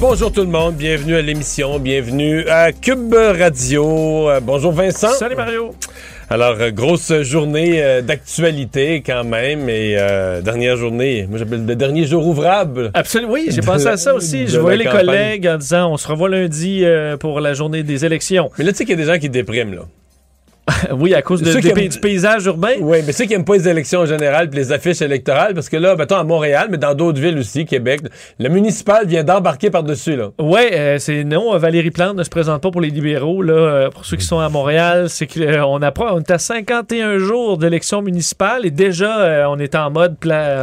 Bonjour tout le monde, bienvenue à l'émission, bienvenue à Cube Radio. Euh, bonjour Vincent. Salut Mario. Alors, euh, grosse journée euh, d'actualité quand même, et euh, dernière journée, moi j'appelle le dernier jour ouvrable. Absolument, oui, j'ai pensé à ça aussi. Je voyais les campagne. collègues en disant on se revoit lundi euh, pour la journée des élections. Mais là, tu sais qu'il y a des gens qui dépriment, là. oui, à cause de- pays- aiment- du paysage urbain. Oui, mais ceux qui n'aiment pas les élections en général puis les affiches électorales, parce que là, mettons à Montréal, mais dans d'autres villes aussi, Québec, le municipal vient d'embarquer par-dessus, là. Ouais, euh, c'est non, euh, Valérie Plante ne se présente pas pour les libéraux. Là, euh, pour ceux qui sont à Montréal, c'est qu'on apprend, on est à 51 jours d'élection municipale et déjà euh, on est en mode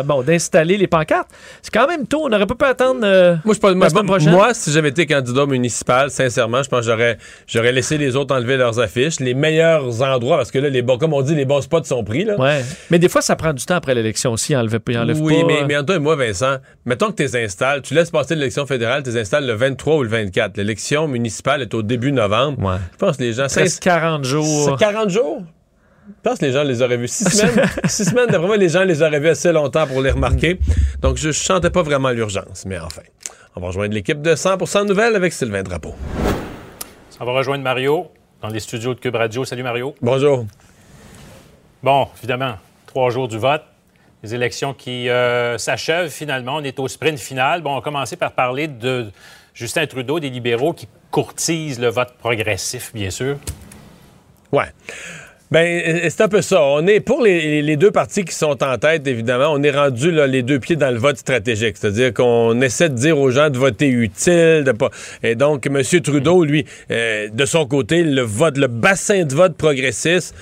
bon d'installer les pancartes. C'est quand même tôt, on n'aurait pas pu attendre. Moi, je pense, moi, La semaine prochaine? moi, si j'avais été candidat municipal, sincèrement, je pense que j'aurais, j'aurais laissé les autres enlever leurs affiches, les meilleurs endroits, parce que là, les bons, comme on dit, les bons spots sont pris, là. Ouais. Mais des fois, ça prend du temps après l'élection aussi. Enlève, enlève oui, pas, mais, euh, mais toi et moi, Vincent, mettons que tu les installes, tu laisses passer l'élection fédérale, tu les installes le 23 ou le 24. L'élection municipale est au début novembre. Ouais. Je pense que les gens... Presque 40 jours. C'est 40 jours? Je pense que les gens les auraient vus. Six semaines, six semaines d'après moi, les gens les auraient vus assez longtemps pour les remarquer. Donc, je ne sentais pas vraiment l'urgence. Mais enfin, on va rejoindre l'équipe de 100% Nouvelles avec Sylvain Drapeau. On va rejoindre Mario dans les studios de Cube Radio. Salut Mario. Bonjour. Bon, évidemment, trois jours du vote. Les élections qui euh, s'achèvent finalement. On est au sprint final. Bon, on va commencer par parler de Justin Trudeau, des libéraux qui courtisent le vote progressif, bien sûr. Ouais. Ben, euh, c'est un peu ça. On est pour les, deux partis qui sont en tête, évidemment. On est rendu les deux pieds dans le vote stratégique, c'est-à-dire qu'on essaie de dire aux gens de voter utile, de pas. Et donc, M. Trudeau, lui, euh, de son côté, le vote, le bassin de vote progressiste.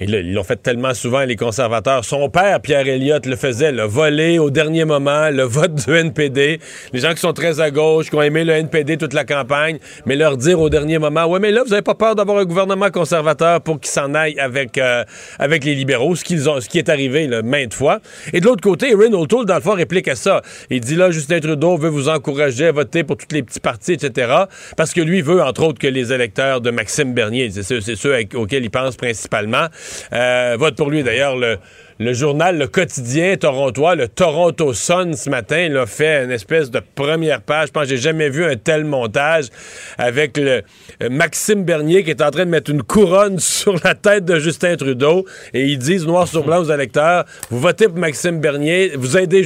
Ils l'ont fait tellement souvent les conservateurs. Son père, Pierre Elliott, le faisait, le voler au dernier moment, le vote du NPD. Les gens qui sont très à gauche, qui ont aimé le NPD toute la campagne, mais leur dire au dernier moment, ouais, mais là, vous avez pas peur d'avoir un gouvernement conservateur pour qu'il s'en aille avec, euh, avec les libéraux, ce, qu'ils ont, ce qui est arrivé maintes fois. Et de l'autre côté, Erin O'Toole, dans le fond, réplique à ça. Il dit là, Justin Trudeau veut vous encourager à voter pour tous les petits partis, etc. Parce que lui veut, entre autres, que les électeurs de Maxime Bernier, c'est ceux, auxquels il pense principalement, euh, votent pour lui. D'ailleurs, le, le journal, le quotidien torontois, le Toronto Sun, ce matin, l'a fait une espèce de première page. Je pense que j'ai jamais vu un tel montage avec le euh, Maxime Bernier qui est en train de mettre une couronne sur la tête de Justin Trudeau et ils disent noir sur blanc aux électeurs, vous votez pour Maxime Bernier, vous aidez,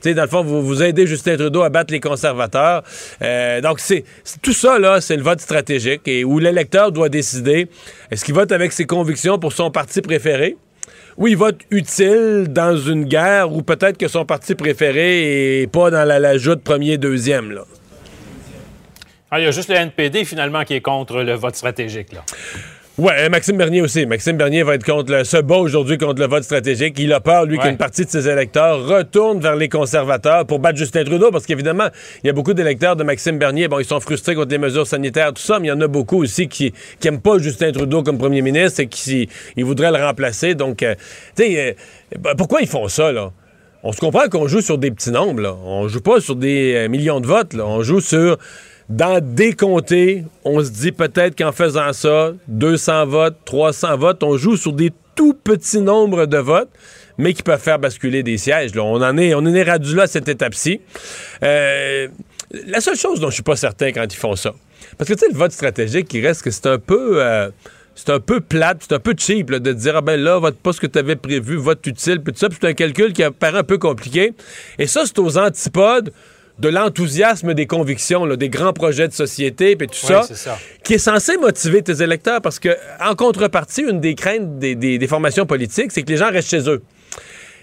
sais, dans vous, aidez Justin Trudeau à battre les conservateurs. Euh, donc, c'est- tout ça, là, c'est le vote stratégique et où l'électeur doit décider est-ce qu'il vote avec ses convictions pour son parti préféré ou il vote utile dans une guerre ou peut-être que son parti préféré est pas dans la, la joute premier, deuxième. Ah, il y a juste le NPD finalement qui est contre le vote stratégique. Ouais, Maxime Bernier aussi. Maxime Bernier va être contre le, se bat aujourd'hui contre le vote stratégique. Il a peur, lui, Ouais. qu'une partie de ses électeurs retourne vers les conservateurs pour battre Justin Trudeau, parce qu'évidemment, il y a beaucoup d'électeurs de Maxime Bernier. Bon, ils sont frustrés contre les mesures sanitaires, tout ça, mais il y en a beaucoup aussi qui, qui aiment pas Justin Trudeau comme premier ministre et qui ils voudraient le remplacer. Donc, euh, tu sais, euh, ben, pourquoi ils font ça, là? On se comprend qu'on joue sur des petits nombres, là. On joue pas sur des euh, millions de votes, là. On joue sur dans des comtés, on se dit peut-être qu'en faisant ça, 200 votes, 300 votes, on joue sur des tout petits nombres de votes, mais qui peuvent faire basculer des sièges. là. On en est, on en est là à cette étape-ci. Euh, la seule chose dont je suis pas certain quand ils font ça, parce que tu sais, le vote stratégique, il reste que c'est un peu... euh, c'est un peu plate, c'est un peu cheap de dire ah ben là, vote pas ce que tu avais prévu, vote utile, puis tout ça, puis c'est un calcul qui apparaît un peu compliqué. Et ça, c'est aux antipodes de l'enthousiasme des convictions, là, des grands projets de société, puis tout Oui, ça, qui est censé motiver tes électeurs, parce que en contrepartie, une des craintes des, des- des formations politiques, c'est que les gens restent chez eux.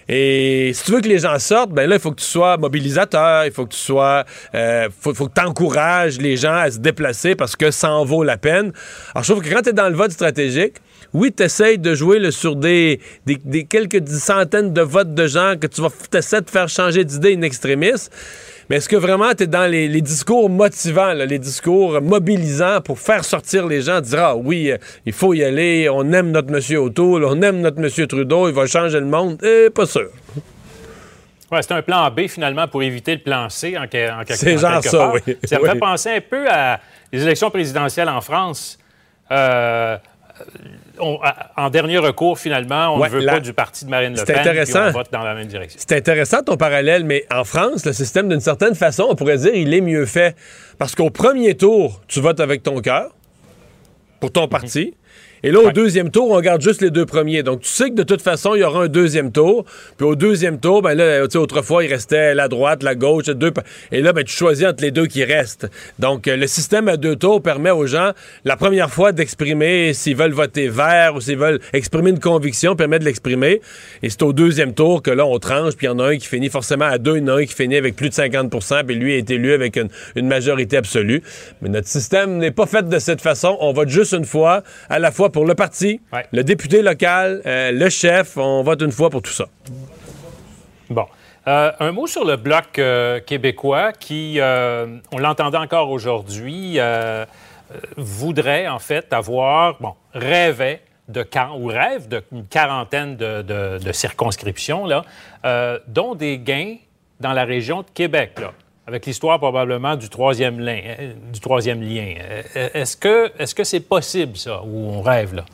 Et si tu veux que les gens sortent, ben là, il faut que tu sois mobilisateur, il faut que tu sois, euh, faut, faut que tu encourages les gens à se déplacer parce que ça en vaut la peine. Alors, je trouve que quand tu es dans le vote stratégique, oui, tu essayes de jouer sur des, des, des quelques centaines de votes de gens que tu vas essaies de faire changer d'idée in extremis. Mais est-ce que vraiment tu es dans les, les discours motivants, là, les discours mobilisants pour faire sortir les gens, dire Ah oui, euh, il faut y aller, on aime notre monsieur O'Toole, on aime notre monsieur Trudeau, il va changer le monde? Eh, pas sûr. Ouais, c'est un plan B finalement pour éviter le plan C en, que- en quelque, C'est en genre quelque ça, part. oui. Ça me Oui. fait penser un peu à les élections présidentielles en France. Euh, on- en dernier recours, finalement, on Ouais, ne veut la- pas du parti de Marine Le Pen. puis intéressant. on vote dans la même direction. C'est intéressant ton parallèle, mais en France, le système, d'une certaine façon, on pourrait dire, il est mieux fait. Parce qu'au premier tour, tu votes avec ton cœur pour ton parti. Et là, au Ouais. deuxième tour, on regarde juste les deux premiers. Donc, tu sais que de toute façon, il y aura un deuxième tour. Puis au deuxième tour, ben là, tu sais, autrefois, il restait la droite, la gauche, deux. Et là, ben, tu choisis entre les deux qui restent. Donc, euh, le système à deux tours permet aux gens, la première fois, d'exprimer s'ils veulent voter vert ou s'ils veulent exprimer une conviction, permet de l'exprimer. Et c'est au deuxième tour que là, on tranche, puis il y en a un qui finit forcément à deux, il y en a un qui finit avec plus de 50% puis lui est élu avec une, une majorité absolue. Mais notre système n'est pas fait de cette façon. On vote juste une fois, à la fois pour le parti, Ouais. le député local, euh, le chef. On vote une fois pour tout ça. Bon. Euh, un mot sur le bloc euh, québécois qui, on l'entendait encore aujourd'hui, voudrait en fait avoir, bon, rêvait de ou rêve d'une quarantaine de, de- de circonscriptions, là, dont des gains dans la région de Québec, là, avec l'histoire probablement du troisième lien. euh, Du troisième lien. Euh, Est-ce que est-ce que c'est possible, ça, ou on rêve, là?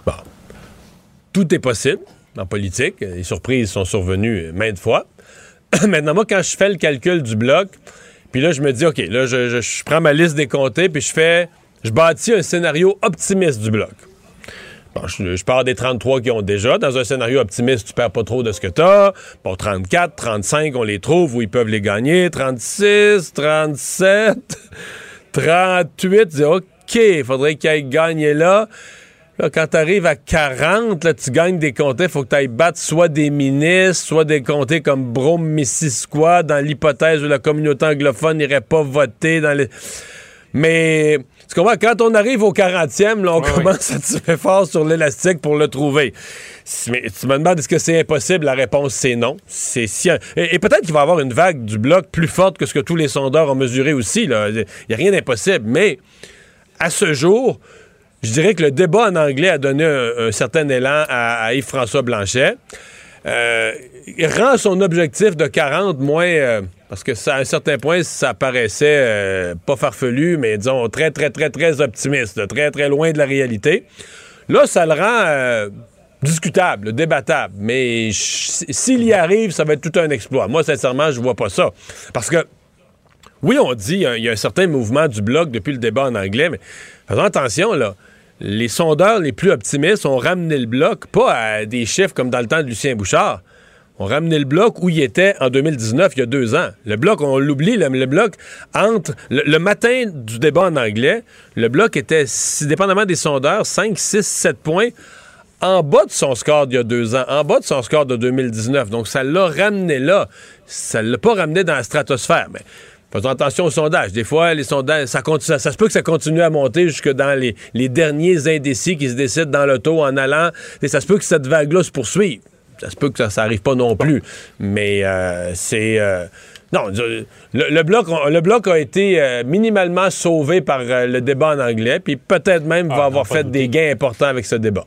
Tout est possible en politique. Les surprises sont survenues maintes fois. Maintenant, moi, quand je fais le calcul du bloc, puis là, je me dis, OK, là, je, je- je prends ma liste des comtés, puis je fais, je bâtis un scénario optimiste du bloc. Je, je pars des 33 qui ont déjà. Dans un scénario optimiste, tu perds pas trop de ce que tu as. Bon, 34, 35, on les trouve où ils peuvent les gagner. 36, 37, 38, tu dis, OK, il faudrait qu'ils aillent gagner là. Là, quand tu arrives à 40, là, tu gagnes des comtés, faut que tu ailles battre soit des ministres, soit des comtés comme Brome, Missisquoi, dans l'hypothèse où la communauté anglophone n'irait pas voter dans les... Mais, tu comprends, quand on arrive au 40e, là, on commence à tirer fort sur l'élastique pour le trouver. Mais tu me demandes est-ce que c'est impossible? La réponse, c'est non. C'est si... Et, et peut-être qu'il va y avoir une vague du bloc plus forte que ce que tous les sondeurs ont mesuré aussi. Il n'y a rien d'impossible. Mais, à ce jour, je dirais que le débat en anglais a donné un, un certain élan à, à Yves-François Blanchet. Euh, il rend son objectif de 40 moins... euh, parce que ça, à un certain point, ça paraissait euh, pas farfelu, mais disons très, très, très, très optimiste, très, très loin de la réalité. Là, ça le rend euh, discutable, débattable. Mais s'il y arrive, ça va être tout un exploit. Moi, sincèrement, je vois pas ça. Parce que oui, on dit qu'il y il y, a un certain mouvement du bloc depuis le débat en anglais, mais faisons attention, là. Les sondeurs les plus optimistes ont ramené le bloc, pas à des chiffres comme dans le temps de Lucien Bouchard. On ramené le bloc où il était en 2019, il y a deux ans. Le bloc, on l'oublie, le, bloc, entre le, matin du débat en anglais, le bloc était, dépendamment des sondeurs, 5, 6, 7 points en bas de son score d'il y a deux ans, en bas de son score de 2019. Donc, ça l'a ramené là. Ça ne l'a pas ramené dans la stratosphère. Mais faisons attention aux sondages. Des fois, les sondages, ça, continue, ça, ça se peut que ça continue à monter jusque dans les, les derniers indécis qui se décident dans l'auto en allant. Et ça se peut que cette vague-là se poursuive. Ça se peut que ça n'arrive pas non plus. Mais euh, c'est... euh, non, le, le bloc, le bloc a été euh, minimalement sauvé par le débat en anglais, puis peut-être même Ah, va avoir fait douter. des gains importants avec ce débat.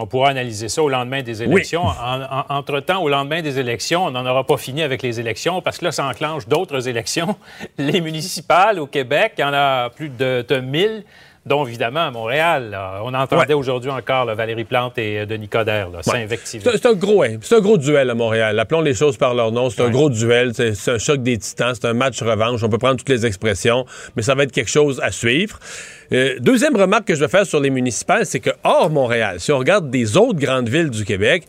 On pourra analyser ça au lendemain des élections. En- en- Entre-temps, au lendemain des élections, on n'en aura pas fini avec les élections parce que là, ça enclenche d'autres élections. Les municipales au Québec, il y en a plus de, de 1000, dont évidemment à Montréal. là. On entendait Ouais. aujourd'hui encore là, Valérie Plante et euh, Denis Coderre s'invectiver. C'est un gros, hein, c'est un gros duel à Montréal. Appelons les choses par leur nom. C'est un gros duel. C'est c'est un choc des titans. C'est un match revanche. On peut prendre toutes les expressions, mais ça va être quelque chose à suivre. Euh, deuxième remarque que je vais faire sur les municipales, c'est que hors Montréal, si on regarde des autres grandes villes du Québec,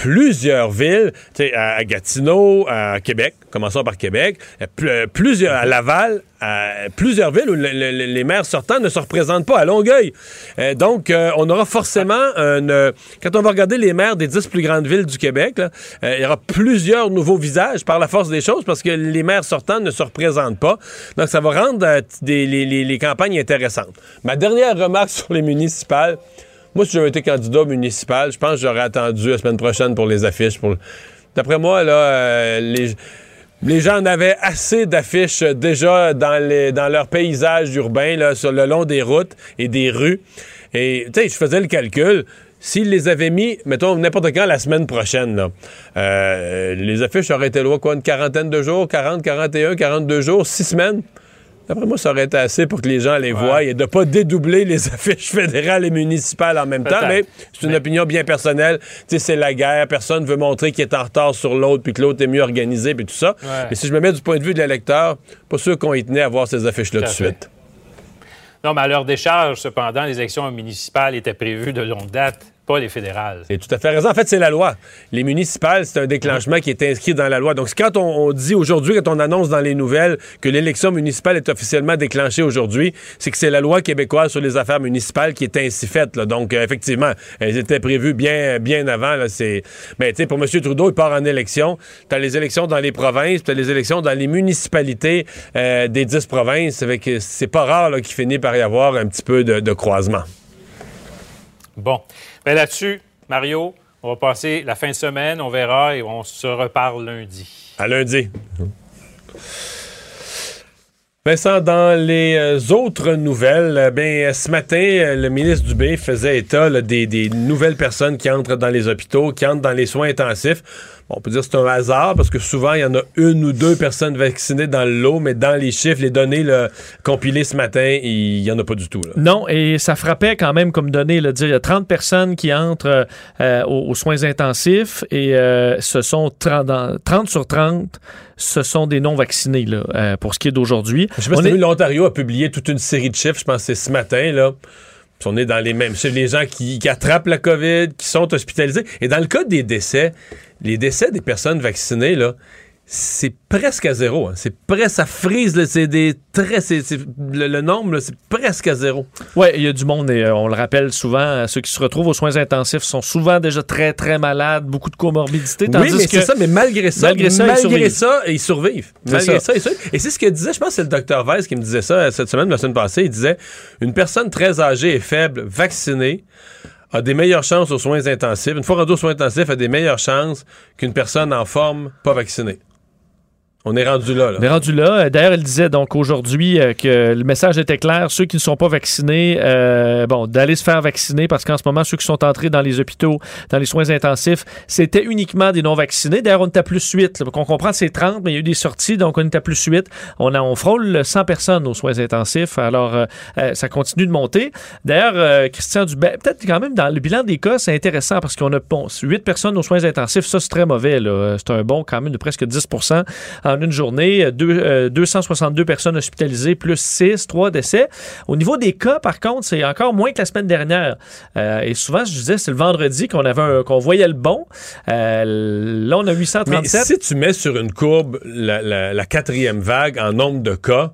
plusieurs villes, à, Gatineau, à Québec, commençons par Québec, euh, pl- plusieurs, à Laval, à plusieurs villes où le- le- le- les maires sortants ne se représentent pas, à Longueuil. Euh, donc, euh, on aura forcément, une, quand on va regarder les maires des dix plus grandes villes du Québec, il y aura plusieurs nouveaux visages par la force des choses parce que les maires sortants ne se représentent pas. Donc, ça va rendre les- les campagnes intéressantes. Ma dernière remarque sur les municipales, moi, si j'avais été candidat municipal, je pense que j'aurais attendu la semaine prochaine pour les affiches. D'après moi, là, euh, les, gens en avaient assez d'affiches déjà dans, leur paysage urbain, le long des routes et des rues. Et, tu sais, je faisais le calcul. S'ils les avaient mis, mettons, n'importe quand la semaine prochaine, euh, les affiches auraient été loin, quoi, une quarantaine de jours, 40, 41, 42 jours, six semaines. D'après moi, ça aurait été assez pour que les gens les voient et de ne pas dédoubler les affiches fédérales et municipales en même temps. Mais c'est une opinion bien personnelle. Tu sais, c'est la guerre. Personne veut montrer qu'il est en retard sur l'autre puis que l'autre est mieux organisé puis tout ça. Ouais. Mais si je me mets du point de vue de l'électeur, pas sûr qu'on y tenait à voir ces affiches-là Tout de suite. Non, mais à leur décharge, cependant, les élections municipales étaient prévues de longue date, pas les fédérales. C'est tout à fait raison. En fait, c'est la loi. Les municipales, c'est un déclenchement qui est inscrit dans la loi. Donc, quand on, on dit aujourd'hui, quand on annonce dans les nouvelles que l'élection municipale est officiellement déclenchée aujourd'hui, c'est que c'est la loi québécoise sur les affaires municipales qui est ainsi faite. là. Donc, euh, effectivement, elles étaient prévues bien, bien avant. Là. C'est... Mais, tu sais, pour M. Trudeau, il part en élection. Tu as les élections dans les provinces, tu as les élections dans les municipalités euh, des dix provinces. Avec, c'est pas rare là, qu'il finit par y avoir un petit peu de, de croisement. Bon. Ben là-dessus, Mario, on va passer la fin de semaine, on verra et on se reparle lundi. À lundi. Vincent, dans les euh, autres nouvelles, euh, ben, ce matin, euh, le ministre Dubé faisait état des nouvelles personnes qui entrent dans les hôpitaux, qui entrent dans les soins intensifs. On peut dire que c'est un hasard parce que souvent, il y en a une ou deux personnes vaccinées dans le lot, mais dans les chiffres, les données là, compilées ce matin, il n'y en a pas du tout. Là. Non, et ça frappait quand même comme donné, là, dire, il y a 30 personnes qui entrent euh, aux, aux soins intensifs et euh, ce sont 30, dans- 30 sur 30, ce sont des non-vaccinés là, euh, pour ce qui est d'aujourd'hui. Je sais pas On si est- l'Ontario a publié toute une série de chiffres, je pense que c'est ce matin, là. On est dans les mêmes chiffres. Les gens qui, qui attrapent la COVID, qui sont hospitalisés. Et dans le cas des décès, les décès des personnes vaccinées, là, c'est presque à zéro. hein. C'est presque, ça frise, là, c'est des très, c'est, c'est- le, le nombre, là, c'est presque à zéro. Ouais, il y a du monde et euh, on le rappelle souvent, ceux qui se retrouvent aux soins intensifs sont souvent déjà très très malades, beaucoup de comorbidités, oui, mais que c'est ça, mais malgré ça, Malgré ça, ils survivent. ça, ils survivent. C'est Malgré ça. ça. ils survivent. Et c'est ce que disait, je pense que c'est le docteur Weiss qui me disait ça euh, cette semaine, la semaine passée. Il disait une personne très âgée et faible, vaccinée, a des meilleures chances aux soins intensifs. Une fois rendue aux soins intensifs, a des meilleures chances qu'une personne en forme pas vaccinée. On est rendu là. là. On est rendu là. Euh, D'ailleurs, elle disait donc aujourd'hui euh, que le message était clair. Ceux qui ne sont pas vaccinés, euh, bon, d'aller se faire vacciner parce qu'en ce moment, ceux qui sont entrés dans les hôpitaux, dans les soins intensifs, c'était uniquement des non-vaccinés. D'ailleurs, on est à plus 8. Là, on comprend c'est 30, mais il y a eu des sorties, donc on est à plus 8. On, a, on frôle le 100 personnes aux soins intensifs. Alors, ça continue de monter. D'ailleurs, Christian Dubé, peut-être quand même dans le bilan des cas, c'est intéressant parce qu'on a bon, 8 personnes aux soins intensifs. Ça, c'est très mauvais. C'est un bon quand même de presque 10 en une journée. Deux- euh, 262 personnes hospitalisées, plus 6, 3 décès. Au niveau des cas, par contre, c'est encore moins que la semaine dernière. Euh, et souvent, je disais, c'est le vendredi qu'on avait qu'on voyait le bon. Euh, là, on a Mais 837. si tu mets sur une courbe la, la- la quatrième vague en nombre de cas,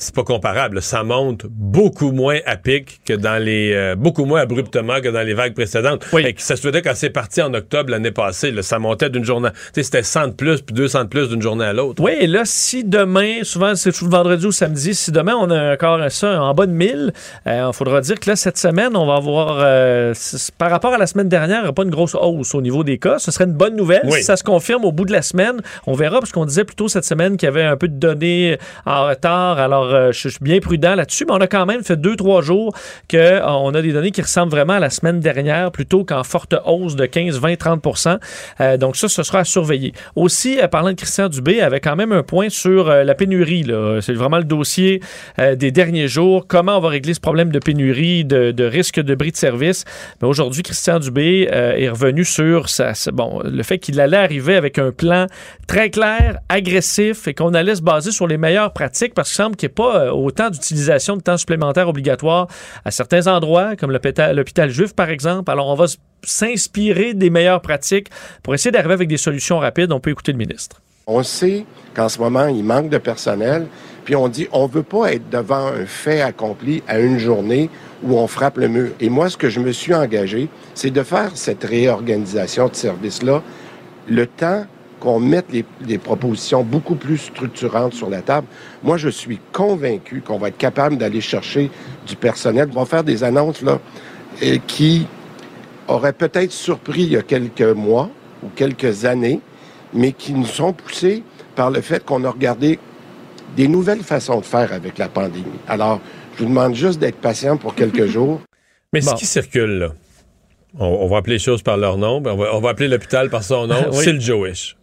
c'est pas comparable. Ça monte beaucoup moins à pic que dans les. euh, beaucoup moins abruptement que dans les vagues précédentes. Oui. Et ça se faisait quand c'est parti en octobre l'année passée. là, ça montait d'une journée. Tu sais, c'était 100 de plus puis 200 de plus d'une journée à l'autre. Oui, et là, si demain, souvent c'est tout le vendredi ou samedi, si demain on a encore ça en bas de 1000, il faudra dire que là, cette semaine, on va avoir, euh, par rapport à la semaine dernière, il n'y pas une grosse hausse au niveau des cas. Ce serait une bonne nouvelle. Oui. Si ça se confirme au bout de la semaine, on verra, parce qu'on disait plutôt cette semaine qu'il y avait un peu de données en retard. Alors, euh, je suis bien prudent là-dessus, mais on a quand même fait deux, trois jours qu'on a des données qui ressemblent vraiment à la semaine dernière, plutôt qu'en forte hausse de 15, 20, 30% Euh, Donc, ça, ce sera à surveiller. Aussi, euh, parlant de Christian Dubé, avait quand même un point sur euh, la pénurie. C'est vraiment le dossier euh, des derniers jours. Comment on va régler ce problème de pénurie, de, risque de bris de service? Aujourd'hui, Christian Dubé euh, est revenu sur sa- bon, le fait qu'il allait arriver avec un plan très clair, agressif et qu'on allait se baser sur les meilleures pratiques parce qu'il semble qu'il n'y ait pas euh, autant d'utilisation de temps supplémentaire obligatoire à certains endroits, comme l'hôpital juif, par exemple. Alors, on va s'inspirer des meilleures pratiques pour essayer d'arriver avec des solutions rapides. On peut écouter le ministre. On sait qu'en ce moment, il manque de personnel, puis on dit on veut pas être devant un fait accompli à une journée où on frappe le mur. Et moi, ce que je me suis engagé, c'est de faire cette réorganisation de service-là le temps qu'on mette les, les propositions beaucoup plus structurantes sur la table. Moi, je suis convaincu qu'on va être capable d'aller chercher du personnel. On va faire des annonces là, euh, qui auraient peut-être surpris il y a quelques mois ou quelques années, mais qui nous sont poussés par le fait qu'on a regardé des nouvelles façons de faire avec la pandémie. Alors, je vous demande juste d'être patient pour quelques jours. Mais Bon. ce qui circule, là, on, on va appeler les choses par leur nom, ben on, va, on va appeler l'hôpital par son nom, Oui. c'est le Jewish.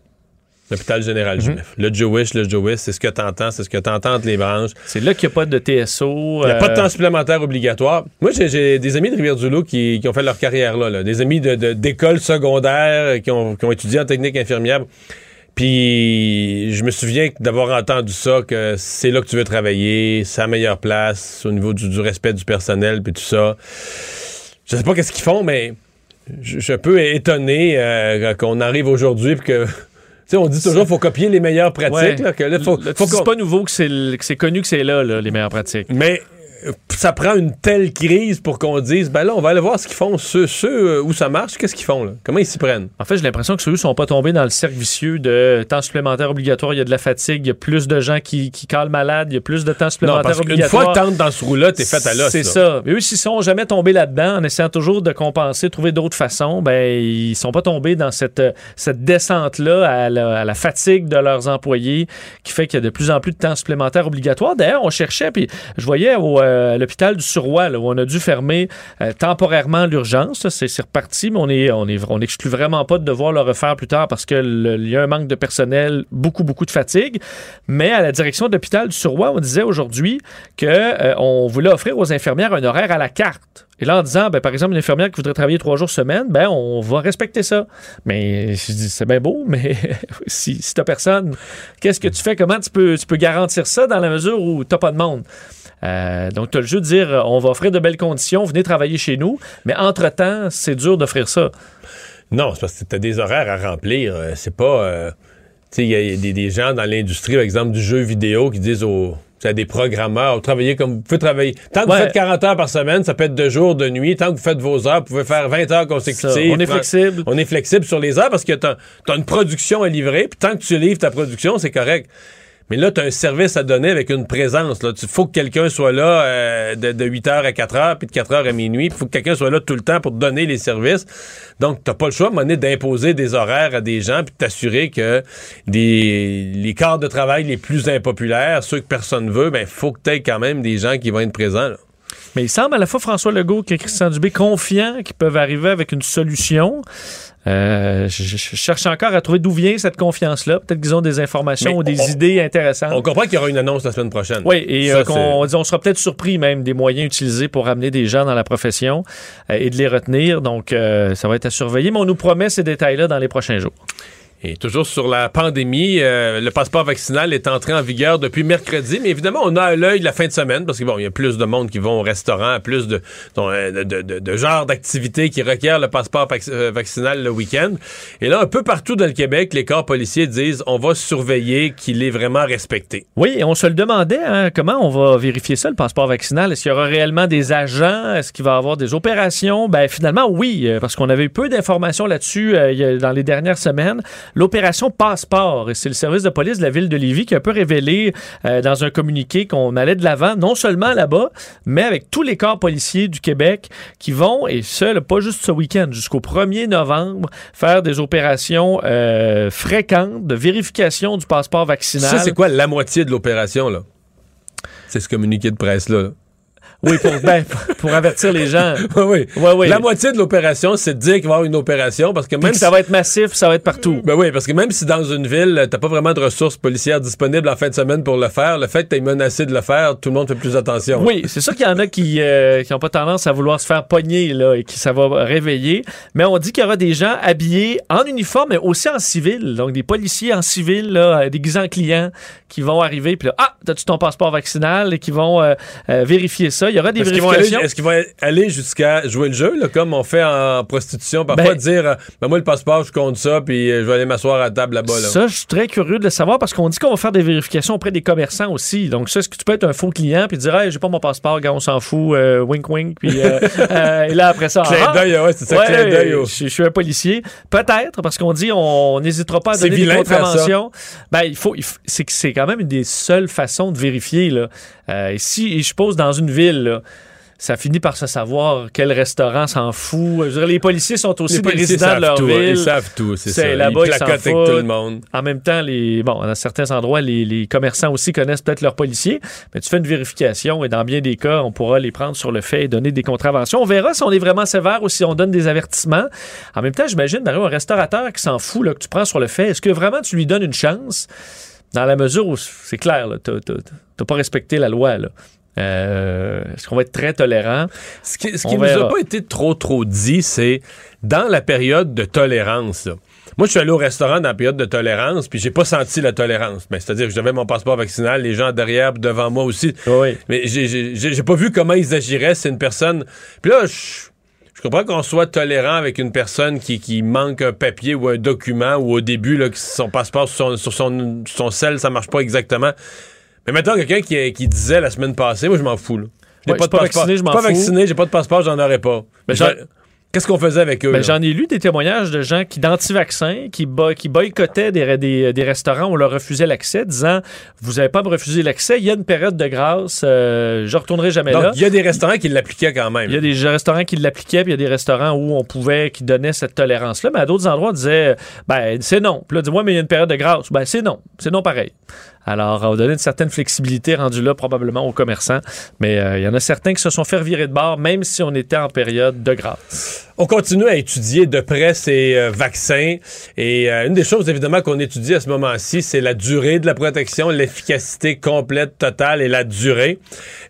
L'hôpital général juif. Le Jewish, le Jewish, c'est ce que t'entends, c'est ce que t'entends entre les branches. C'est là qu'il n'y a pas de TSO. Il n'y a pas de euh, temps supplémentaire obligatoire. Moi, j'ai- des amis de Rivière-du-Loup qui, qui ont fait leur carrière là, là. des amis de- de- d'écoles secondaires qui ont, qui ont étudié en technique infirmière. Puis je me souviens d'avoir entendu ça, que c'est là que tu veux travailler, c'est la meilleure place au niveau du, du respect du personnel, puis tout ça. Je sais pas qu'est-ce qu'ils font, mais je je suis un peu étonné euh, qu'on arrive aujourd'hui puis que... Tu sais, on dit toujours qu'il faut copier les meilleures pratiques. ouais. Là, que là, faut, faut qu'on- pas nouveau que c'est c'est connu que c'est là, là, les meilleures pratiques. mais ça prend une telle crise pour qu'on dise, ben là, on va aller voir ce qu'ils font. Ceux, ceux euh, où ça marche, qu'est-ce qu'ils font, là? Comment ils s'y prennent? En fait, j'ai l'impression que ceux ne sont pas tombés dans le cercle vicieux de temps supplémentaire obligatoire, il y a de la fatigue, il y a plus de gens qui, qui calent malade, il y a plus de temps Non, supplémentaire parce obligatoire. fois que dans ce trou-là, t'es fait à l'os. C'est ça. Mais eux, s'ils sont jamais tombés là-dedans, en essayant toujours de compenser, trouver d'autres façons, ben ils sont pas tombés dans cette, euh, cette descente-là à la, à la fatigue de leurs employés qui fait qu'il y a de plus en plus de temps supplémentaire obligatoire. D'ailleurs, on cherchait, puis je voyais au, euh, à l'hôpital du Suroît, là, où on a dû fermer euh, temporairement l'urgence. C'est reparti, mais on est, on est, on exclut vraiment pas de devoir le refaire plus tard parce que il y a un manque de personnel, beaucoup, beaucoup de fatigue. Mais à la direction de l'hôpital du Suroît, on disait aujourd'hui que euh, on voulait offrir aux infirmières un horaire à la carte. Et là, en disant, ben, par exemple, une infirmière qui voudrait travailler trois jours semaine, ben, on va respecter ça. Mais je dis, c'est bien beau, mais si, si t'as personne, qu'est-ce que tu fais? Comment tu peux, tu peux garantir ça dans la mesure où t'as pas de monde? Euh, donc, tu as le jeu de dire, on va offrir de belles conditions, venez travailler chez nous, mais entre-temps, c'est dur d'offrir ça. Non, c'est parce que t'as des horaires à remplir. euh, C'est pas. euh, tu sais, il y a- il y, a des, des gens dans l'industrie, par exemple, du jeu vidéo qui disent aux. Tu à des programmeurs, vous travaillez comme vous pouvez travailler. Tant que Ouais. vous faites 40 heures par semaine, ça peut être de jour, de nuit. Tant que vous faites vos heures, vous pouvez faire 20 heures Ça, consécutives. on est flexible. On est flexible sur les heures parce que t'as as une production à livrer, puis tant que tu livres ta production, c'est correct. Mais là, tu un service à donner avec une présence. Il faut que quelqu'un soit là euh, de, de 8h à 4h, puis de 4h à minuit. Il faut que quelqu'un soit là tout le temps pour donner les services. Donc, tu pas le choix, à d'imposer des horaires à des gens, puis de t'assurer que les quarts de travail les plus impopulaires, ceux que personne veut, ben faut que tu aies quand même des gens qui vont être présents. Mais il semble à la fois François Legault que Christian Dubé confiants qu'ils peuvent arriver avec une solution. Euh, je, je cherche encore à trouver d'où vient cette confiance-là. Peut-être qu'ils ont des informations Mais ou des on- idées intéressantes. On comprend qu'il y aura une annonce la semaine prochaine. Oui, et Ça, euh, on, sera peut-être surpris même des moyens utilisés pour amener des gens dans la profession euh, et de les retenir. Donc, ça va être à surveiller. Mais on nous promet ces détails-là dans les prochains jours. Et toujours sur la pandémie, euh, le passeport vaccinal est entré en vigueur depuis mercredi, mais évidemment, on a à l'œil la fin de semaine parce qu'il bon, y a plus de monde qui vont au restaurant, plus de, de, de, de- de genres d'activités qui requièrent le passeport euh, vaccinal le week-end. Et là, un peu partout dans le Québec, les corps policiers disent on va surveiller qu'il est vraiment respecté. Oui, et on se le demandait, hein, comment on va vérifier ça, le passeport vaccinal? Est-ce qu'il y aura réellement des agents? Est-ce qu'il va y avoir des opérations? Ben, finalement, oui, euh, parce qu'on avait eu peu d'informations là-dessus euh, dans les dernières semaines. L'opération Passeport, c'est le service de police de la ville de Lévis qui a un peu révélé euh, dans un communiqué qu'on allait de l'avant, non seulement là-bas, mais avec tous les corps policiers du Québec qui vont, et ce, pas juste ce week-end, jusqu'au 1er novembre, faire des opérations euh, fréquentes de vérification du passeport vaccinal. Ça, c'est quoi la moitié de l'opération, là? C'est ce communiqué de presse-là. là. Oui, pour, ben, pour avertir les gens. Oui, oui. La moitié de l'opération, c'est de dire qu'il va y avoir une opération parce que même que ça va être massif, ça va être partout. Ben oui, parce que même si dans une ville, t'as pas vraiment de ressources policières disponibles en fin de semaine pour le faire, le fait que t'es menacé de le faire, tout le monde fait plus attention. Oui, c'est sûr qu'il y en a qui n'ont pas tendance à vouloir se faire pogner là, et qui ça va réveiller. Mais on dit qu'il y aura des gens habillés en uniforme, mais aussi en civil. Donc des policiers en civil, là, euh, déguisés en clients, qui vont arriver. Puis là, ah, t'as-tu ton passeport vaccinal? Et qui vont euh, euh, vérifier ça. Ça. Il y aura des Est-ce qu'ils vont aller, vérifications. est-ce qu'ils vont aller jusqu'à jouer le jeu, là, comme on fait en prostitution? Parfois, Ben- dire, euh, ben moi, le passeport, je compte ça, puis euh, je vais aller m'asseoir à la table là-bas. Là. Ça, je suis très curieux de le savoir parce qu'on dit qu'on va faire des vérifications auprès des commerçants aussi. Donc, ça, est-ce que tu peux être un faux client puis dire, hey, j'ai pas mon passeport, gars, on s'en fout, euh, wink wink, puis euh, euh, et là après ça, Clin ah, d'œil, ouais, c'est ça, ouais, clin d'œil. au- je, suis un policier. Peut-être, parce qu'on dit on n'hésitera pas à donner des contraventions. Ben, il faut, il faut- c'est quand même une des seules façons de vérifier. Là. Euh, et si, je suppose, dans une ville, là, ça finit par se savoir quel restaurant s'en fout. Je veux dire, les policiers sont aussi Les des résidents de leur tout, ville. Ils savent tout, c'est ça. là-bas, ils avec tout le monde. En même temps, les, bon, dans certains endroits, les, les commerçants aussi connaissent peut-être leurs policiers, mais tu fais une vérification et dans bien des cas, on pourra les prendre sur le fait et donner des contraventions. On verra si on est vraiment sévère ou si on donne des avertissements. En même temps, j'imagine, Mario, un restaurateur qui s'en fout, là, que tu prends sur le fait, est-ce que vraiment tu lui donnes une chance? Dans la mesure où c'est clair, là, t'as, pas respecté la loi, là. Euh, est-ce qu'on va être très tolérant? Ce qui, ce qui nous a pas été trop, trop dit, c'est dans la période de tolérance. là. Moi, je suis allé au restaurant dans la période de tolérance, puis j'ai pas senti la tolérance. Ben, C'est-à-dire que j'avais mon passeport vaccinal, les gens derrière, devant moi aussi. Oui. Mais j'ai- j'ai j'ai- j'ai pas vu comment ils agiraient. C'est une personne. Puis là, je, je comprends qu'on soit tolérant avec une personne qui, qui manque un papier ou un document, ou au début, là, que son passeport sur son, sur son, son sel, ça marche pas exactement. Mais maintenant, quelqu'un qui, qui disait la semaine passée, moi, je m'en fous. Là. Ouais, je suis pas passeport. vacciné, je m'en pas fous. vacciné, j'ai pas de passeport, j'en aurais pas. Mais Qu'est-ce qu'on faisait avec eux? Ben? J'en ai lu des témoignages de gens qui, d'anti-vaccins, qui, boy- qui boycottaient des, des, des restaurants où on leur refusait l'accès, disant Vous n'avez pas à me refuser l'accès, il y a une période de grâce, euh, je retournerai jamais Donc, là. il y a des restaurants qui l'appliquaient quand même. Il y a des restaurants qui l'appliquaient, puis il y a des restaurants où on pouvait, qui donnaient cette tolérance-là. Mais à d'autres endroits, on disait, ben, c'est non. Puis là, dis-moi, mais il y a une période de grâce. Ben, c'est non. C'est non pareil. Alors, on va donner une certaine flexibilité rendue là, probablement aux commerçants. Mais euh, il y en a certains qui se sont fait virer de bord, même si on était en période de grâce. On continue à étudier de près ces euh, vaccins. Et euh, une des choses, évidemment, qu'on étudie à ce moment-ci, c'est la durée de la protection, l'efficacité complète, totale et la durée.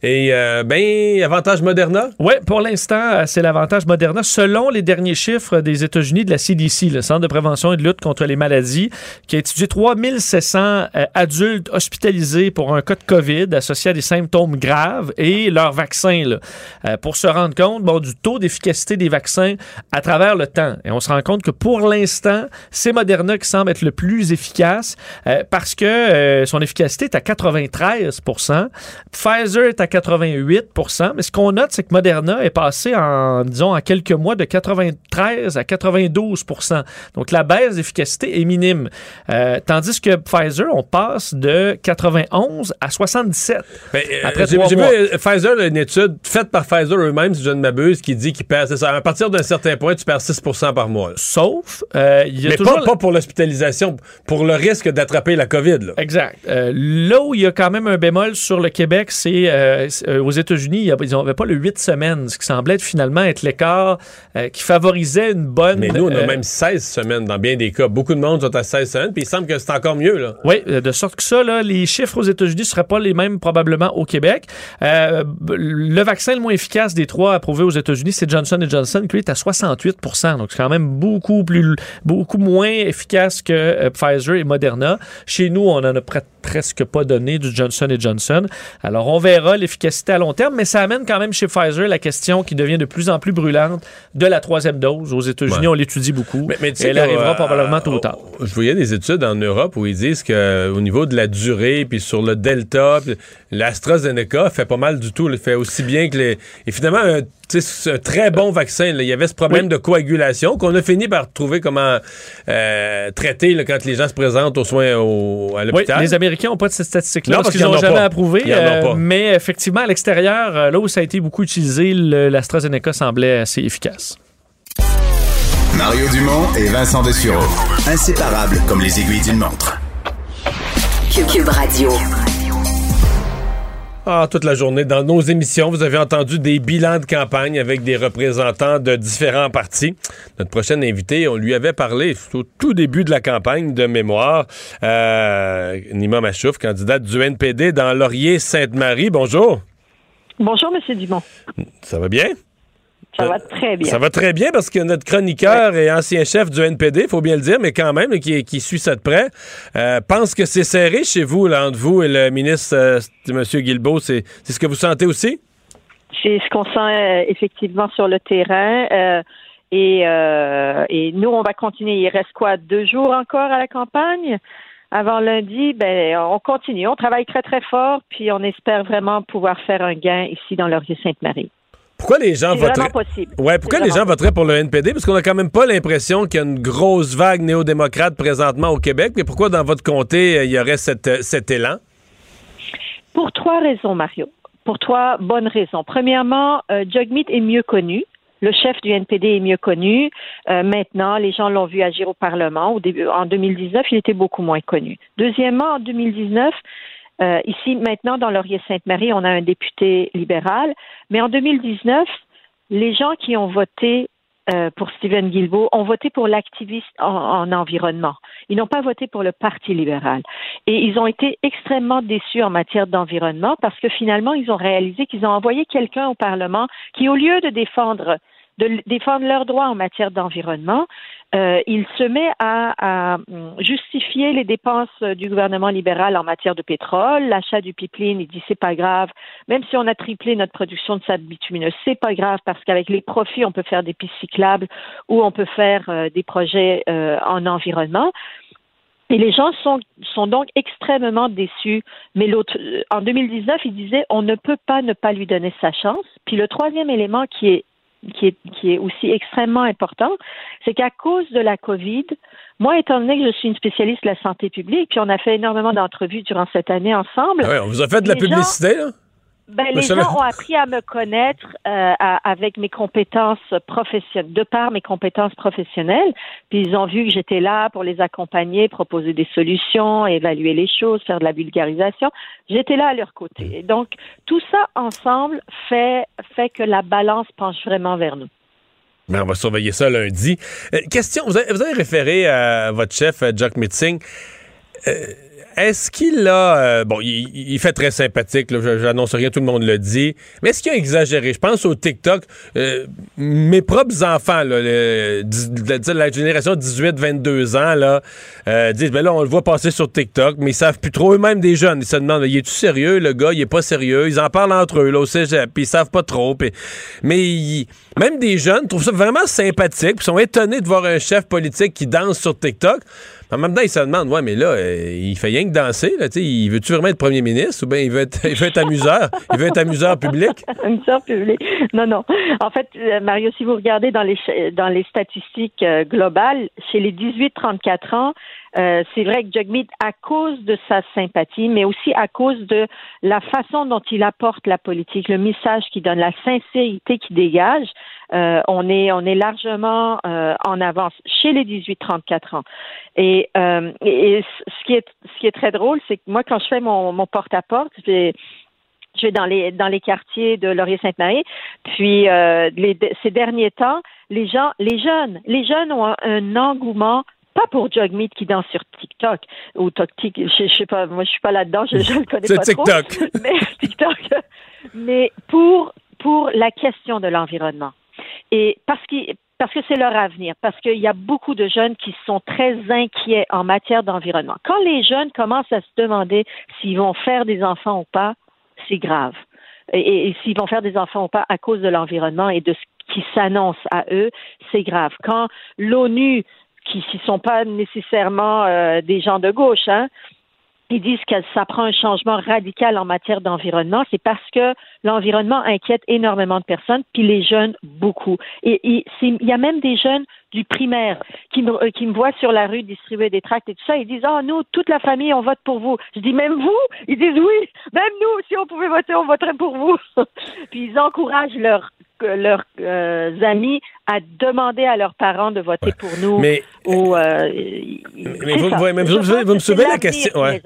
Et, euh, ben, avantage Moderna? Oui, pour l'instant, euh, c'est l'avantage Moderna. Selon les derniers chiffres des États-Unis de la CDC, le Centre de prévention et de lutte contre les maladies, qui a étudié 3700 euh, adultes hospitalisés pour un cas de COVID associé à des symptômes graves et leur vaccin, pour se rendre compte bon, du taux d'efficacité des vaccins à travers le temps. Et on se rend compte que pour l'instant, c'est Moderna qui semble être le plus efficace euh, parce que euh, son efficacité est à 93% Pfizer est à 88% mais ce qu'on note, c'est que Moderna est passé en, disons, en quelques mois de 93 à 92% Donc, la baisse d'efficacité est minime. Euh, tandis que Pfizer, on passe de 91 à 77. Ben, euh, Après trois vu mois. euh, Pfizer, une étude faite par Pfizer eux-mêmes, si je ne m'abuse, qui dit qu'ils perdent, à partir d'un certain point, tu perds 6 par mois. là. Sauf, euh, il y a Mais toujours... pas, pas pour l'hospitalisation, pour le risque d'attraper la COVID. Là. Exact. Euh, là où il y a quand même un bémol sur le Québec, c'est euh, aux États-Unis, ils n'avaient pas le 8 semaines, ce qui semblait être finalement être l'écart qui favorisait une bonne... Mais nous, on a même 16 semaines dans bien des cas. Beaucoup de monde sont à 16 semaines, puis il semble que c'est encore mieux. Là. Oui, de sorte que ça, là, les chiffres aux États-Unis ne seraient pas les mêmes probablement au Québec. Le vaccin le moins efficace des trois approuvés aux États-Unis, c'est Johnson Johnson, qui est à 68% Donc, c'est quand même beaucoup plus, beaucoup moins efficace que euh, Pfizer et Moderna. Chez nous, on en a pre- presque pas donné du Johnson Johnson. Alors, on verra l'efficacité à long terme, mais ça amène quand même chez Pfizer la question qui devient de plus en plus brûlante de la troisième dose. Aux États-Unis, Ouais. on l'étudie beaucoup. Mais, mais Et elle arrivera euh, probablement tôt ou tard. Je voyais des études en Europe où ils disent qu'au niveau de la durée, puis sur le Delta, l'AstraZeneca fait pas mal du tout. Il fait aussi bien que les. Et finalement, un, c'est un très bon vaccin. là. Il y avait ce problème Oui. de coagulation qu'on a fini par trouver comment euh, traiter là, quand les gens se présentent aux soins au, à Oui, l'hôpital. les Américains n'ont pas de cette statistique-là parce parce qu'ils n'ont jamais pas. approuvé. Euh, mais effectivement, à l'extérieur, euh, là où ça a été beaucoup utilisé, l'AstraZeneca semblait assez efficace. Mario Dumont et Vincent Dessureau. Inséparables comme les aiguilles d'une montre. Cube, Cube Radio. Ah, toute la journée, dans nos émissions, vous avez entendu des bilans de campagne avec des représentants de différents partis. Notre prochain invité, on lui avait parlé au tout début de la campagne de mémoire. Euh, Nima Machouf, candidate du NPD dans Laurier-Sainte-Marie. Bonjour. Bonjour, Monsieur Dumont. Ça va bien? Ça Euh, va très bien. Ça va très bien parce que notre chroniqueur et ancien chef du NPD, il faut bien le dire, mais quand même, qui, qui suit ça de près, euh, pense que c'est serré chez vous, là, entre vous et le ministre, euh, M. Guilbeault. C'est c'est ce que vous sentez aussi? C'est ce qu'on sent euh, effectivement sur le terrain. et, et nous, on va continuer. Il reste quoi, deux jours encore à la campagne? Avant lundi, ben, on continue. On travaille très, très fort, puis on espère vraiment pouvoir faire un gain ici dans Laurier-Sainte-Marie. Pourquoi les gens voteraient... possible. Ouais, pourquoi les gens voteraient pour le NPD? Parce qu'on a quand même pas l'impression qu'il y a une grosse vague néo-démocrate présentement au Québec. Mais pourquoi dans votre comté, euh, il y aurait cette, euh, cet élan? Pour trois raisons, Mario. Pour trois bonnes raisons. Premièrement, euh, est mieux connu. Le chef du NPD est mieux connu. Euh, maintenant, les gens l'ont vu agir au Parlement. Au début, en 2019, il était beaucoup moins connu. Deuxièmement, en 2019, euh, ici, maintenant, dans Laurier-Sainte-Marie, on a un député libéral. Mais en 2019, les gens qui ont voté euh, pour Stephen Guilbeault ont voté pour l'activiste en, en environnement. Ils n'ont pas voté pour le Parti libéral. Et ils ont été extrêmement déçus en matière d'environnement parce que finalement, ils ont réalisé qu'ils ont envoyé quelqu'un au Parlement qui, au lieu de défendre de défendre leurs droits en matière d'environnement, euh, il se met à, hum, justifier les dépenses du gouvernement libéral en matière de pétrole, l'achat du pipeline, il dit c'est pas grave, même si on a triplé notre production de sable bitumineux, c'est pas grave parce qu'avec les profits, on peut faire des pistes cyclables ou on peut faire euh, des projets euh, en environnement. Et les gens sont, sont donc extrêmement déçus. Mais l'autre, en 2019, il disait on ne peut pas ne pas lui donner sa chance. Puis le troisième élément qui est qui est, qui est aussi extrêmement important, c'est qu'à cause de la COVID, moi, étant donné que je suis une spécialiste de la santé publique, puis on a fait énormément d'entrevues durant cette année ensemble, Ah ouais, on vous a fait de la gens- publicité, là? Ben, les gens ont appris à me connaître euh, à- avec mes compétences professionnelles, de par mes compétences professionnelles. Puis ils ont vu que j'étais là pour les accompagner, proposer des solutions, évaluer les choses, faire de la vulgarisation. J'étais là à leur côté. Et donc tout ça ensemble fait fait que la balance penche vraiment vers nous. Mais on va surveiller ça lundi. Euh, question, vous avez, vous avez référé à votre chef, Jack Mitzing. Euh, est-ce qu'il a... euh, bon, il, fait très sympathique, j'annonce rien, tout le monde le dit. Mais est-ce qu'il a exagéré? Je pense au TikTok. euh, mes propres enfants, là, le- de la génération 18-22 ans, là, euh, disent, ben là, on le voit passer sur TikTok, mais ils savent plus trop. Eux-mêmes des jeunes, ils se demandent, il est-tu sérieux, le gars? Il est pas sérieux. Ils en parlent entre eux, là, au cégep, puis ils savent pas trop. mais même des jeunes trouvent ça vraiment sympathique, puis sont étonnés de voir un chef politique qui danse sur TikTok. En même temps, ils se demandent, ouais, mais là, euh, il fait rien que danser, là, tu sais, il veut-tu vraiment être premier ministre ou bien il veut être, il veut être amuseur? il veut être amuseur public? Amuseur public. Non, non. En fait, euh, Mario, si vous regardez dans les dans les statistiques euh, globales, chez les 18-34 ans, euh, c'est vrai que Jagmeet, à cause de sa sympathie, mais aussi à cause de la façon dont il apporte la politique, le message qu'il donne, la sincérité qu'il dégage, euh, on est on est largement euh, en avance chez les 18-34 ans. Et, euh, et ce qui est ce qui est très drôle, c'est que moi, quand je fais mon, mon porte-à-porte, je vais je vais dans les dans les quartiers de Laurier-Sainte-Marie. Puis euh, les, ces derniers temps, les gens, les jeunes, les jeunes ont un engouement pas pour Jugmeet qui danse sur TikTok ou TikTok, je, je sais pas, moi je suis pas là-dedans, je, je le connais pas TikTok. trop. Mais TikTok, mais pour pour la question de l'environnement et parce qu'il parce que c'est leur avenir, parce qu'il y a beaucoup de jeunes qui sont très inquiets en matière d'environnement. Quand les jeunes commencent à se demander s'ils vont faire des enfants ou pas, c'est grave. Et, et s'ils vont faire des enfants ou pas à cause de l'environnement et de ce qui s'annonce à eux, c'est grave. Quand l'ONU, qui ne sont pas nécessairement euh, des gens de gauche, hein, ils disent que ça prend un changement radical en matière d'environnement, c'est parce que l'environnement inquiète énormément de personnes, puis les jeunes beaucoup. Et, il y a même des jeunes du primaire qui me, euh, qui me voient sur la rue distribuer des tracts et tout ça, ils disent Ah, nous, toute la famille, on vote pour vous. Je dis Même vous? Ils disent Oui, même nous, si on pouvait voter, on voterait pour vous. puis ils encouragent leurs leurs euh, amis à demander à leurs parents de voter pour nous. Mais- ou, euh, mais vous- ça. ouais, mais vous- Je vous- pense vous me soulevez la question, ouais.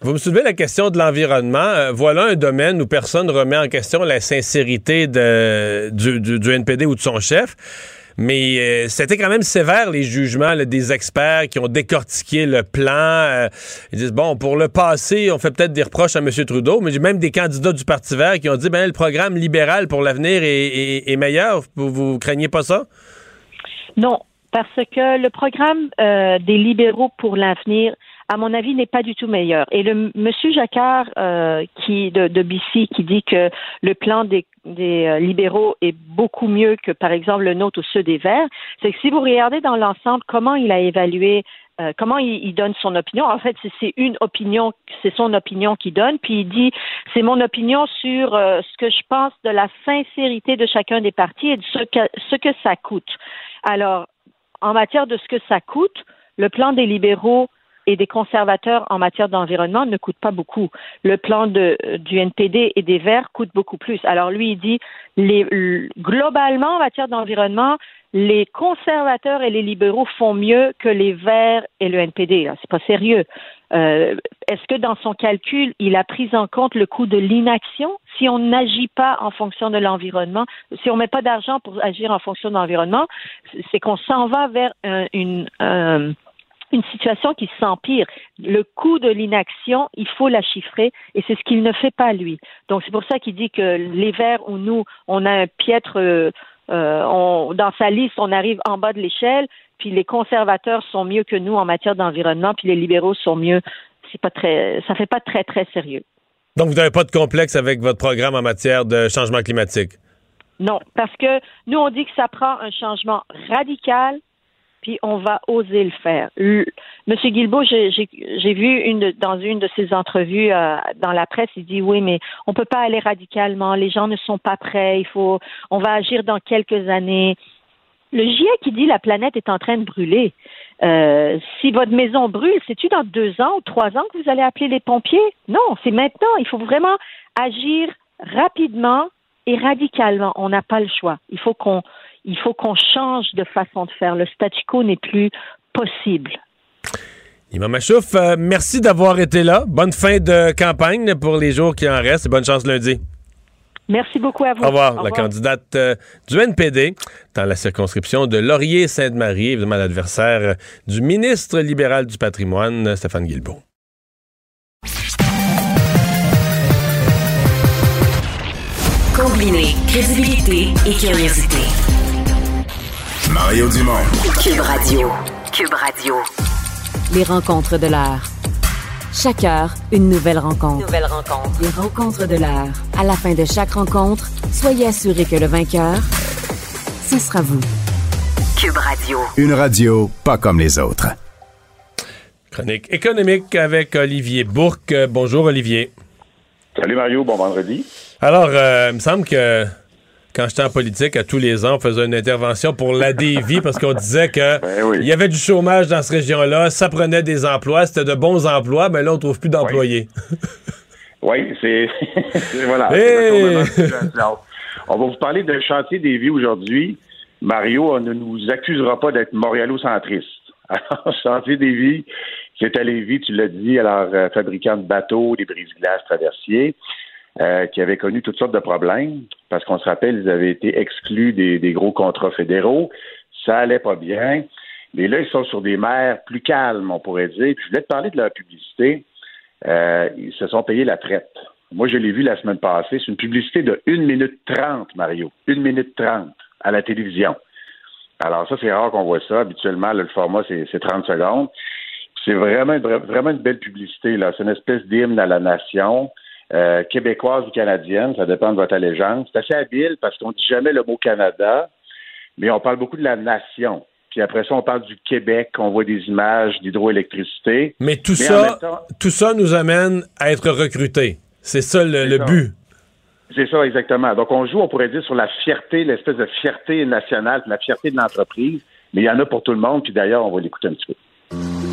Vous me soulevez la question de l'environnement. Euh, voilà un domaine où personne ne remet en question la sincérité de, du, du- du NPD ou de son chef. Mais euh, c'était quand même sévère les jugements là, des experts qui ont décortiqué le plan. Euh, ils disent bon pour le passé, on fait peut-être des reproches à M. Trudeau, mais j'ai même des candidats du Parti Vert qui ont dit ben le programme libéral pour l'avenir est, est- est meilleur. Vous, vous craignez pas ça? Non, parce que le programme euh, des libéraux pour l'avenir à mon avis, n'est pas du tout meilleur. Et le monsieur Jacquard euh, qui de, de BC qui dit que le plan des, des euh, libéraux est beaucoup mieux que, par exemple, le nôtre ou ceux des Verts, c'est que si vous regardez dans l'ensemble comment il a évalué euh, comment il, donne son opinion. En fait, c'est une opinion, c'est son opinion qu'il donne, puis il dit c'est mon opinion sur euh, ce que je pense de la sincérité de chacun des partis et de ce que, ce que ça coûte. Alors, en matière de ce que ça coûte, le plan des libéraux et des conservateurs en matière d'environnement ne coûte pas beaucoup. Le plan du NPD et des Verts coûte beaucoup plus. Alors lui, il dit globalement en matière d'environnement, les conservateurs et les libéraux font mieux que les Verts et le NPD. C'est pas sérieux. Euh, Est-ce que dans son calcul, il a pris en compte le coût de l'inaction? Si on n'agit pas en fonction de l'environnement, si on met pas d'argent pour agir en fonction de l'environnement, c'est qu'on s'en va vers un, une un, une situation qui s'empire. Le coût de l'inaction, il faut la chiffrer et c'est ce qu'il ne fait pas lui. Donc c'est pour ça qu'il dit que les Verts ou nous, on a un piètre, euh, on, dans sa liste, on arrive en bas de l'échelle, puis les conservateurs sont mieux que nous en matière d'environnement, puis les libéraux sont mieux. C'est pas très, ça fait pas très très sérieux. Donc vous n'avez pas de complexe avec votre programme en matière de changement climatique? Non, parce que nous on dit que ça prend un changement radical on va oser le faire. Monsieur Guilbeault, j'ai vu dans une de ses entrevues euh, dans la presse, il dit oui, mais on peut pas aller radicalement. Les gens ne sont pas prêts. Il faut, on va agir dans quelques années. Le GIEC qui dit la planète est en train de brûler. Euh, si votre maison brûle, c'est-tu dans deux ans ou trois ans que vous allez appeler les pompiers? Non, c'est maintenant. Il faut vraiment agir rapidement et radicalement. On n'a pas le choix. Il faut qu'on il faut qu'on change de façon de faire. Le statu quo n'est plus possible. Imam Machouf, euh, merci d'avoir été là. Bonne fin de campagne pour les jours qui en restent et bonne chance lundi. Merci beaucoup à vous. Au revoir. La candidate euh, du NPD dans la circonscription de Laurier-Sainte-Marie, évidemment l'adversaire euh, du ministre libéral du patrimoine, Stéphane Guilbeault. Combiner crédibilité et curiosité. Mario Dumont. Cube Radio. Cube Radio. Les rencontres de l'heure. Chaque heure, une nouvelle rencontre. Nouvelle rencontre. Les rencontres de l'heure. À la fin de chaque rencontre, soyez assurés que le vainqueur, ce sera vous. Cube Radio. Une radio pas comme les autres. Chronique économique avec Olivier Bourque. Bonjour Olivier. Salut Mario, bon vendredi. Alors, euh, il me semble que quand j'étais en politique, à tous les ans, on faisait une intervention pour la dévie parce qu'on disait que Ben oui. il y avait du chômage dans cette région-là, ça prenait des emplois, c'était de bons emplois, mais là, on trouve plus d'employés. Oui, c'est. c'est- voilà. On va vous parler d'un chantier des vies aujourd'hui. Mario, on ne nous accusera pas d'être montréalocentriste. Alors, chantier des vies, c'est à Lévis, tu l'as dit, alors euh, fabricant de bateaux, des brise-glaces traversiers, euh, qui avait connu toutes sortes de problèmes, parce qu'on se rappelle, ils avaient été exclus des, des gros contrats fédéraux. Ça allait pas bien. Mais là, ils sont sur des mers plus calmes, on pourrait dire. Puis je voulais te parler de leur publicité. Euh, ils se sont payés la traite. Moi, je l'ai vu la semaine passée. C'est une publicité de 1 minute 30, Mario. 1 minute 30 à la télévision. Alors ça, c'est rare qu'on voit ça. Habituellement, là, le format, c'est c'est 30 secondes. C'est vraiment, vra- vraiment une belle publicité. là. C'est une espèce d'hymne à la nation. Euh, québécoise ou canadienne, ça dépend de votre allégeance. C'est assez habile parce qu'on dit jamais le mot Canada, mais on parle beaucoup de la nation. Puis après ça, on parle du Québec, on voit des images d'hydroélectricité. Mais tout Mais ça, temps- tout ça nous amène à être recrutés. C'est ça le, le ça. but. C'est ça, exactement. Donc, on joue, on pourrait dire, sur la fierté, l'espèce de fierté nationale, la fierté de l'entreprise. Mais il y en a pour tout le monde. Puis d'ailleurs, on va l'écouter un petit peu.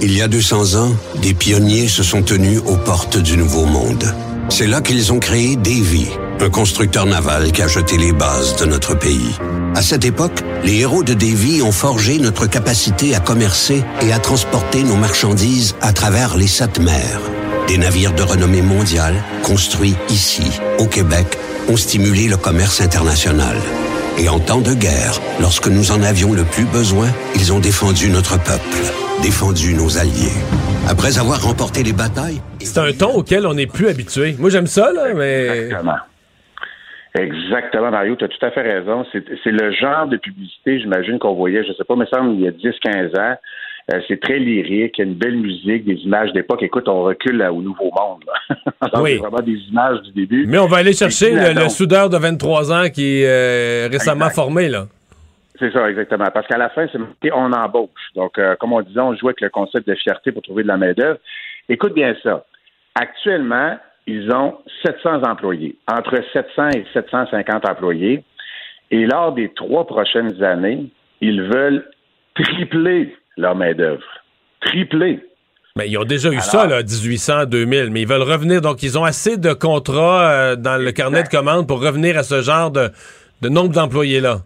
Il y a 200 ans, des pionniers se sont tenus aux portes du Nouveau Monde. C'est là qu'ils ont créé Davy, un constructeur naval qui a jeté les bases de notre pays. À cette époque, les héros de Davy ont forgé notre capacité à commercer et à transporter nos marchandises à travers les sept mers. Des navires de renommée mondiale, construits ici, au Québec, ont stimulé le commerce international. Et en temps de guerre, lorsque nous en avions le plus besoin, ils ont défendu notre peuple, défendu nos alliés. Après avoir remporté les batailles, C'est un ton auquel on n'est plus habitué. Moi, j'aime ça, là, mais. Exactement. Exactement, Mario, tu as tout à fait raison. C'est le genre de publicité, j'imagine, qu'on voyait, je sais pas, mais semble, il y a 10-15 ans. Euh, c'est très lyrique, il y a une belle musique, des images d'époque. Écoute, on recule là, au Nouveau Monde. là. Oui. vraiment des images du début. Mais on va aller chercher le, soudeur de 23 ans qui est euh, récemment Exact. formé, là. C'est ça, exactement. Parce qu'à la fin, c'est marqué on embauche. Donc, euh, comme on disait, on joue avec le concept de fierté pour trouver de la main-d'œuvre. Écoute bien ça. Actuellement, ils ont 700 employés, entre 700 et 750 employés. Et lors des trois prochaines années, ils veulent tripler leur main-d'œuvre. Tripler. Mais ils ont déjà eu Alors- ça, là, 1800, 2000, mais ils veulent revenir. Donc, ils ont assez de contrats euh, dans le carnet de commandes pour revenir à ce genre de, de nombre d'employés-là.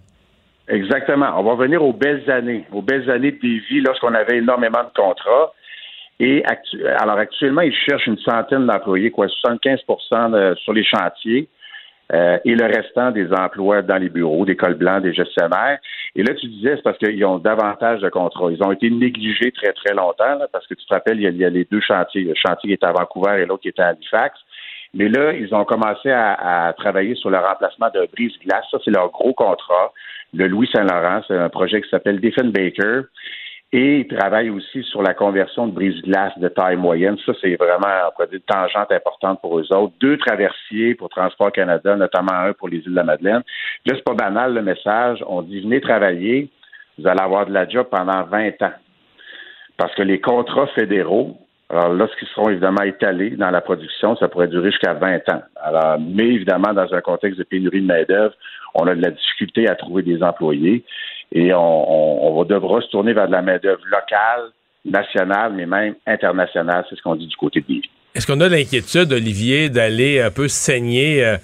Exactement. On va revenir aux belles années, aux belles années de Davy, lorsqu'on avait énormément de contrats. Et actu- alors actuellement, ils cherchent une centaine d'employés, quoi, 75 de- sur les chantiers. euh, et le restant des emplois dans les bureaux, des cols blancs, des gestionnaires. Et là, tu disais, c'est parce qu'ils ont davantage de contrats. Ils ont été négligés très, très longtemps, là, parce que tu te rappelles, il y, a, les deux chantiers. Le chantier qui est à Vancouver et l'autre qui est à Halifax. Mais là, ils ont commencé à travailler sur le remplacement de brise-glace. Ça, c'est leur gros contrat. Le Louis Saint-Laurent, c'est un projet qui s'appelle Baker. Et ils travaillent aussi sur la conversion de brise-glace de taille moyenne. Ça, c'est vraiment une tangente importante pour eux autres. Deux traversiers pour Transport Canada, notamment un pour les îles de la Madeleine. Là, c'est pas banal le message. On dit venez travailler, vous allez avoir de la job pendant 20 ans. Parce que les contrats fédéraux, alors lorsqu'ils seront évidemment étalés dans la production, ça pourrait durer jusqu'à 20 ans. Alors, mais évidemment, dans un contexte de pénurie de main-d'œuvre, on a de la difficulté à trouver des employés et on, on, on devra se tourner vers de la main-d'œuvre locale, nationale, mais même internationale. C'est ce qu'on dit du côté de Lévis. Est-ce qu'on a l'inquiétude, Olivier, d'aller un peu saigner euh,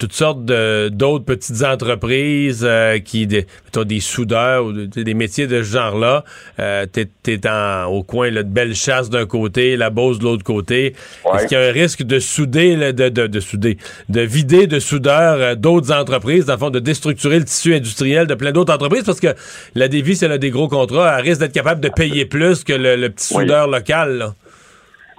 toutes sortes d'autres petites entreprises euh, qui, des, des soudeurs ou de- des métiers de ce genre-là? Euh, T'es en- au coin là, de Bellechasse d'un côté, la Beauce de l'autre côté. Est-ce qu'il y a un risque de souder, là, de, de, de souder, de vider de soudeurs euh, d'autres entreprises, dans le fond, de déstructurer le tissu industriel de plein d'autres entreprises? Parce que la Dévis, elle a des gros contrats, elle risque d'être capable de payer plus que le, le petit Oui. soudeur local. là.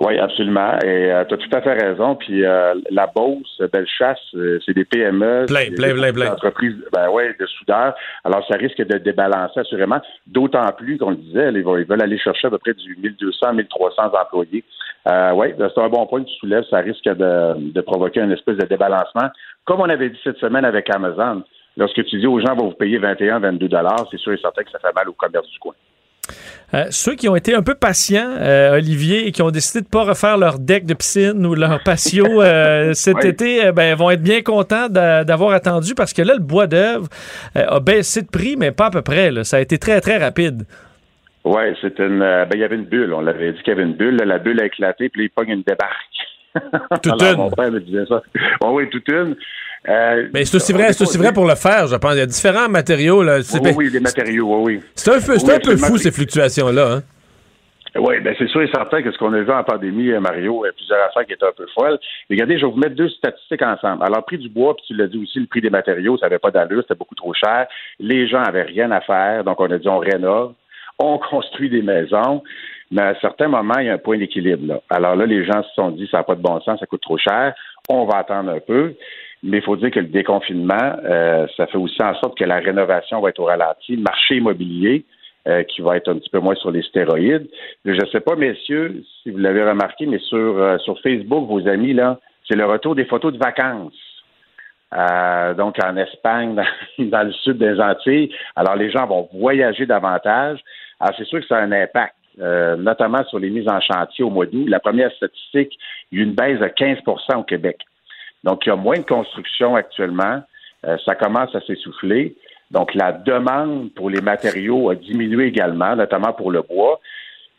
Oui, absolument. Et tu as tout à fait raison. Puis euh, la Beauce, Bellechasse, euh, c'est des PME. Plein, plein, des plein, plein. entreprises ben ouais, de soudeurs. Alors, ça risque de débalancer assurément. D'autant plus qu'on le disait, ils, vont- ils veulent aller chercher à peu près du 1200, 1300 employés. Euh, oui, c'est un bon point que tu soulèves. Ça risque de, de provoquer une espèce de débalancement. Comme on avait dit cette semaine avec Amazon, lorsque tu dis aux gens, va vous payer 21, 22 dollars, c'est sûr et certain que ça fait mal au commerce du coin. Euh, ceux qui ont été un peu patients, euh, Olivier, et qui ont décidé de ne pas refaire leur deck de piscine ou leur patio euh, cet Oui. été, ben, vont être bien contents d'a- d'avoir attendu parce que là, le bois d'œuvre a baissé de prix, mais pas à peu près. là. Ça a été très, très rapide. Oui, c'est une. ben, il y avait une bulle. On l'avait dit qu'il y avait une bulle. Là, la bulle a éclaté, puis il pogne une débarque. Toute Alors, une. Mon père me disait ça. Oui, toute une. Euh, Mais c'est aussi vrai, c'est aussi vrai pour le fer, je pense. Il y a différents matériaux. Là. C'est Oui, oui, les matériaux, oui, oui. c'est un peu, c'est Oui, un peu fou, ces fluctuations-là. Hein? Oui, ben c'est sûr et certain que ce qu'on a vu en pandémie, euh, Mario, il y a plusieurs affaires qui étaient un peu folles. Regardez, je vais vous mettre deux statistiques ensemble. Alors, le prix du bois, puis tu l'as dit aussi, le prix des matériaux, ça n'avait pas d'allure, c'était beaucoup trop cher. Les gens avaient rien à faire, donc on a dit on rénove, on construit des maisons, mais à un certain moment, il y a un point d'équilibre. Là. Alors là, les gens se sont dit, ça n'a pas de bon sens, ça coûte trop cher, on va attendre un peu. Mais il faut dire que le déconfinement, euh, ça fait aussi en sorte que la rénovation va être au ralenti. Le marché immobilier, euh, qui va être un petit peu moins sur les stéroïdes. Je ne sais pas, messieurs, si vous l'avez remarqué, mais sur, euh, sur Facebook, vos amis, là, c'est le retour des photos de vacances. Euh, donc en Espagne, dans, le sud des Antilles. Alors les gens vont voyager davantage. Alors c'est sûr que ça a un impact, euh, notamment sur les mises en chantier au mois d'août. La première statistique, il y a une baisse de 15% au Québec. Donc il y a moins de construction actuellement. Euh, ça commence à s'essouffler. Donc la demande pour les matériaux a diminué également, notamment pour le bois.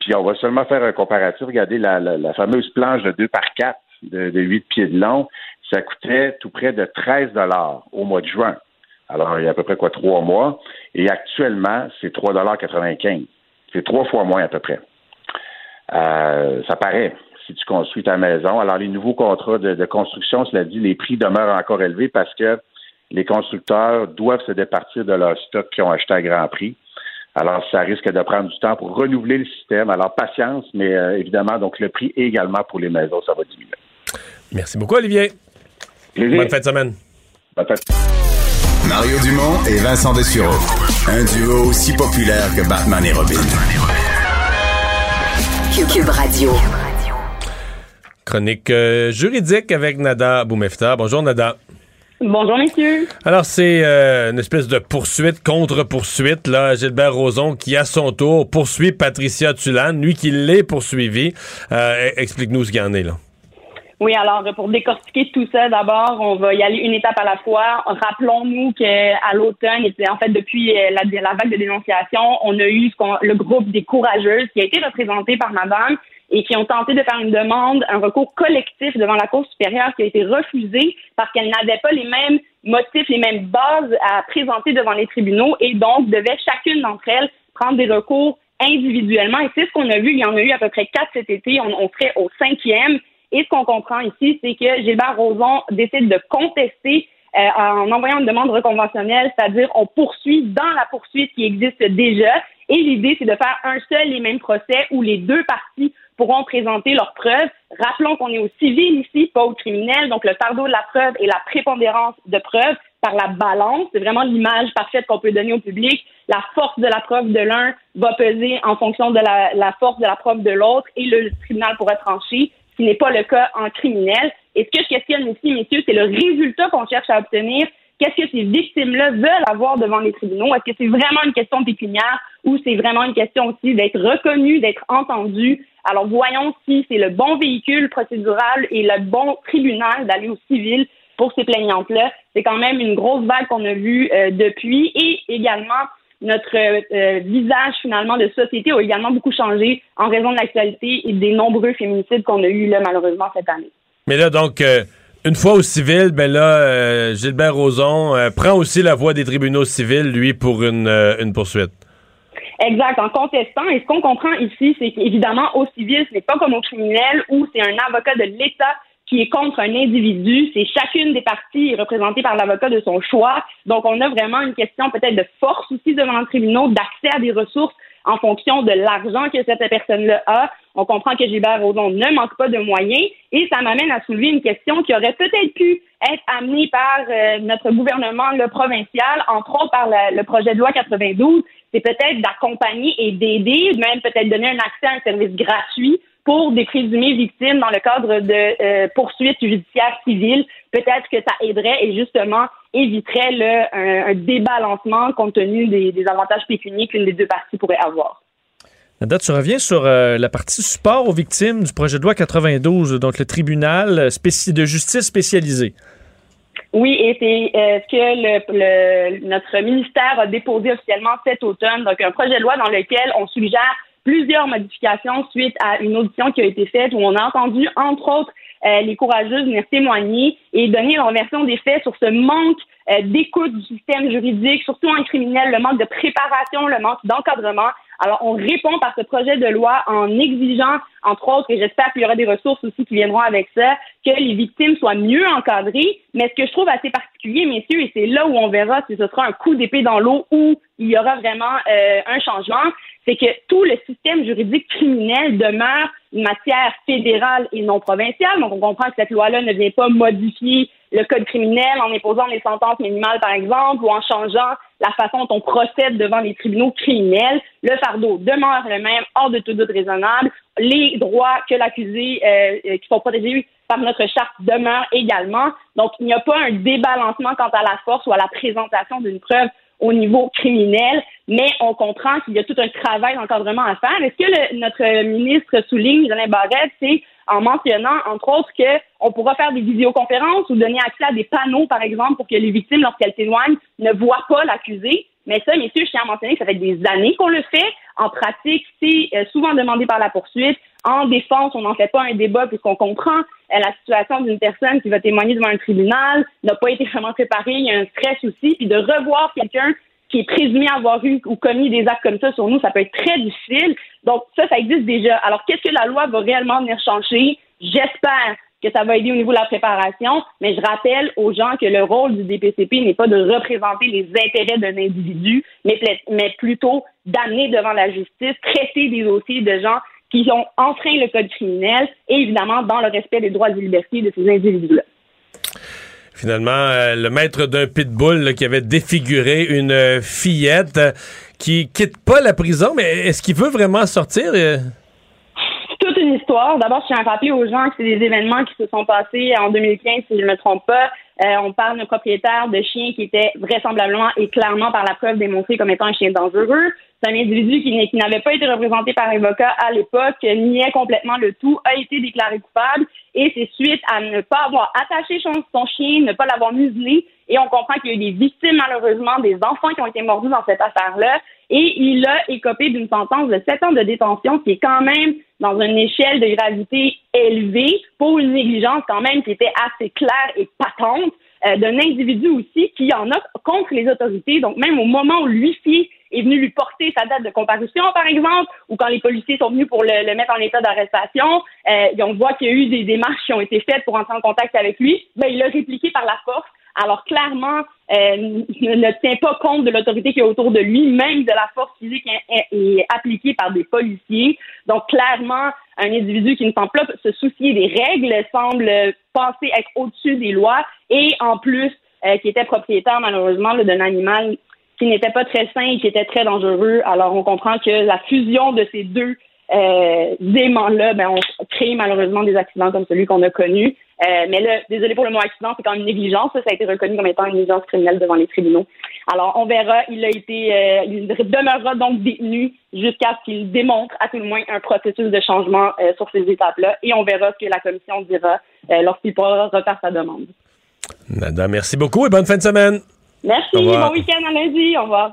Puis on va seulement faire un comparatif. Regardez la, la, la fameuse planche de 2 par 4 de, de 8 pieds de long. Ça coûtait tout près de 13 dollars au mois de juin. Alors, il y a à peu près quoi, trois mois. Et actuellement, c'est 3,95 C'est trois fois moins à peu près. Euh, ça paraît si tu construis ta maison. Alors, les nouveaux contrats de, de construction, cela dit, les prix demeurent encore élevés parce que les constructeurs doivent se départir de leur stock qu'ils ont acheté à grand prix. Alors, ça risque de prendre du temps pour renouveler le système. Alors, patience, mais euh, évidemment, donc le prix également pour les maisons, ça va diminuer. Merci beaucoup, Olivier. Plaisir. Bonne fin de semaine. Bonne fête. Mario Dumont et Vincent Dessureau. Un duo aussi populaire que Batman et Robin. Cube Radio. Chronique euh, juridique avec Nada Boumefta. Bonjour Nada. Bonjour, messieurs. Alors, c'est euh, une espèce de poursuite contre poursuite. Là, Gilbert Rozon qui, à son tour, poursuit Patricia Tulane, lui qui l'est poursuivi. Euh, Explique-nous ce qu'il y en est, là. Oui, alors pour décortiquer tout ça, d'abord, on va y aller une étape à la fois. Rappelons-nous qu'à l'automne, et en fait depuis la, la, vague de dénonciation, on a eu ce le groupe des courageuses qui a été représenté par Madame et qui ont tenté de faire une demande, un recours collectif devant la Cour supérieure qui a été refusé parce qu'elle n'avait pas les mêmes motifs, les mêmes bases à présenter devant les tribunaux et donc devait chacune d'entre elles prendre des recours individuellement. Et c'est ce qu'on a vu. Il y en a eu à peu près quatre cet été. On, serait au cinquième. Et ce qu'on comprend ici, c'est que Gilbert Rozon décide de contester euh, en envoyant une demande reconventionnelle, c'est-à-dire on poursuit dans la poursuite qui existe déjà. Et l'idée, c'est de faire un seul et même procès où les deux parties pourront présenter leurs preuves. Rappelons qu'on est au civil ici, pas au criminel, donc le fardeau de la preuve et la prépondérance de preuve par la balance. C'est vraiment l'image parfaite qu'on peut donner au public. La force de la preuve de l'un va peser en fonction de la, force de la preuve de l'autre et le tribunal pourra trancher ce qui n'est pas le cas en criminel. Et ce que je questionne ici, messieurs, c'est le résultat qu'on cherche à obtenir. Qu'est-ce que ces victimes-là veulent avoir devant les tribunaux? Est-ce que c'est vraiment une question pécuniaire ou c'est vraiment une question aussi d'être reconnu, d'être entendu? Alors, voyons si c'est le bon véhicule procédural et le bon tribunal d'aller au civil pour ces plaignantes-là. C'est quand même une grosse vague qu'on a vue euh, depuis et également notre euh, visage finalement de société a également beaucoup changé en raison de l'actualité et des nombreux féminicides qu'on a eus là, malheureusement cette année. Mais là, donc, euh, une fois au civil, ben là, euh, Gilbert Rozon prend aussi la voie des tribunaux civils, lui, pour une, une poursuite. Exact, en contestant. Et ce qu'on comprend ici, c'est qu'évidemment, au civil, ce n'est pas comme au criminel où c'est un avocat de l'État qui est contre un individu. C'est chacune des parties représentée par l'avocat de son choix. Donc, on a vraiment une question peut-être de force aussi devant le tribunal, d'accès à des ressources en fonction de l'argent que cette personne-là a. On comprend que Gilbert Rodon ne manque pas de moyens et ça m'amène à soulever une question qui aurait peut-être pu être amenée par euh, notre gouvernement le provincial, entre autres par le projet de loi 92. C'est peut-être d'accompagner et d'aider, même peut-être donner un accès à un service gratuit pour des présumés victimes dans le cadre de euh, poursuites judiciaires civiles. Peut-être que ça aiderait et justement éviterait le, un, débalancement compte tenu des, avantages pécuniaires qu'une des deux parties pourrait avoir. Nada, tu reviens sur euh, la partie support aux victimes du projet de loi 92, donc le tribunal de justice spécialisé. Oui, et c'est euh, ce que le, notre ministère a déposé officiellement cet automne, donc un projet de loi dans lequel on suggère plusieurs modifications suite à une audition qui a été faite où on a entendu, entre autres, euh, les courageuses venir témoigner et donner leur version des faits sur ce manque euh, d'écoute du système juridique, surtout en criminel, le manque de préparation, le manque d'encadrement. Alors, on répond par ce projet de loi en exigeant, entre autres, et j'espère qu'il y aura des ressources aussi qui viendront avec ça, que les victimes soient mieux encadrées. Mais ce que je trouve assez particulier, messieurs, et c'est là où on verra si ce sera un coup d'épée dans l'eau ou il y aura vraiment euh, un changement, c'est que tout le système juridique criminel demeure une matière fédérale et non provinciale. Donc, on comprend que cette loi-là ne vient pas modifier le code criminel en imposant les sentences minimales, par exemple, ou en changeant la façon dont on procède devant les tribunaux criminels. Le fardeau demeure le même, hors de tout doute raisonnable. Les droits que l'accusé, euh, euh, qui sont protégés par notre charte, demeurent également. Donc, il n'y a pas un débalancement quant à la force ou à la présentation d'une preuve au niveau criminel, mais on comprend qu'il y a tout un travail d'encadrement à faire. est ce que notre ministre souligne, Jeanne Barrette, c'est en mentionnant, entre autres, qu'on pourra faire des visioconférences ou donner accès à des panneaux, par exemple, pour que les victimes, lorsqu'elles témoignent, ne voient pas l'accusé? Mais ça, messieurs, je tiens à mentionner que ça fait des années qu'on le fait. En pratique, c'est euh, souvent demandé par la poursuite. En défense, on n'en fait pas un débat puisqu'on comprend euh, la situation d'une personne qui va témoigner devant un tribunal, n'a pas été vraiment préparée, il y a un stress aussi, puis de revoir quelqu'un qui est présumé avoir eu ou commis des actes comme ça sur nous, ça peut être très difficile. Donc ça, ça existe déjà. Alors qu'est-ce que la loi va réellement venir changer? J'espère que ça va aider au niveau de la préparation, mais je rappelle aux gens que le rôle du DPCP n'est pas de représenter les intérêts d'un individu, mais, mais plutôt d'amener devant la justice, traiter des dossiers de gens qui ont enfreint le code criminel et évidemment dans le respect des droits et libertés de ces individus-là. Finalement, euh, le maître d'un pitbull qui avait défiguré une euh, fillette euh, qui quitte pas la prison, mais est-ce qu'il veut vraiment sortir? une histoire. D'abord, je tiens à rappeler aux gens que c'est des événements qui se sont passés en 2015, si je ne me trompe pas. Euh, on parle d'un propriétaire de chien qui était vraisemblablement et clairement par la preuve démontré comme étant un chien dangereux. C'est un individu qui, n'avait pas été représenté par un avocat à l'époque, niait complètement le tout, a été déclaré coupable et c'est suite à ne pas avoir attaché son chien, ne pas l'avoir muselé et on comprend qu'il y a eu des victimes malheureusement, des enfants qui ont été mordus dans cette affaire-là et il a écopé d'une sentence de 7 ans de détention qui est quand même dans une échelle de gravité élevée pour une négligence quand même qui était assez claire et patente euh, d'un individu aussi qui en a contre les autorités. Donc même au moment où l'huissier est venu lui porter sa date de comparution, par exemple, ou quand les policiers sont venus pour le, mettre en état d'arrestation, euh, on voit qu'il y a eu des démarches qui ont été faites pour entrer en contact avec lui, ben, il a répliqué par la force alors clairement, euh, ne tient pas compte de l'autorité qui est autour de lui, même de la force physique est, appliquée par des policiers. Donc clairement, un individu qui ne semble pas se soucier des règles semble penser être au-dessus des lois et en plus euh, qui était propriétaire malheureusement d'un animal qui n'était pas très sain et qui était très dangereux. Alors on comprend que la fusion de ces deux euh, démons-là, ben, on crée malheureusement des accidents comme celui qu'on a connu. Euh, mais là, désolé pour le mot accident, c'est quand même une négligence. Ça, a été reconnu comme étant une négligence criminelle devant les tribunaux. Alors, on verra. Il a été, euh, il demeurera donc détenu jusqu'à ce qu'il démontre à tout le moins un processus de changement euh, sur ces étapes-là. Et on verra ce que la commission dira lorsqu'il pourra refaire sa demande. Nada, merci beaucoup et bonne fin de semaine. Merci. Bon week-end à lundi. Au revoir.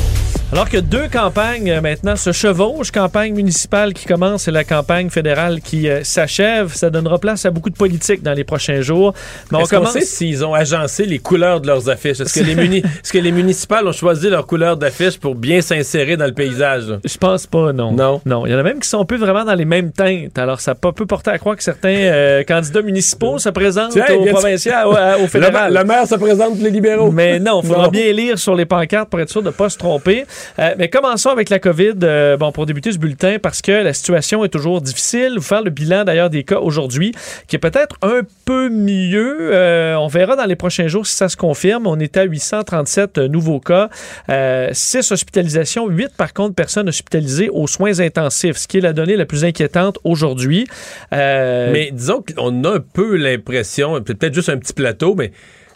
Alors que deux campagnes euh, maintenant se chevauchent, campagne municipale qui commence et la campagne fédérale qui euh, s'achève, ça donnera place à beaucoup de politique dans les prochains jours. Mais on commence... sait s'ils ont agencé les couleurs de leurs affiches? Est-ce que, les est que les municipales ont choisi leur couleur d'affiche pour bien s'insérer dans le paysage? Je pense pas, non. Non? Non. Il y en a même qui sont plus vraiment dans les mêmes teintes. Alors, ça peut porter à croire que certains euh, candidats municipaux se présentent au provincial, au, fédéral. Le, maire se présente pour les libéraux. Mais non, il faudra bien lire sur les pancartes pour être sûr de ne pas se tromper. Euh, mais commençons avec la COVID, euh, bon, pour débuter ce bulletin, parce que la situation est toujours difficile. Vous faire le bilan d'ailleurs des cas aujourd'hui, qui est peut-être un peu mieux. Euh, on verra dans les prochains jours si ça se confirme. On est à 837 nouveaux cas, 6 hospitalisations, 8 par contre personnes hospitalisées aux soins intensifs, ce qui est la donnée la plus inquiétante aujourd'hui. mais disons qu'on a un peu l'impression, peut-être juste un petit plateau, mais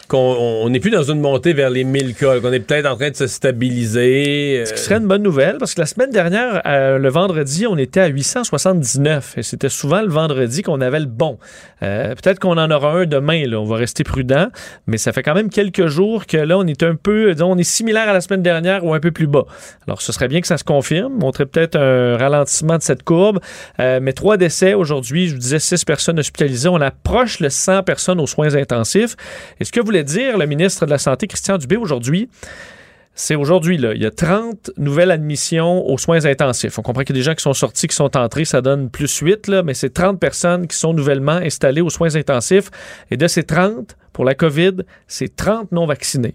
qu'on n'est plus dans une montée vers les 1000 cas, qu'on est peut-être en train de se stabiliser. Ce qui serait une bonne nouvelle, parce que la semaine dernière, euh, le vendredi, on était à 879, et c'était souvent le vendredi qu'on avait le bon. Euh, peut-être qu'on en aura un demain, là, on va rester prudent, mais ça fait quand même quelques jours que là, on est un peu, disons, on est similaire à la semaine dernière ou un peu plus bas. Alors, ce serait bien que ça se confirme, montrer peut-être un ralentissement de cette courbe, euh, mais trois décès aujourd'hui, je vous disais six personnes hospitalisées, on approche le 100 personnes aux soins intensifs. Est-ce que vous dire le ministre de la Santé, Christian Dubé, aujourd'hui, c'est aujourd'hui, là. Il y a 30 nouvelles admissions aux soins intensifs. On comprend qu'il y a des gens qui sont sortis, qui sont entrés, ça donne plus 8, là, mais c'est 30 personnes qui sont nouvellement installées aux soins intensifs. Et de ces 30, pour la COVID, c'est 30 non vaccinés.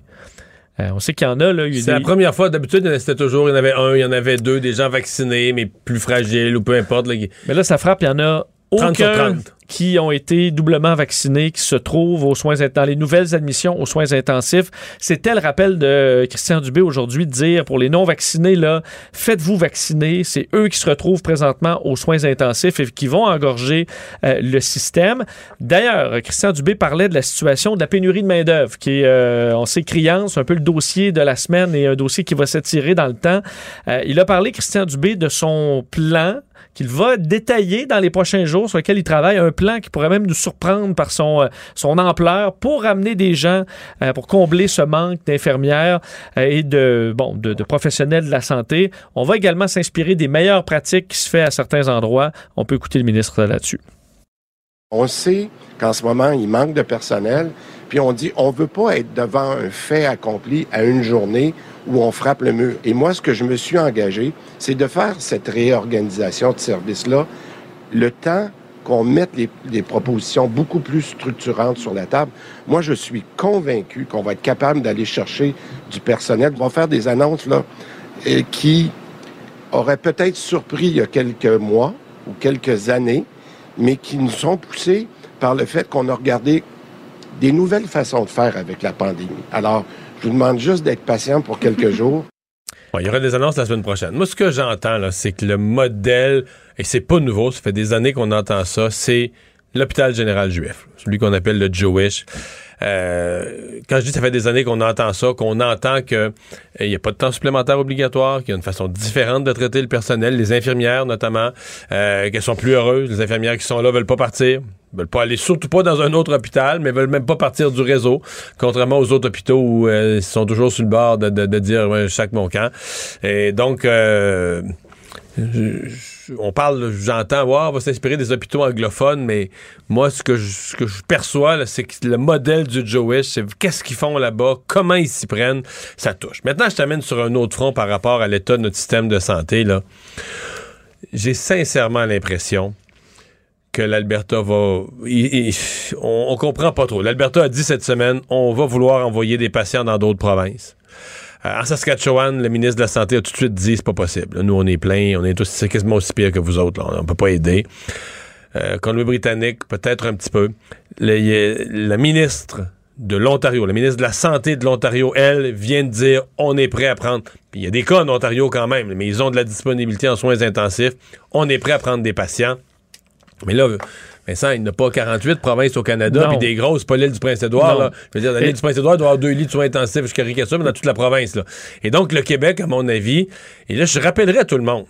Euh, on sait qu'il y en a. Là, c'est la première fois. D'habitude, c'était toujours, il y en avait un, il y en avait deux, des gens vaccinés, mais plus fragiles ou peu importe. Mais là, ça frappe, il y en a aucun qui ont été doublement vaccinés, qui se trouvent aux soins dans les nouvelles admissions aux soins intensifs. C'était le rappel de Christian Dubé aujourd'hui de dire pour les non vaccinés là, faites-vous vacciner. C'est eux qui se retrouvent présentement aux soins intensifs et qui vont engorger euh, le système. D'ailleurs, Christian Dubé parlait de la situation de la pénurie de main d'œuvre qui est, euh, on sait criant, c'est un peu le dossier de la semaine et un dossier qui va s'étirer dans le temps. Euh, il a parlé Christian Dubé de son plan qu'il va détailler dans les prochains jours, sur lequel il travaille, un plan qui pourrait même nous surprendre par son, euh, son ampleur pour amener des gens, euh, pour combler ce manque d'infirmières euh, et de, bon, de, professionnels de la santé. On va également s'inspirer des meilleures pratiques qui se fait à certains endroits. On peut écouter le ministre là-dessus. On sait qu'en ce moment, il manque de personnel, puis on dit on ne veut pas être devant un fait accompli à une journée où on frappe le mur. Et moi, ce que je me suis engagé, c'est de faire cette réorganisation de service-là le temps qu'on mette les, les propositions beaucoup plus structurantes sur la table. Moi, je suis convaincu qu'on va être capable d'aller chercher du personnel. On va faire des annonces là, euh, qui auraient peut-être surpris il y a quelques mois ou quelques années, mais qui nous sont poussés par le fait qu'on a regardé des nouvelles façons de faire avec la pandémie. Alors, je vous demande juste d'être patient pour quelques jours. Il y aura des annonces la semaine prochaine. Moi, ce que j'entends, là, c'est que le modèle, et c'est pas nouveau, ça fait des années qu'on entend ça, c'est l'hôpital général juif, celui qu'on appelle le Jewish. Euh, quand je dis ça fait des années qu'on entend ça, qu'on entend que il n'y a pas de temps supplémentaire obligatoire, qu'il y a une façon différente de traiter le personnel, les infirmières notamment, euh, qu'elles sont plus heureuses, les infirmières qui sont là veulent pas partir, veulent pas aller surtout pas dans un autre hôpital, mais veulent même pas partir du réseau, contrairement aux autres hôpitaux où euh, ils sont toujours sur le bord de, de, dire ouais, chaque mon camp. Et donc euh, on parle, j'entends, ouais, on va s'inspirer des hôpitaux anglophones, mais moi, ce que je, ce que je perçois, c'est que le modèle du Jewish, c'est qu'est-ce qu'ils font là-bas, comment ils s'y prennent, ça touche. Maintenant, je t'amène sur un autre front par rapport à l'état de notre système de santé. J'ai sincèrement l'impression que l'Alberta va. on, comprend pas trop. L'Alberta a dit cette semaine on va vouloir envoyer des patients dans d'autres provinces. Euh, en Saskatchewan, le ministre de la Santé a tout de suite dit c'est pas possible. Nous, on est plein, on est tous c'est quasiment aussi pire que vous autres. Là. On peut pas aider. Euh, Colombie-Britannique, peut-être un petit peu. Le- la ministre de l'Ontario, la ministre de la Santé de l'Ontario, elle, vient de dire on est prêt à prendre. Il y a des cas en Ontario quand même, mais ils ont de la disponibilité en soins intensifs. On est prêt à prendre des patients. Mais là, Vincent, il n'y a pas 48 provinces au Canada, puis des grosses, pas l'île du Prince-Édouard. Je veux dire, l'île Et- du Prince-Édouard, doit avoir deux lits de soins intensifs, je caricature, mais dans toute la province. Là. Et donc, le Québec, à mon avis, et là, je rappellerai à tout le monde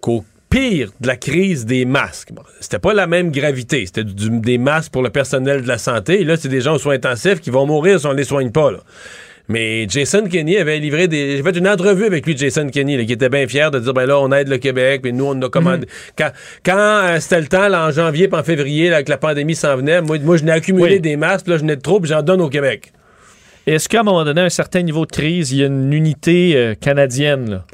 qu'au pire de la crise des masques, bon, c'était pas la même gravité. C'était du- des masques pour le personnel de la santé. Et là, c'est des gens aux soins intensifs qui vont mourir si on les soigne pas. là. Mais Jason Kenney avait livré des. J'ai fait une entrevue avec lui, Jason Kenney, là, qui était bien fier de dire ben là, on aide le Québec, puis nous, on a commandé. Quand, quand euh, c'était le temps, là, en janvier puis en février, là, que la pandémie s'en venait, moi, moi je n'ai accumulé Oui. des masques, là, je n'ai de trop, puis j'en donne au Québec. Est-ce qu'à un moment donné, à un certain niveau de crise, il y a une unité euh, canadienne? Là?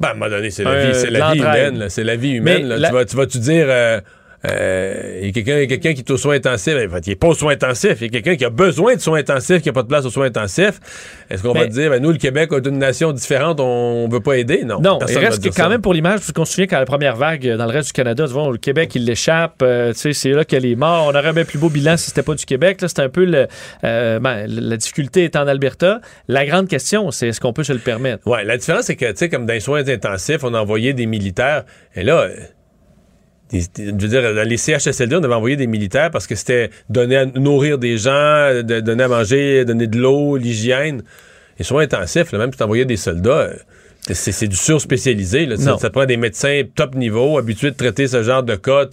Ben, à un moment donné, c'est la Euh, vie, la vie humaine. C'est la vie humaine. Mais là. la- Tu vas, tu vas-tu dire, euh, euh, il y a quelqu'un, il y a quelqu'un qui est aux soins intensifs. En fait, il n'est pas aux soins intensifs. Il y a quelqu'un qui a besoin de soins intensifs, qui n'a pas de place aux soins intensifs. Est-ce qu'on va Mais- dire, ben, nous, le Québec, on est une nation différente, on ne veut pas aider? Non. Non, il va reste que quand ça. même pour l'image, parce qu'on se souvient qu'à la première vague, euh, dans le reste du Canada, vois, le Québec, il l'échappe. euh, tu sais, c'est là qu'elle est morte. On aurait un bien plus beau bilan si c'était pas du Québec. Là, c'est un peu le, euh, ben, la difficulté est en Alberta. La grande question, c'est est-ce qu'on peut se le permettre? Ouais, la différence, c'est que, tu sais, comme dans les soins intensifs, on a envoyé des militaires. Et là, euh, des- je veux dire, dans les CHSLD, on avait envoyé des militaires parce que c'était donner à nourrir des gens, de- donner à manger, donner de l'eau, l'hygiène. Les soins intensifs, là, même si tu envoyais des soldats, euh, c'est c'est du surspécialisé. Là, ça, te prend des médecins top niveau, habitués de traiter ce genre de cas,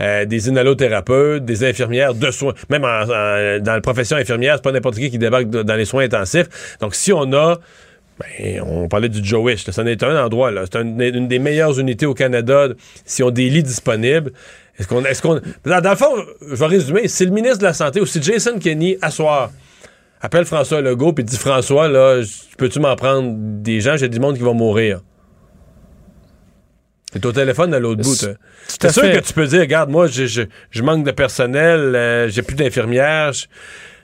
euh, des inhalothérapeutes, des infirmières de soins. Même en- en- dans la profession infirmière, c'est pas n'importe qui qui débarque de- dans les soins intensifs. Donc, si on a ben, on parlait du Joe-Wish. là. C'en est un endroit. là. C'est un- une des meilleures unités au Canada. Si on des lits disponibles, est-ce qu'on. Est-ce qu'on dans, le fond, je vais résumer. Si le ministre de la Santé ou si Jason Kenney, à soir, appelle François Legault et dit François, là, peux-tu m'en prendre des gens? J'ai du monde qui va mourir. C'est au téléphone à l'autre bout. C'est- sûr que tu peux dire, regarde, moi, je, je- je manque de personnel, euh, j'ai plus d'infirmières, je-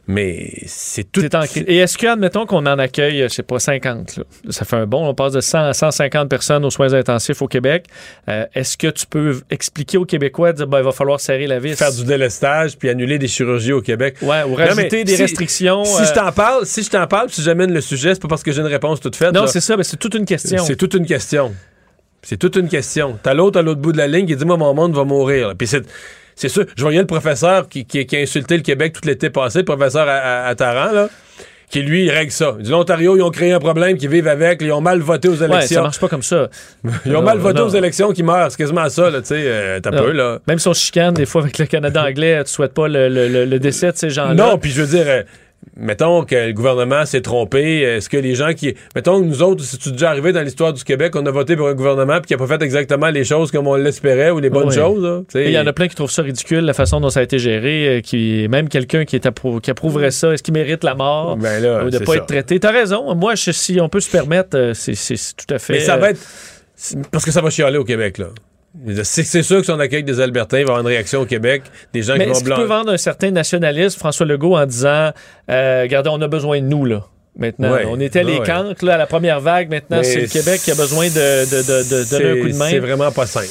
mais c'est tout. C'est en crise. Et est-ce que, admettons qu'on en accueille, euh, je sais pas, 50, là? ça fait un bon, on passe de 100 à 150 personnes aux soins intensifs au Québec. Euh, est-ce que tu peux expliquer aux Québécois, dire, ben, il va falloir serrer la vis? faire du délestage puis annuler des chirurgies au Québec. Ouais, ou Non, rajouter des si- restrictions. Si euh, je t'en parle, si je t'en parle, si j'amène le sujet, c'est pas parce que j'ai une réponse toute faite. Non, là. c'est ça, mais c'est toute une question. C'est toute une question. C'est toute une question. T'as l'autre à l'autre bout de la ligne qui dit moi mon monde va mourir. Puis c'est c'est sûr. Je voyais le professeur qui, qui- qui a insulté le Québec tout l'été passé, le professeur à, à- à Taran, là, qui lui il règle ça. Il dit l'Ontario ils ont créé un problème qu'ils vivent avec, ils ont mal voté aux Ouais, ça élections. marche pas comme ça. ils ont Non, mal voté non. aux élections qui meurent. C'est quasiment ça là. Tu sais, euh, t'as peu là. Même si on chicane des fois avec le Canada anglais, tu souhaites pas le, le- le- le décès de ces gens-là. Non, puis je veux dire, euh, mettons que le gouvernement s'est trompé. Est-ce que les gens qui. Mettons que nous autres, c'est déjà arrivé dans l'histoire du Québec, on a voté pour un gouvernement puis qui a pas fait exactement les choses comme on l'espérait ou les bonnes Oui. choses. tu Il y en a plein qui trouvent ça ridicule, la façon dont ça a été géré, euh, qui même quelqu'un qui, est appro- qui approuverait ça, est-ce qu'il mérite la mort Ben là, ou de c'est pas ça. être traité? T'as raison. Moi, je- si on peut se permettre, euh, c'est tout à fait. Mais ça va euh, être. c'est- Parce que ça va chialer au Québec, là. C'est sûr que son accueil des Albertains il va avoir une réaction au Québec. Des gens Mais qui vont qu'il peut blanc. vendre un certain nationalisme, François Legault, en disant euh, Regardez, on a besoin de nous, là? Maintenant, Ouais. on était les cancres là, à la première vague. Maintenant, c'est le Québec qui a besoin de, de- de- de donner un coup de main. C'est vraiment pas simple.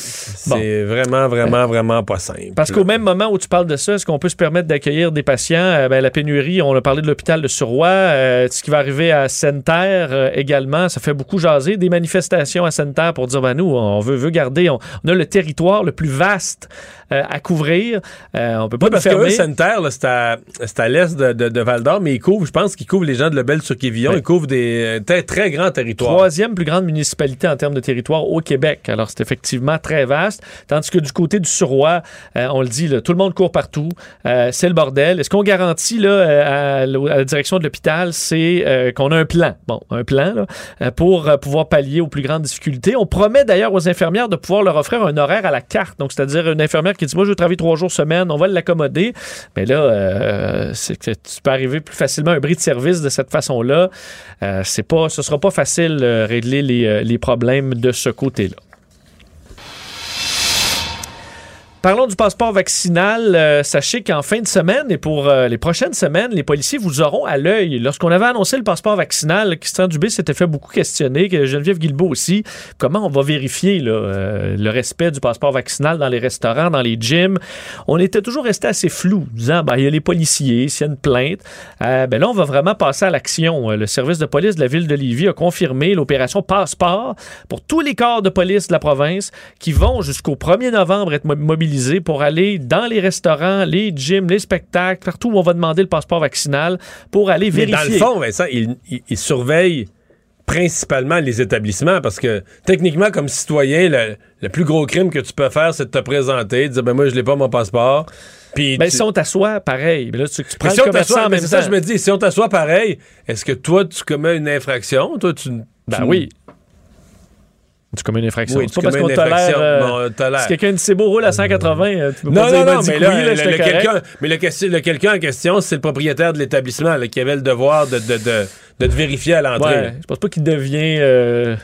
Bon. C'est vraiment, vraiment, vraiment pas simple. Parce qu'au même moment où tu parles de ça, est-ce qu'on peut se permettre d'accueillir des patients? Euh, ben, la pénurie, on a parlé de l'hôpital de Suroît, euh, ce qui va arriver à Sainte-Terre euh, également, ça fait beaucoup jaser. Des manifestations à Sainte-Terre pour dire, ben nous, on veut, veut garder, on, on a le territoire le plus vaste euh, à couvrir. Euh, on peut pas Oui, parce que fermer. Sainte-Terre, là, c'est à, c'est à l'est de, de- de Val-d'Or, mais ils couvrent, je pense qu'ils couvrent les gens de Lebel-sur-Quévillon, Ouais. ils couvrent des euh, très, très grands territoires. Troisième plus grande municipalité en termes de territoire au Québec. Alors, c'est effectivement très vaste. Tandis que du côté du Suroît, euh, on le dit, là, tout le monde court partout. Euh, c'est le bordel. Et ce qu'on garantit là, euh, à, à la direction de l'hôpital, c'est qu'on a un plan? Bon, un plan là, pour pouvoir pallier aux plus grandes difficultés. On promet d'ailleurs aux infirmières de pouvoir leur offrir un horaire à la carte. Donc, c'est-à-dire une infirmière qui dit, moi, je veux travailler trois jours semaine, on va l'accommoder. Mais là, euh, c'est que tu peux arriver plus facilement à un bris de service de cette façon-là. Euh, c'est pas, ce sera pas facile de régler les, euh, les problèmes de ce côté-là. Parlons du passeport vaccinal. Euh, sachez qu'en fin de semaine et pour euh, les prochaines semaines, les policiers vous auront à l'œil. Lorsqu'on avait annoncé le passeport vaccinal, Christian Dubé s'était fait beaucoup questionner, que Geneviève Guilbeault aussi. Comment on va vérifier là, euh, le respect du passeport vaccinal dans les restaurants, dans les gyms? On était toujours resté assez flou, disant, ben, il y a les policiers, s'il y a une plainte. Ben là, on va vraiment passer à l'action. Le service de police de la ville de Lévis a confirmé l'opération Passeport pour tous les corps de police de la province qui vont jusqu'au 1er novembre être mo- pour aller dans les restaurants, les gyms, les spectacles, partout où on va demander le passeport vaccinal pour aller Mais vérifier. dans le fond, Vincent, ils, surveillent principalement les établissements parce que techniquement, comme citoyen, le, le plus gros crime que tu peux faire, c'est de te présenter, de dire ben moi je l'ai pas mon passeport. Puis Ben, tu- si on t'assoit, pareil. Mais là, tu, tu prends Mais si le on commerçant t'assoit, en mais même ça je me dis, si on t'assoit pareil, est-ce que toi tu commets une infraction, toi tu Ben tu- oui. Tu commets une infraction. Oui, tu pas parce qu'on une tolère. infraction. euh, tolère. si quelqu'un de c'est beau roule à 180, euh, tu peux Non, pas non, non, dit mais là, oui, là, le, quelqu'un, mais le, quelqu'un en question, c'est le propriétaire de l'établissement là, qui avait le devoir de, de, de, de te vérifier à l'entrée. Ouais, je pense pas qu'il devient. euh,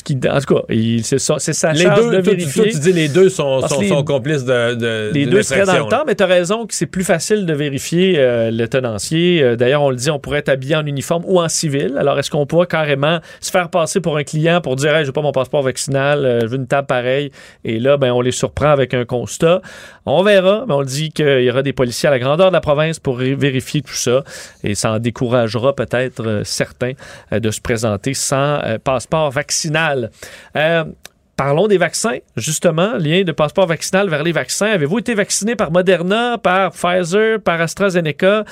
qu'il. En tout cas, c'est ça- c'est sa Les charge deux, de vérifier. toi, tu dis les deux sont, Parce sont, que les- sont complices de, de Les deux seraient dans le temps, mais tu as raison que c'est plus facile de vérifier euh, le tenancier. Euh, D'ailleurs, on le dit, on pourrait être habillé en uniforme ou en civil. Alors, est-ce qu'on pourrait carrément se faire passer pour un client pour dire Hey, j'ai pas mon passeport vaccinal, euh, je veux une table pareille? Et là, ben, on les surprend avec un constat. On verra, mais on le dit qu'il y aura des policiers à la grandeur de la province pour vérifier tout ça. Et ça en découragera peut-être certains de se présenter sans passeport vaccinal. Euh, Parlons des vaccins, justement, lien de passeport vaccinal vers les vaccins. Avez-vous été vacciné par Moderna, par Pfizer, par AstraZeneca?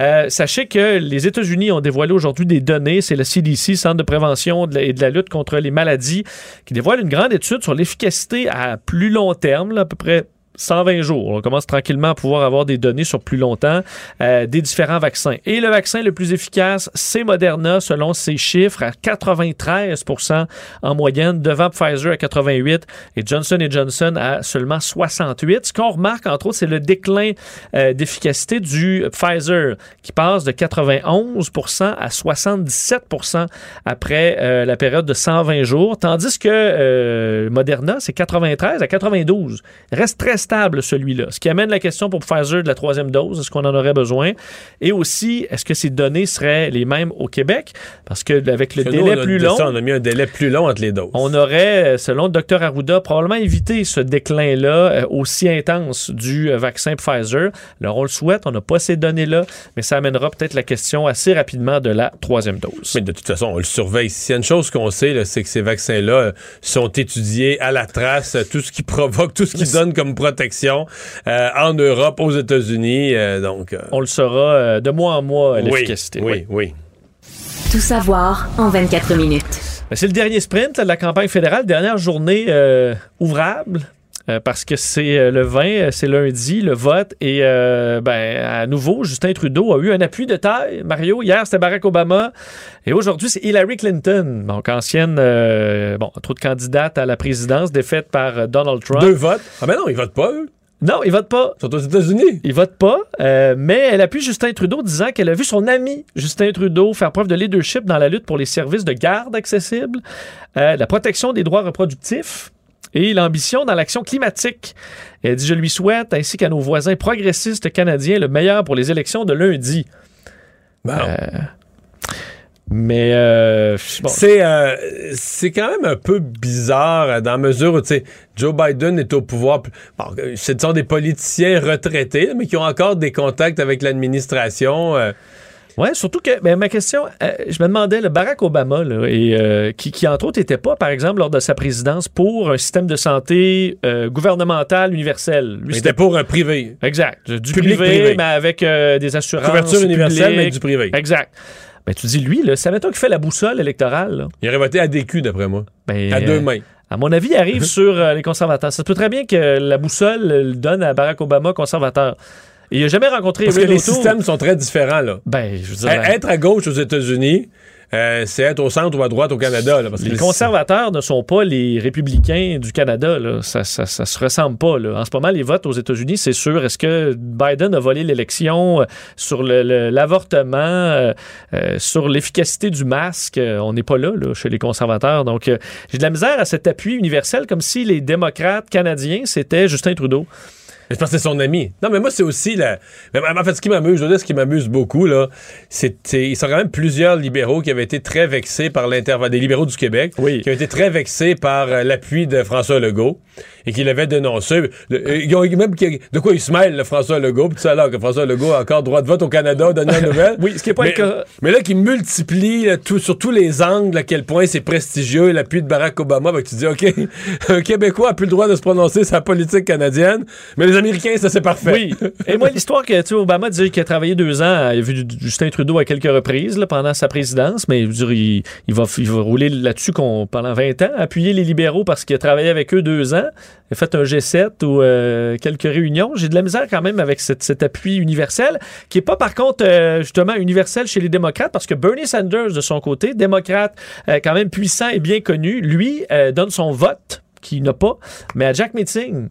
Euh, sachez que les États-Unis ont dévoilé aujourd'hui des données, c'est le CDC, Centre de prévention et de la lutte contre les maladies, qui dévoile une grande étude sur l'efficacité à plus long terme, à peu près 120 jours. On commence tranquillement à pouvoir avoir des données sur plus longtemps euh, des différents vaccins. Et le vaccin le plus efficace, c'est Moderna, selon ses chiffres, à 93% en moyenne, devant Pfizer à 88 et Johnson Johnson à seulement 68. Ce qu'on remarque, entre autres, c'est le déclin euh, d'efficacité du Pfizer, qui passe de 91% à 77% après euh, la période de 120 jours, tandis que Moderna, c'est 93 à 92. Il reste très stable, celui-là. Ce qui amène la question pour Pfizer de la troisième dose, est-ce qu'on en aurait besoin? Et aussi, est-ce que ces données seraient les mêmes au Québec? Parce que avec le Parce que nous, délai plus long, ça, on a mis un délai plus long entre les doses. on aurait, selon le docteur Arruda, probablement évité ce déclin-là euh, aussi intense du euh, vaccin Pfizer. Alors, on le souhaite, on n'a pas ces données-là, mais ça amènera peut-être la question assez rapidement de la troisième dose. Mais de toute façon, on le surveille. S'il y a une chose qu'on sait, c'est que ces vaccins-là sont étudiés à la trace, tout ce qui provoque, tout ce qui donne comme protection euh, en Europe, aux États-Unis. euh, donc, euh, On le saura euh, de mois en mois, oui, l'efficacité. Oui, oui. Tout savoir en 24 minutes. Ben, C'est le dernier sprint là, de la campagne fédérale, dernière journée euh, ouvrable. Euh, parce que c'est euh, le 20, euh, c'est lundi, le vote. Et euh, ben, à nouveau, Justin Trudeau a eu un appui de taille. Mario, hier, c'était Barack Obama. Et aujourd'hui, c'est Hillary Clinton, donc ancienne, bon, trop de candidate à la présidence, défaite par Donald Trump. Deux votes? Ah ben non, ils votent pas, eux. Non, ils votent pas. Ils sont aux États-Unis. Ils votent pas, euh, mais elle appuie Justin Trudeau disant qu'elle a vu son ami Justin Trudeau faire preuve de leadership dans la lutte pour les services de garde accessibles, euh, la protection des droits reproductifs et l'ambition dans l'action climatique. Elle dit Je lui souhaite, ainsi qu'à nos voisins progressistes canadiens, le meilleur pour les élections de lundi. Euh, mais euh, bon. C'est euh, c'est quand même un peu bizarre dans la mesure où Joe Biden est au pouvoir. Bon, ce sont des politiciens retraités, mais qui ont encore des contacts avec l'administration. Ouais, surtout que ben, ma question, euh, je me demandais, le Barack Obama, là, et, euh, qui, qui entre autres n'était pas, par exemple, lors de sa présidence, pour un système de santé euh, gouvernemental universel. Lui, Il était pour un privé. Exact. Du Public privé, privé. mais avec des assurances. Couverture universelle, mais du privé. Exact. Ben, tu dis, lui, là, ça mettons qu'il fait la boussole électorale. là. Il aurait voté à DQ, d'après moi. Ben, à deux mains. À mon avis, il arrive sur les conservateurs. Ça peut très bien que la boussole le donne à Barack Obama conservateur. Il n'a jamais rencontré Parce que les systèmes sont très différents, là. Ben, je veux dire, Eh, Être à gauche aux États-Unis, euh, c'est être au centre ou à droite au Canada. Là, parce que les conservateurs ne sont pas les républicains du Canada. Là. Ça, ça, ça se ressemble pas. Là. En ce moment, les votes aux États-Unis, c'est sûr. Est-ce que Biden a volé l'élection euh, sur l'avortement, euh, euh, sur l'efficacité du masque? On n'est pas là, là, chez les conservateurs. Donc, j'ai de la misère à cet appui universel, comme si les démocrates canadiens, c'était Justin Trudeau. Je pense que c'est son ami. Non, mais moi, c'est aussi la. mais En fait, ce qui m'amuse, je veux dire, ce qui m'amuse beaucoup, là, c'est. c'est- Ils sont quand même plusieurs libéraux qui avaient été très vexés par l'intervention. Des libéraux du Québec. Oui. Qui ont été très vexés par euh, l'appui de François Legault et qui l'avaient dénoncé. Le- ils ont même. De quoi il se mêle, le François Legault, puis ça, là, que François Legault a encore droit de vote au Canada, dernière nouvelle. Oui, ce qui est pas mais, le cas. Mais là, qui multiplie là, tout, sur tous les angles à quel point c'est prestigieux l'appui de Barack Obama. Ben, tu dis, OK, un Québécois a plus le droit de se prononcer sur la politique canadienne, mais les Américains, ça, c'est parfait. Oui. Et moi, l'histoire que, tu sais, Obama disait qu'il a travaillé deux ans, il a vu Justin Trudeau à quelques reprises là, pendant sa présidence, mais je veux dire, il, il va, il va rouler là-dessus qu'on, pendant 20 ans, appuyer les libéraux parce qu'il a travaillé avec eux deux ans, fait un G7 ou euh, quelques réunions. J'ai de la misère quand même avec cet appui universel, qui est pas par contre euh, justement universel chez les démocrates, parce que Bernie Sanders, de son côté, démocrate euh, quand même puissant et bien connu, lui donne son vote qui n'a pas, mais à Jack Meeting.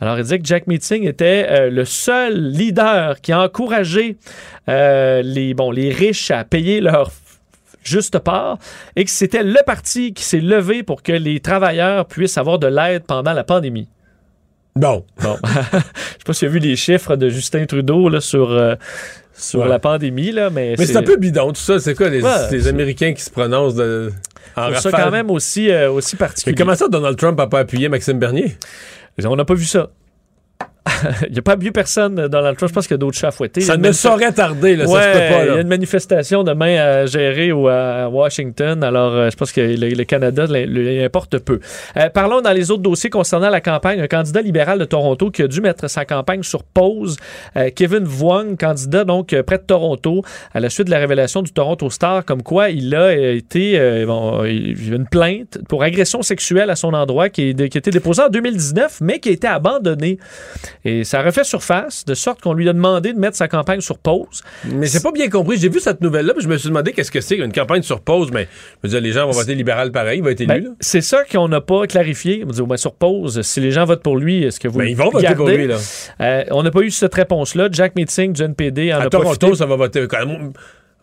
Alors, il disait que Jack Meeting était le seul leader qui a encouragé les, bon, les riches à payer leur f- juste part et que c'était le parti qui s'est levé pour que les travailleurs puissent avoir de l'aide pendant la pandémie. Bon. Bon. Je sais pas si tu as vu les chiffres de Justin Trudeau là, sur, euh, sur Ouais. la pandémie, là, mais, Mais c'est un peu bidon, tout ça. C'est quoi, les, Ouais, les c'est- Américains qui se prononcent de, en ça quand même aussi, euh, aussi Mais particulier. comment ça, Donald Trump n'a pas appuyé Maxime Bernier? On n'a pas vu ça. Il n'y a pas mieux personne, Donald Trump. Je pense qu'il y a d'autres chats à fouetter. Ça ne saurait tarder, là, ça Ouais, se peut pas. il y a une manifestation demain à gérer ou à Washington. Alors, euh, je pense que le, le Canada le- le- importe peu. Euh, parlons dans les autres dossiers concernant la campagne. Un candidat libéral de Toronto qui a dû mettre sa campagne sur pause. Euh, Kevin Vuong, candidat donc euh, près de Toronto, à la suite de la révélation du Toronto Star, comme quoi il a euh, été, euh, bon, il y a une plainte pour agression sexuelle à son endroit qui, est- qui a été déposée en 2019, mais qui a été abandonnée. Et ça a refait surface, de sorte qu'on lui a demandé de mettre sa campagne sur pause. Mais j'ai pas bien compris. J'ai vu cette nouvelle-là, puis je me suis demandé qu'est-ce que c'est, une campagne sur pause. Mais je veux dire, les gens vont voter libéral pareil, il va être élu. Ben, c'est ça qu'on n'a pas clarifié. On dit, ben, sur pause, si les gens votent pour lui, est-ce que vous Ben, ils vont voter pour lui, là. Euh, on n'a pas eu cette réponse-là. Jack Meeting, John PD en À a Toronto, profité. ça va voter. quand même,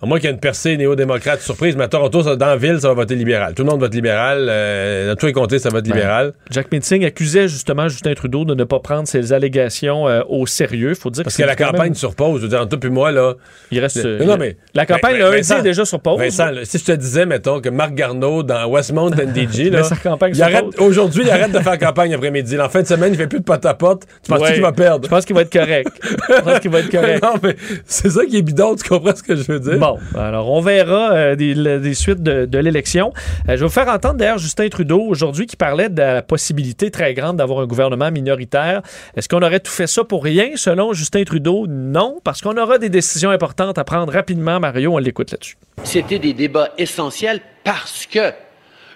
À moins qu'il y ait une percée néo-démocrate surprise, mais à Toronto, ça- dans la ville, ça va voter libéral. Tout le monde vote libéral. euh, dans tous les comtés, ça vote libéral. Jack Meeting accusait justement Justin Trudeau de ne pas prendre ses allégations euh, au sérieux. Faut dire Parce que que la campagne même- sur pause, je veux dire, entre toi puis moi, là. Il reste. Le- euh, non, mais. la campagne, Ben, lundi Vincent, est déjà sur pause. Vincent, là, si je te disais, mettons, que Marc Garneau, dans Westmount NDG, là. Campagne. Aujourd'hui, il arrête de faire campagne après-midi. là. En fin de semaine, il fait plus de porte à porte. Tu penses Ouais. qu'il va perdre? Je pense qu'il va être correct. Je pense qu'il va être correct. non, mais c'est ça qui est bidon, tu comprends ce que je veux dire? Bon, alors on verra euh, des, suites de, de l'élection. Euh, je vais vous faire entendre d'ailleurs Justin Trudeau aujourd'hui qui parlait de la possibilité très grande d'avoir un gouvernement minoritaire. Est-ce qu'on aurait tout fait ça pour rien? Selon Justin Trudeau, non, parce qu'on aura des décisions importantes à prendre rapidement. Mario, on l'écoute là-dessus. C'était des débats essentiels parce que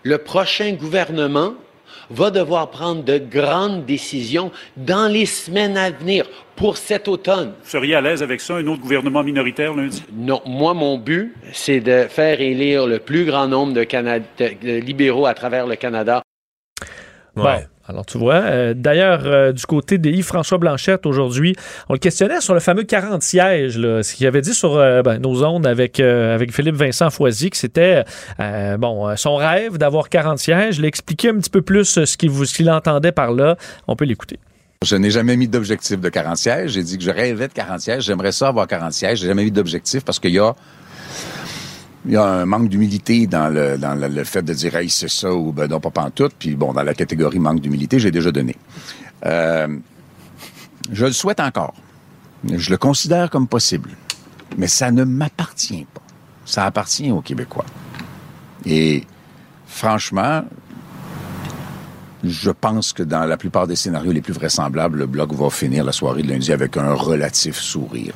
le prochain gouvernement va devoir prendre de grandes décisions dans les semaines à venir pour cet automne. Vous seriez à l'aise avec ça, un autre gouvernement minoritaire lundi? Non, moi, mon but, c'est de faire élire le plus grand nombre de, Cana- de- de libéraux à travers le Canada. Bon, Alors, tu vois, euh, d'ailleurs, euh, du côté de Yves-François Blanchette, aujourd'hui, on le questionnait sur le fameux 40 sièges, ce qu'il avait dit sur euh, ben, nos ondes avec, avec Philippe Vincent Foisy, que c'était bon, son rêve d'avoir 40 sièges. Il a expliqué un petit peu plus ce qu'il vous- ce qu'il entendait par là. On peut l'écouter. Je n'ai jamais mis d'objectif de 40 sièges. J'ai dit que je rêvais de 40 sièges. J'aimerais ça avoir 40 sièges. J'ai jamais mis d'objectif parce qu'il y a, il y a un manque d'humilité dans le, dans le, le fait de dire, hey, c'est ça ou ben non, pas pantoute. Puis bon, dans la catégorie manque d'humilité, j'ai déjà donné. Euh, je le souhaite encore. Je le considère comme possible. Mais ça ne m'appartient pas. Ça appartient aux Québécois. Et franchement, je pense que dans la plupart des scénarios les plus vraisemblables, le Bloc va finir la soirée de lundi avec un relatif sourire.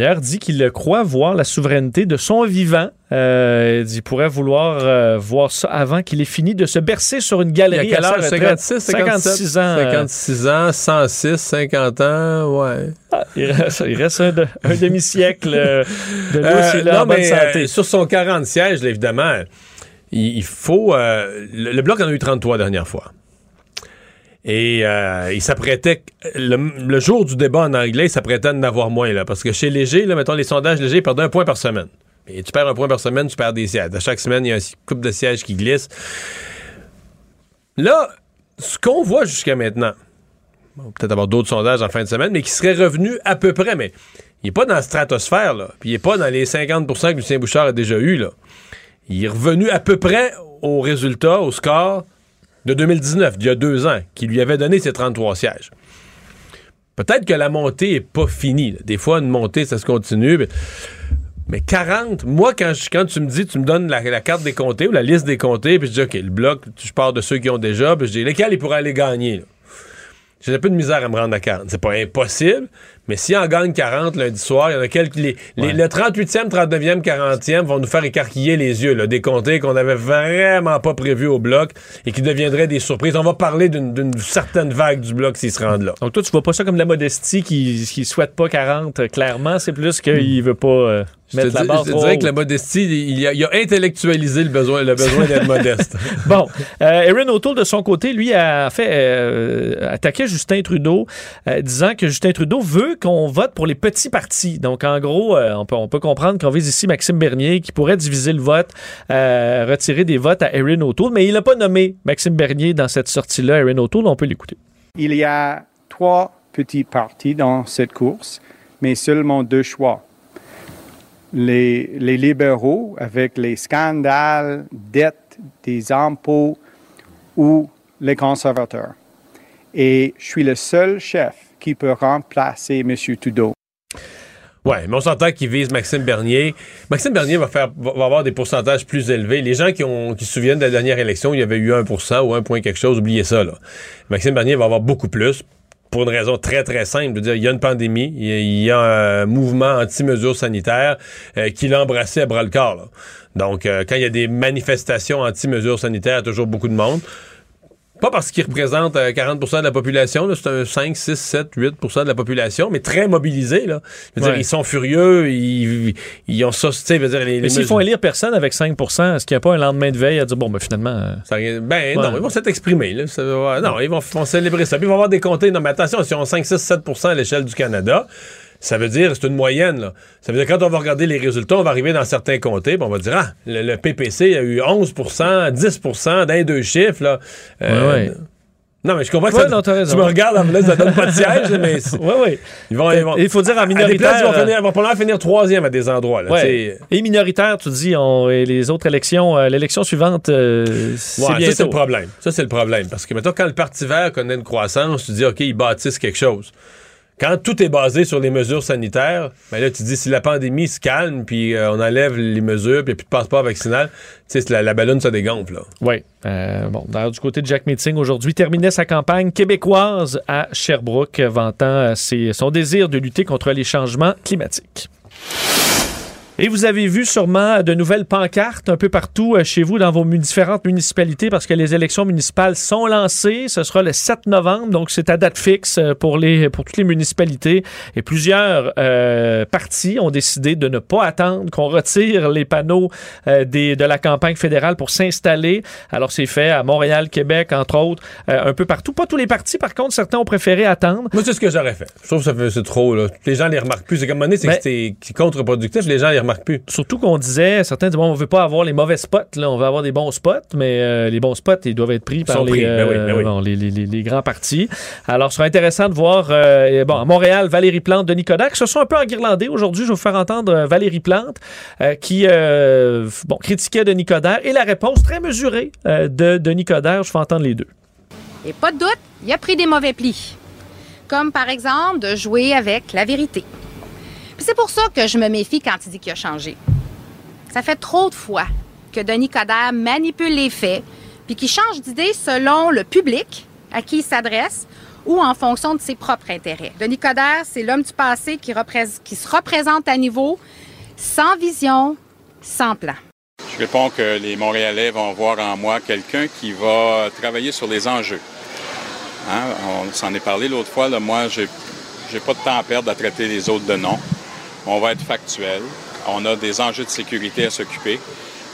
D'ailleurs, dit qu'il croit voir la souveraineté de son vivant. Euh, il pourrait vouloir euh, voir ça avant qu'il ait fini de se bercer sur une Il y a galerie quel à sa âge? retraite. 56, 56 ans. euh, 56 ans, 106, 50 ans, ouais. Ah, il reste, il reste un, de- un demi-siècle euh, de Euh, là, non, en bonne mais santé. euh, sur son 40 sièges, évidemment, il, il faut... euh, le, le Bloc en a eu 33 la dernière fois. Et euh, il s'apprêtait, le, jour du débat en anglais, il s'apprêtait à en avoir moins, là, parce que chez Léger, là, mettons, les sondages légers perdent un point par semaine. Et tu perds un point par semaine, tu perds des sièges. À chaque semaine, il y a un couple de sièges qui glissent. Là, ce qu'on voit jusqu'à maintenant, bon, peut-être avoir d'autres sondages en fin de semaine, mais qui serait revenu à peu près, mais il n'est pas dans la stratosphère, là. Puis il n'est pas dans les 50% que Lucien Bouchard a déjà eu, là. Il est revenu à peu près au résultat, au score de 2019, d'il y a deux ans, qui lui avait donné ses 33 sièges. Peut-être que la montée n'est pas finie. Des fois, une montée, ça se continue. Mais, mais 40, moi, quand, tu me dis, tu me donnes la, carte des comtés ou la liste des comtés, puis je dis, OK, le bloc, je pars de ceux qui ont déjà, puis je dis, lesquels ils pourraient aller gagner. J'ai un peu de misère à me rendre à 40. C'est pas impossible, mais s'il en gagne 40 lundi soir, il y en a quelques. Les, les- le 38e, 39e, 40e vont nous faire écarquiller les yeux, là, des comtés qu'on n'avait vraiment pas prévus au bloc et qui deviendraient des surprises. On va parler d'une certaine vague du bloc s'ils se rendent là. Donc toi, tu vois pas ça comme de la modestie qui, qui souhaite pas 40, euh, clairement. C'est plus qu'il veut pas euh, Je te, mettre la dis- barre je te dirais que la modestie, il a, il a intellectualisé le besoin, le besoin d'être modeste. Bon, euh, Erin O'Toole, de son côté, lui, a fait euh, attaquer Justin Trudeau, euh, disant que Justin Trudeau veut qu'on vote pour les petits partis. Donc, en gros, euh, on, peut, comprendre qu'on vise ici Maxime Bernier, qui pourrait diviser le vote, euh, retirer des votes à Erin O'Toole, mais il n'a pas nommé Maxime Bernier dans cette sortie-là. Erin O'Toole, on peut l'écouter. Il y a trois petits partis dans cette course, mais seulement deux choix. Les, les libéraux, avec les scandales, dettes, des impôts, ou les conservateurs. Et je suis le seul chef qui peut remplacer M. Trudeau. Ouais, mais on s'entend qu'il vise Maxime Bernier. Maxime Bernier va, faire, va, avoir des pourcentages plus élevés. Les gens qui, ont, qui se souviennent de la dernière élection, il y avait eu 1% ou 1 point quelque chose, oubliez ça. Là. Maxime Bernier va avoir beaucoup plus pour une raison très, très simple. Dire, il y a une pandémie, il y a, un mouvement anti-mesures sanitaires euh, qui l'a embrassé à bras-le-corps. Donc, euh, quand il y a des manifestations anti-mesures sanitaires, il y a toujours beaucoup de monde. Pas parce qu'il représente euh, 40% de la population, c'est un 5, 6, 7, 8% de la population, mais très mobilisé. Là. Je veux dire, ils sont furieux, ils, ils ont ça, tu sais, je veux dire, les, Mais s'ils font élire personne avec 5 est-ce qu'il n'y a pas un lendemain de veille à dire, bon, ben finalement... euh, Ça- ben Ouais. non, ils vont s'être exprimés. Là. Ça non, ils vont, vont célébrer ça. Puis ils vont avoir des comtés. Non, mais attention, si on 5, 6, 7% à l'échelle du Canada, ça veut dire, c'est une moyenne. Là. Ça veut dire quand on va regarder les résultats, on va arriver dans certains comtés, puis on va dire, ah, le, le PPC a eu 11% 10% d'un deux chiffres. Là. Euh, Ouais, ouais. Non, mais je comprends que Ouais, ça, non, tu me regardes en me disant, ça donne pas de siège, mais Oui, oui. ils vont, ils vont- Il faut dire en des places, minoritaire... ils vont, euh, finir, ils vont probablement finir troisième à des endroits. Là, Ouais. Et minoritaire, tu dis, on, et les autres élections, euh, l'élection suivante, euh, c'est Ouais, ça, c'est le problème. Ça, c'est le problème. Parce que, maintenant, quand le Parti vert connaît une croissance, tu dis, OK, ils bâtissent quelque chose. Quand tout est basé sur les mesures sanitaires, ben là, tu dis, si la pandémie se calme, puis euh, on enlève les mesures, puis il n'y a plus de passeport vaccinal, tu sais, la, la ballonne se dégonfle. Là. Oui. Euh, bon, d'ailleurs, du côté de Jack Meeting, aujourd'hui, terminait sa campagne québécoise à Sherbrooke, vantant euh, son désir de lutter contre les changements climatiques. Et vous avez vu sûrement de nouvelles pancartes un peu partout euh, chez vous dans vos différentes municipalités parce que les élections municipales sont lancées. Ce sera le 7 novembre, donc c'est à date fixe euh, pour, les, pour toutes les municipalités. Et plusieurs euh, partis ont décidé de ne pas attendre qu'on retire les panneaux euh, des, de la campagne fédérale pour s'installer. Alors c'est fait à Montréal, Québec, entre autres, euh, un peu partout. Pas tous les partis, par contre, certains ont préféré attendre. Moi, c'est ce que j'aurais fait. Je trouve que c'est trop, là. Les gens les remarquent plus. C'est comme à un moment donné, c'est Ben- c'est contre-productif, les gens les remarquent plus. Surtout qu'on disait, certains disaient, bon, on veut pas avoir les mauvais spots, là, on veut avoir des bons spots, mais euh, les bons spots, ils doivent être pris par les, pris, ben oui, euh, ben oui. bon, les, les- les- les grands partis. Alors, ce sera intéressant de voir, euh, bon, à Montréal, Valérie Plante, Denis Kodak, se sont un peu enguirlandés. Aujourd'hui, je vais vous faire entendre euh, Valérie Plante, euh, qui, euh, bon, critiquait Denis Coderre, et la réponse très mesurée euh, de Denis Coderre, je vais entendre les deux. Et pas de doute, il a pris des mauvais plis. Comme par exemple de jouer avec la vérité. C'est pour ça que je me méfie quand il dit qu'il a changé. Ça fait trop de fois que Denis Coderre manipule les faits puis qu'il change d'idée selon le public à qui il s'adresse ou en fonction de ses propres intérêts. Denis Coderre, c'est l'homme du passé qui, qui se représente à niveau, sans vision, sans plan. Je réponds que les Montréalais vont voir en moi quelqu'un qui va travailler sur les enjeux. Hein, On s'en est parlé l'autre fois. Moi, j'ai pas de temps à perdre à traiter les autres de nom. On va être factuel. On a des enjeux de sécurité à s'occuper.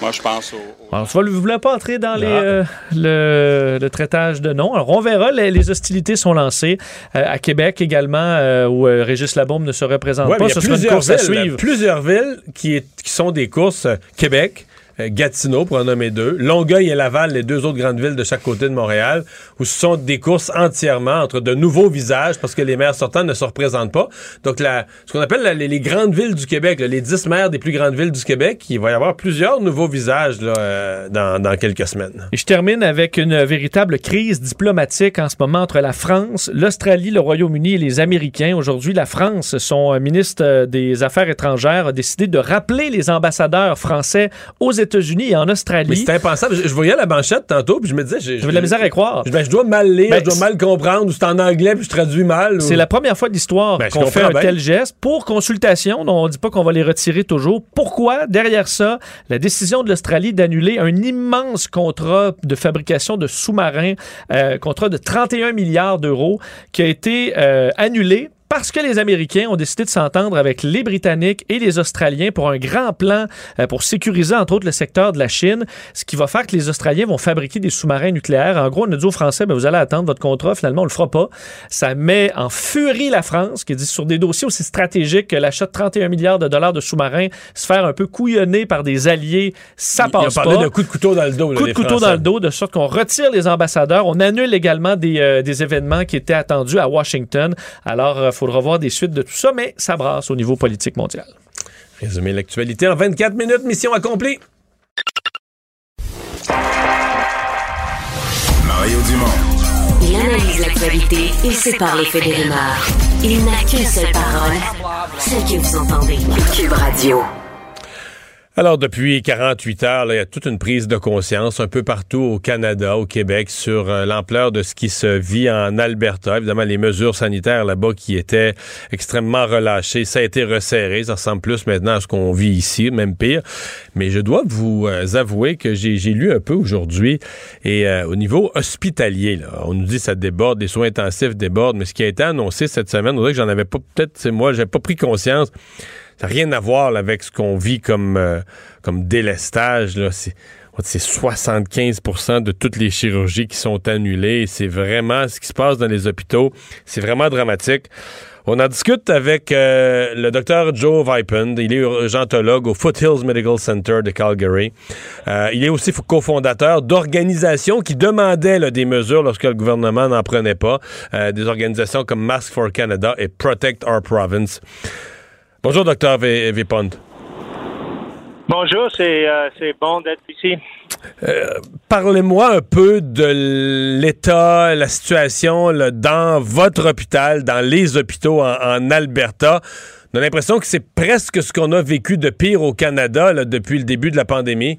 Moi, je pense au, Alors, je ne voulais pas entrer dans les, Ah. euh, le, le traitage de noms? Alors, on verra. Les, les hostilités sont lancées euh, à Québec également, euh, où euh, Régis Labaume ne se représente Ouais, pas. mais il y Ce a sera une plusieurs course à villes, suivre. plusieurs villes qui, est- qui sont des courses Québec. Euh, Gatineau, pour en nommer deux. Longueuil et Laval, les deux autres grandes villes de chaque côté de Montréal, où ce sont des courses entièrement entre de nouveaux visages, parce que les maires sortants ne se représentent pas. Donc, la, ce qu'on appelle les, grandes villes du Québec, les dix maires des plus grandes villes du Québec, il va y avoir plusieurs nouveaux visages là, euh, dans, dans quelques semaines. Je termine avec une véritable crise diplomatique en ce moment entre la France, l'Australie, le Royaume-Uni et les Américains. Aujourd'hui, la France, son ministre des Affaires étrangères, a décidé de rappeler les ambassadeurs français aux États-Unis et en Australie. Mais c'est impensable. Je, je voyais la manchette tantôt, puis je me disais... J'avais de la misère à croire. Je, ben, je dois mal lire, Ben, je dois mal comprendre, ou c'est en anglais, puis je traduis mal. ou- C'est la première fois de l'histoire Ben, qu'on fait un bien. tel geste pour consultation. on ne dit pas qu'on va les retirer toujours. Pourquoi, derrière ça, la décision de l'Australie d'annuler un immense contrat de fabrication de sous-marins, euh, contrat de 31 milliards d'euros, qui a été euh, annulé parce que les Américains ont décidé de s'entendre avec les Britanniques et les Australiens pour un grand plan euh, pour sécuriser, entre autres, le secteur de la Chine, ce qui va faire que les Australiens vont fabriquer des sous-marins nucléaires. En gros, on a dit aux Français, ben, vous allez attendre votre contrat, finalement, on le fera pas. Ça met en furie la France, qui dit sur des dossiers aussi stratégiques que l'achat de 31 milliards de dollars de sous-marins, se faire un peu couillonner par des alliés, ça Il- il a passe parlé pas. de coup de couteau dans le dos, là, Coup de couteau dans le dos, de sorte qu'on retire les ambassadeurs. On annule également des, euh, des événements qui étaient attendus à Washington. Alors, il faudra voir des suites de tout ça, mais ça brasse au niveau politique mondial. Résumer l'actualité en 24 minutes, mission accomplie. Mario Dumont. Il analyse l'actualité et sépare les faits des rumeurs. Il n'a qu'une seule parole, celle que vous entendez. Cube Radio. Alors, depuis 48 heures, il y a toute une prise de conscience un peu partout au Canada, au Québec, sur euh, l'ampleur de ce qui se vit en Alberta. Évidemment, les mesures sanitaires là-bas qui étaient extrêmement relâchées, ça a été resserré. Ça ressemble plus maintenant à ce qu'on vit ici, même pire. Mais je dois vous euh, avouer que j'ai lu un peu aujourd'hui et euh, au niveau hospitalier, on nous dit que ça déborde, les soins intensifs débordent, mais ce qui a été annoncé cette semaine, on dirait que j'en avais pas, peut-être c'est moi, j'avais pas pris conscience. Ça n'a rien à voir là, avec ce qu'on vit comme, euh, comme délestage. Là. C'est, c'est 75% de toutes les chirurgies qui sont annulées. C'est vraiment ce qui se passe dans les hôpitaux. C'est vraiment dramatique. On en discute avec euh, le docteur Joe Vipend. Il est urgentologue au Foothills Medical Center de Calgary. Euh, il est aussi cofondateur d'organisations qui demandaient là, des mesures lorsque le gouvernement n'en prenait pas. Euh, des organisations comme Mask for Canada et Protect Our Province. Bonjour, docteur V. Vipond. Bonjour, c'est euh, bon d'être ici. Euh, Parlez-moi un peu de l'état, la situation là, dans votre hôpital, dans les hôpitaux en, en Alberta. On a l'impression que c'est presque ce qu'on a vécu de pire au Canada là, depuis le début de la pandémie.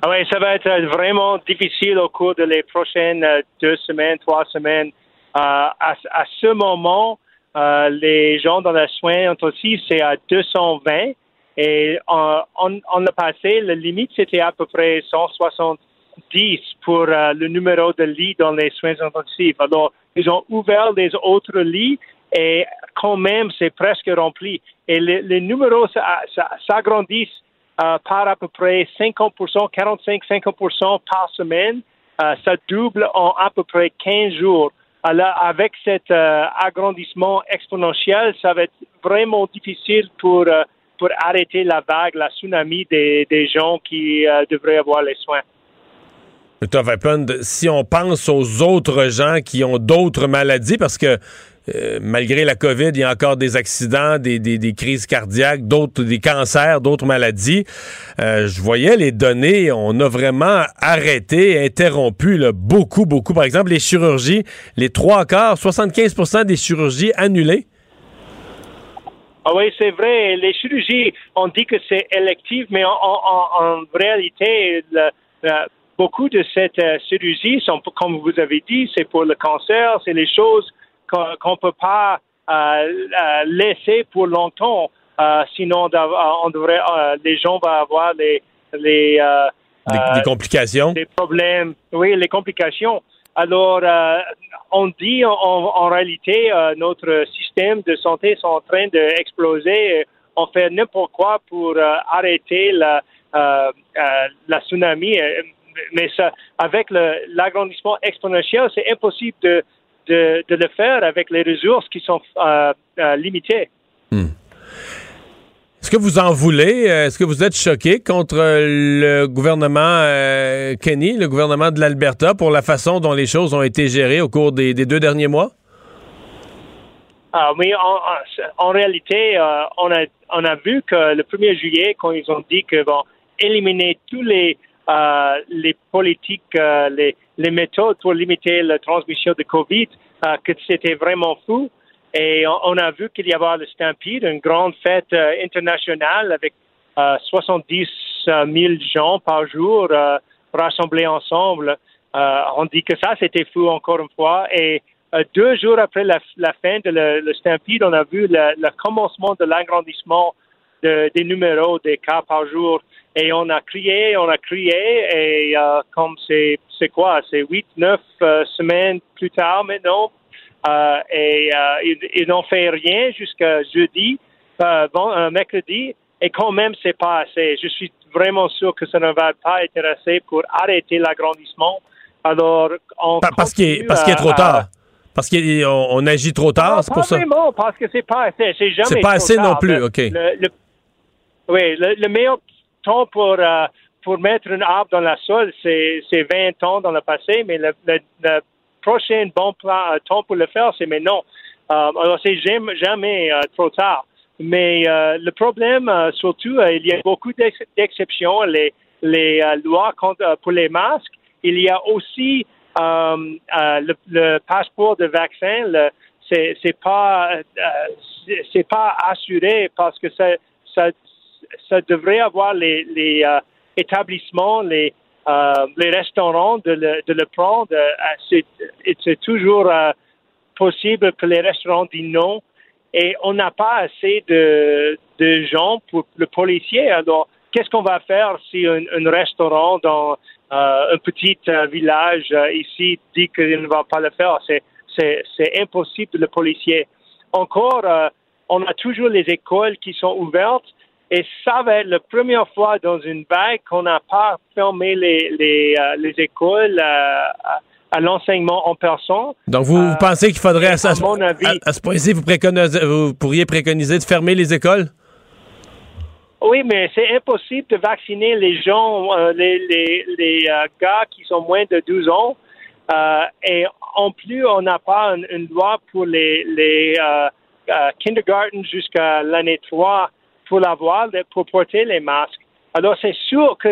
Ah ouais, ça va être euh, vraiment difficile au cours de les prochaines euh, deux semaines, trois semaines. Euh, à, à ce moment, euh, les gens dans les soins intensifs, c'est à 220 Et on a passé, la limite, c'était à peu près 170 pour euh, le numéro de lits dans les soins intensifs. Alors, ils ont ouvert des autres lits et quand même, c'est presque rempli. Et les, les numéros s'agrandissent euh, par à peu près 50% 45-50 par semaine. Euh, ça double en à peu près 15 jours. Alors, avec cet euh, agrandissement exponentiel, ça va être vraiment difficile pour, euh, pour arrêter la vague, la tsunami des, des gens qui euh, devraient avoir les soins. Dr. Si on pense aux autres gens qui ont d'autres maladies, parce que euh, malgré la COVID, il y a encore des accidents, des, des- des crises cardiaques, d'autres, des cancers, d'autres maladies. Euh, je voyais les données, on a vraiment arrêté, interrompu beaucoup, beaucoup. Par exemple, les chirurgies, les trois quarts, 75% des chirurgies annulées. Ah oui, c'est vrai. Les chirurgies, on dit que c'est électif, mais en, en- en réalité, beaucoup de cette euh, chirurgie sont, comme vous avez dit, c'est pour le cancer, c'est les choses qu'on qu'on peut pas euh, euh, laisser pour longtemps. Euh, sinon, on devrait, euh, les gens vont avoir les, les, Des, des complications. des problèmes, oui, les complications. Alors, on dit en, en réalité, notre système de santé est en train d'exploser. On fait n'importe quoi pour arrêter la, la tsunami. Mais ça, avec l'agrandissement exponentiel, c'est impossible de, de, de le faire avec les ressources qui sont euh, euh, limitées. Est-ce que vous en voulez? Euh, Est-ce que vous êtes choqué contre le gouvernement euh, Kenny, le gouvernement de l'Alberta, pour la façon dont les choses ont été gérées au cours des, des deux derniers mois? Ah, mais en, en- en réalité, euh, on, a, on a vu que le 1er juillet, quand ils ont dit qu'ils vont éliminer tous les, les politiques, euh, les, méthodes pour limiter la transmission de COVID, euh, que c'était vraiment fou. Et on, a vu qu'il y avait le Stampede, une grande fête euh, internationale avec euh, 70 000 gens par jour euh, rassemblés ensemble. Euh, on dit que ça, c'était fou encore une fois. Et euh, deux jours après la, fin de le, Stampede, on a vu le, commencement de l'agrandissement de- des numéros des cas par jour. Et on a crié, on a crié, et euh, comme c'est c'est quoi, c'est huit, neuf euh, semaines plus tard maintenant, euh, et ils, ils n'ont fait rien jusqu'à jeudi, bon, euh, mercredi, et quand même c'est pas assez. Je suis vraiment sûr que ça ne va pas être assez pour arrêter l'agrandissement. Alors, on parce qu'il est, parce qu'il est trop tard. Parce qu'on on agit trop tard, c'est pour ça. vraiment, parce que c'est pas assez. C'est jamais C'est pas assez non plus, OK. le- le- oui, le, le meilleur temps pour, euh, pour mettre un arbre dans la sol, c'est c'est 20 ans dans le passé, mais le, le- prochain bon plan, euh, temps pour le faire, c'est maintenant. Euh, alors, c'est jamais, jamais trop tard. Mais le problème, surtout, il y a beaucoup d'ex- d'exceptions. Les, les lois contre, pour les masques, il y a aussi le, passeport de vaccin. Le, c'est pas pas assuré parce que ça, ça devrait avoir les, euh, établissements, les euh, les restaurants de le, prendre. Euh, c'est toujours possible que les restaurants disent non. Et on n'a pas assez de, gens pour le policier. Alors, qu'est-ce qu'on va faire si un, restaurant dans un petit village ici dit qu'il ne va pas le faire? C'est, c'est, impossible le policier. Encore, on a toujours les écoles qui sont ouvertes et ça va être la première fois dans une vague qu'on n'a pas fermé les, les, euh, les écoles euh, à, à l'enseignement en personne. Donc, vous, vous pensez qu'il faudrait, à, à- mon avis- à- ce point-ci, vous, vous pourriez préconiser de fermer les écoles? Oui, mais c'est impossible de vacciner les gens, euh, les, les, les euh, gars qui sont moins de 12 ans. Euh, et en plus, on n'a pas une, une loi pour les, les euh, euh, kindergarten jusqu'à l'année 3 pour l'avoir, porter les masques. Alors, c'est sûr que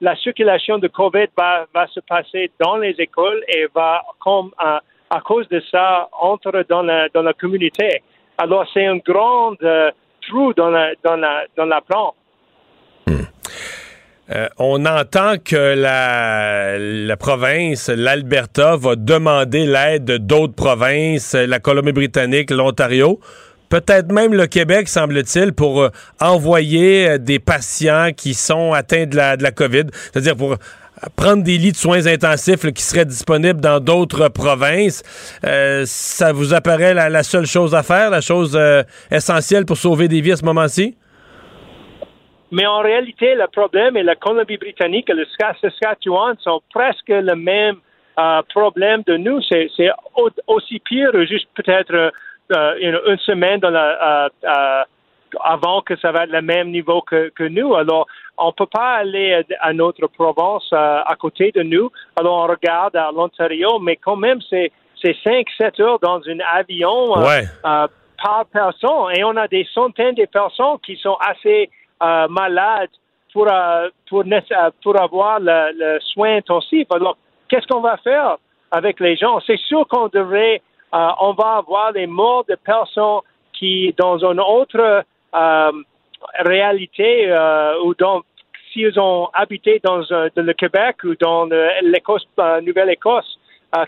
la circulation de COVID va, se passer dans les écoles et va, comme euh, à cause de ça, entre dans la, dans la communauté. Alors, c'est un grand euh, trou dans la, dans la, dans la plan. Euh, on entend que la province, l'Alberta, va demander l'aide d'autres provinces, la Colombie-Britannique, l'Ontario, peut-être même le Québec, semble-t-il, pour euh, envoyer euh, des patients qui sont atteints de la, de la COVID, c'est-à-dire pour prendre des lits de soins intensifs qui seraient disponibles dans d'autres provinces. Euh, ça vous apparaît la, seule chose à faire, la chose euh, essentielle pour sauver des vies à ce moment-ci? Mais en réalité, le problème est la Colombie-Britannique et le Saskatchewan sont presque le même euh, problème de nous. C'est c'est au- aussi pire, juste peut-être euh, une, une semaine dans la, euh, euh, avant que ça va être le même niveau que, que nous. Alors, on peut pas aller à, notre province euh, à côté de nous. Alors, on regarde à l'Ontario, mais quand même, c'est c'est 5-7 heures dans un avion euh, Ouais. euh, par personne. Et on a des centaines de personnes qui sont assez euh, malades pour, euh, pour, ne- euh, pour avoir le, le soin intensif. Alors, qu'est-ce qu'on va faire avec les gens? C'est sûr qu'on devrait, euh, on va avoir des morts de personnes qui, dans une autre euh, réalité, euh, ou dans, s'ils ont habité dans le Québec ou dans l'Écosse, Nouvelle-Écosse,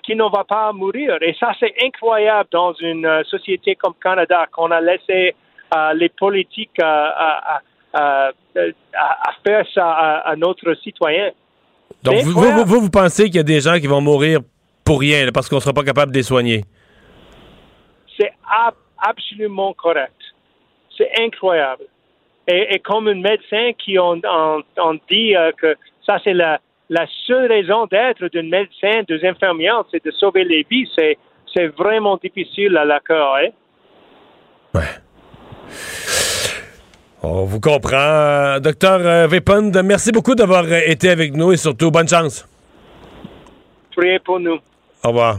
qui ne va pas mourir. Et ça, c'est incroyable dans une société comme Canada, qu'on a laissé les politiques à, faire ça à, à notre citoyen. Donc, vous, vous, incroyable. vous, vous pensez qu'il y a des gens qui vont mourir pour rien, là, parce qu'on ne sera pas capable de les soigner? C'est ab- absolument correct. C'est incroyable. Et, et comme un médecin qui on, on- on dit euh, que ça, c'est la, la seule raison d'être d'un médecin, des infirmières, c'est de sauver les vies. C'est, c'est vraiment difficile à l'accueil. On vous comprend. Euh, Docteur euh, Vépond, merci beaucoup d'avoir été avec nous et surtout, bonne chance. Priez pour nous. Au revoir.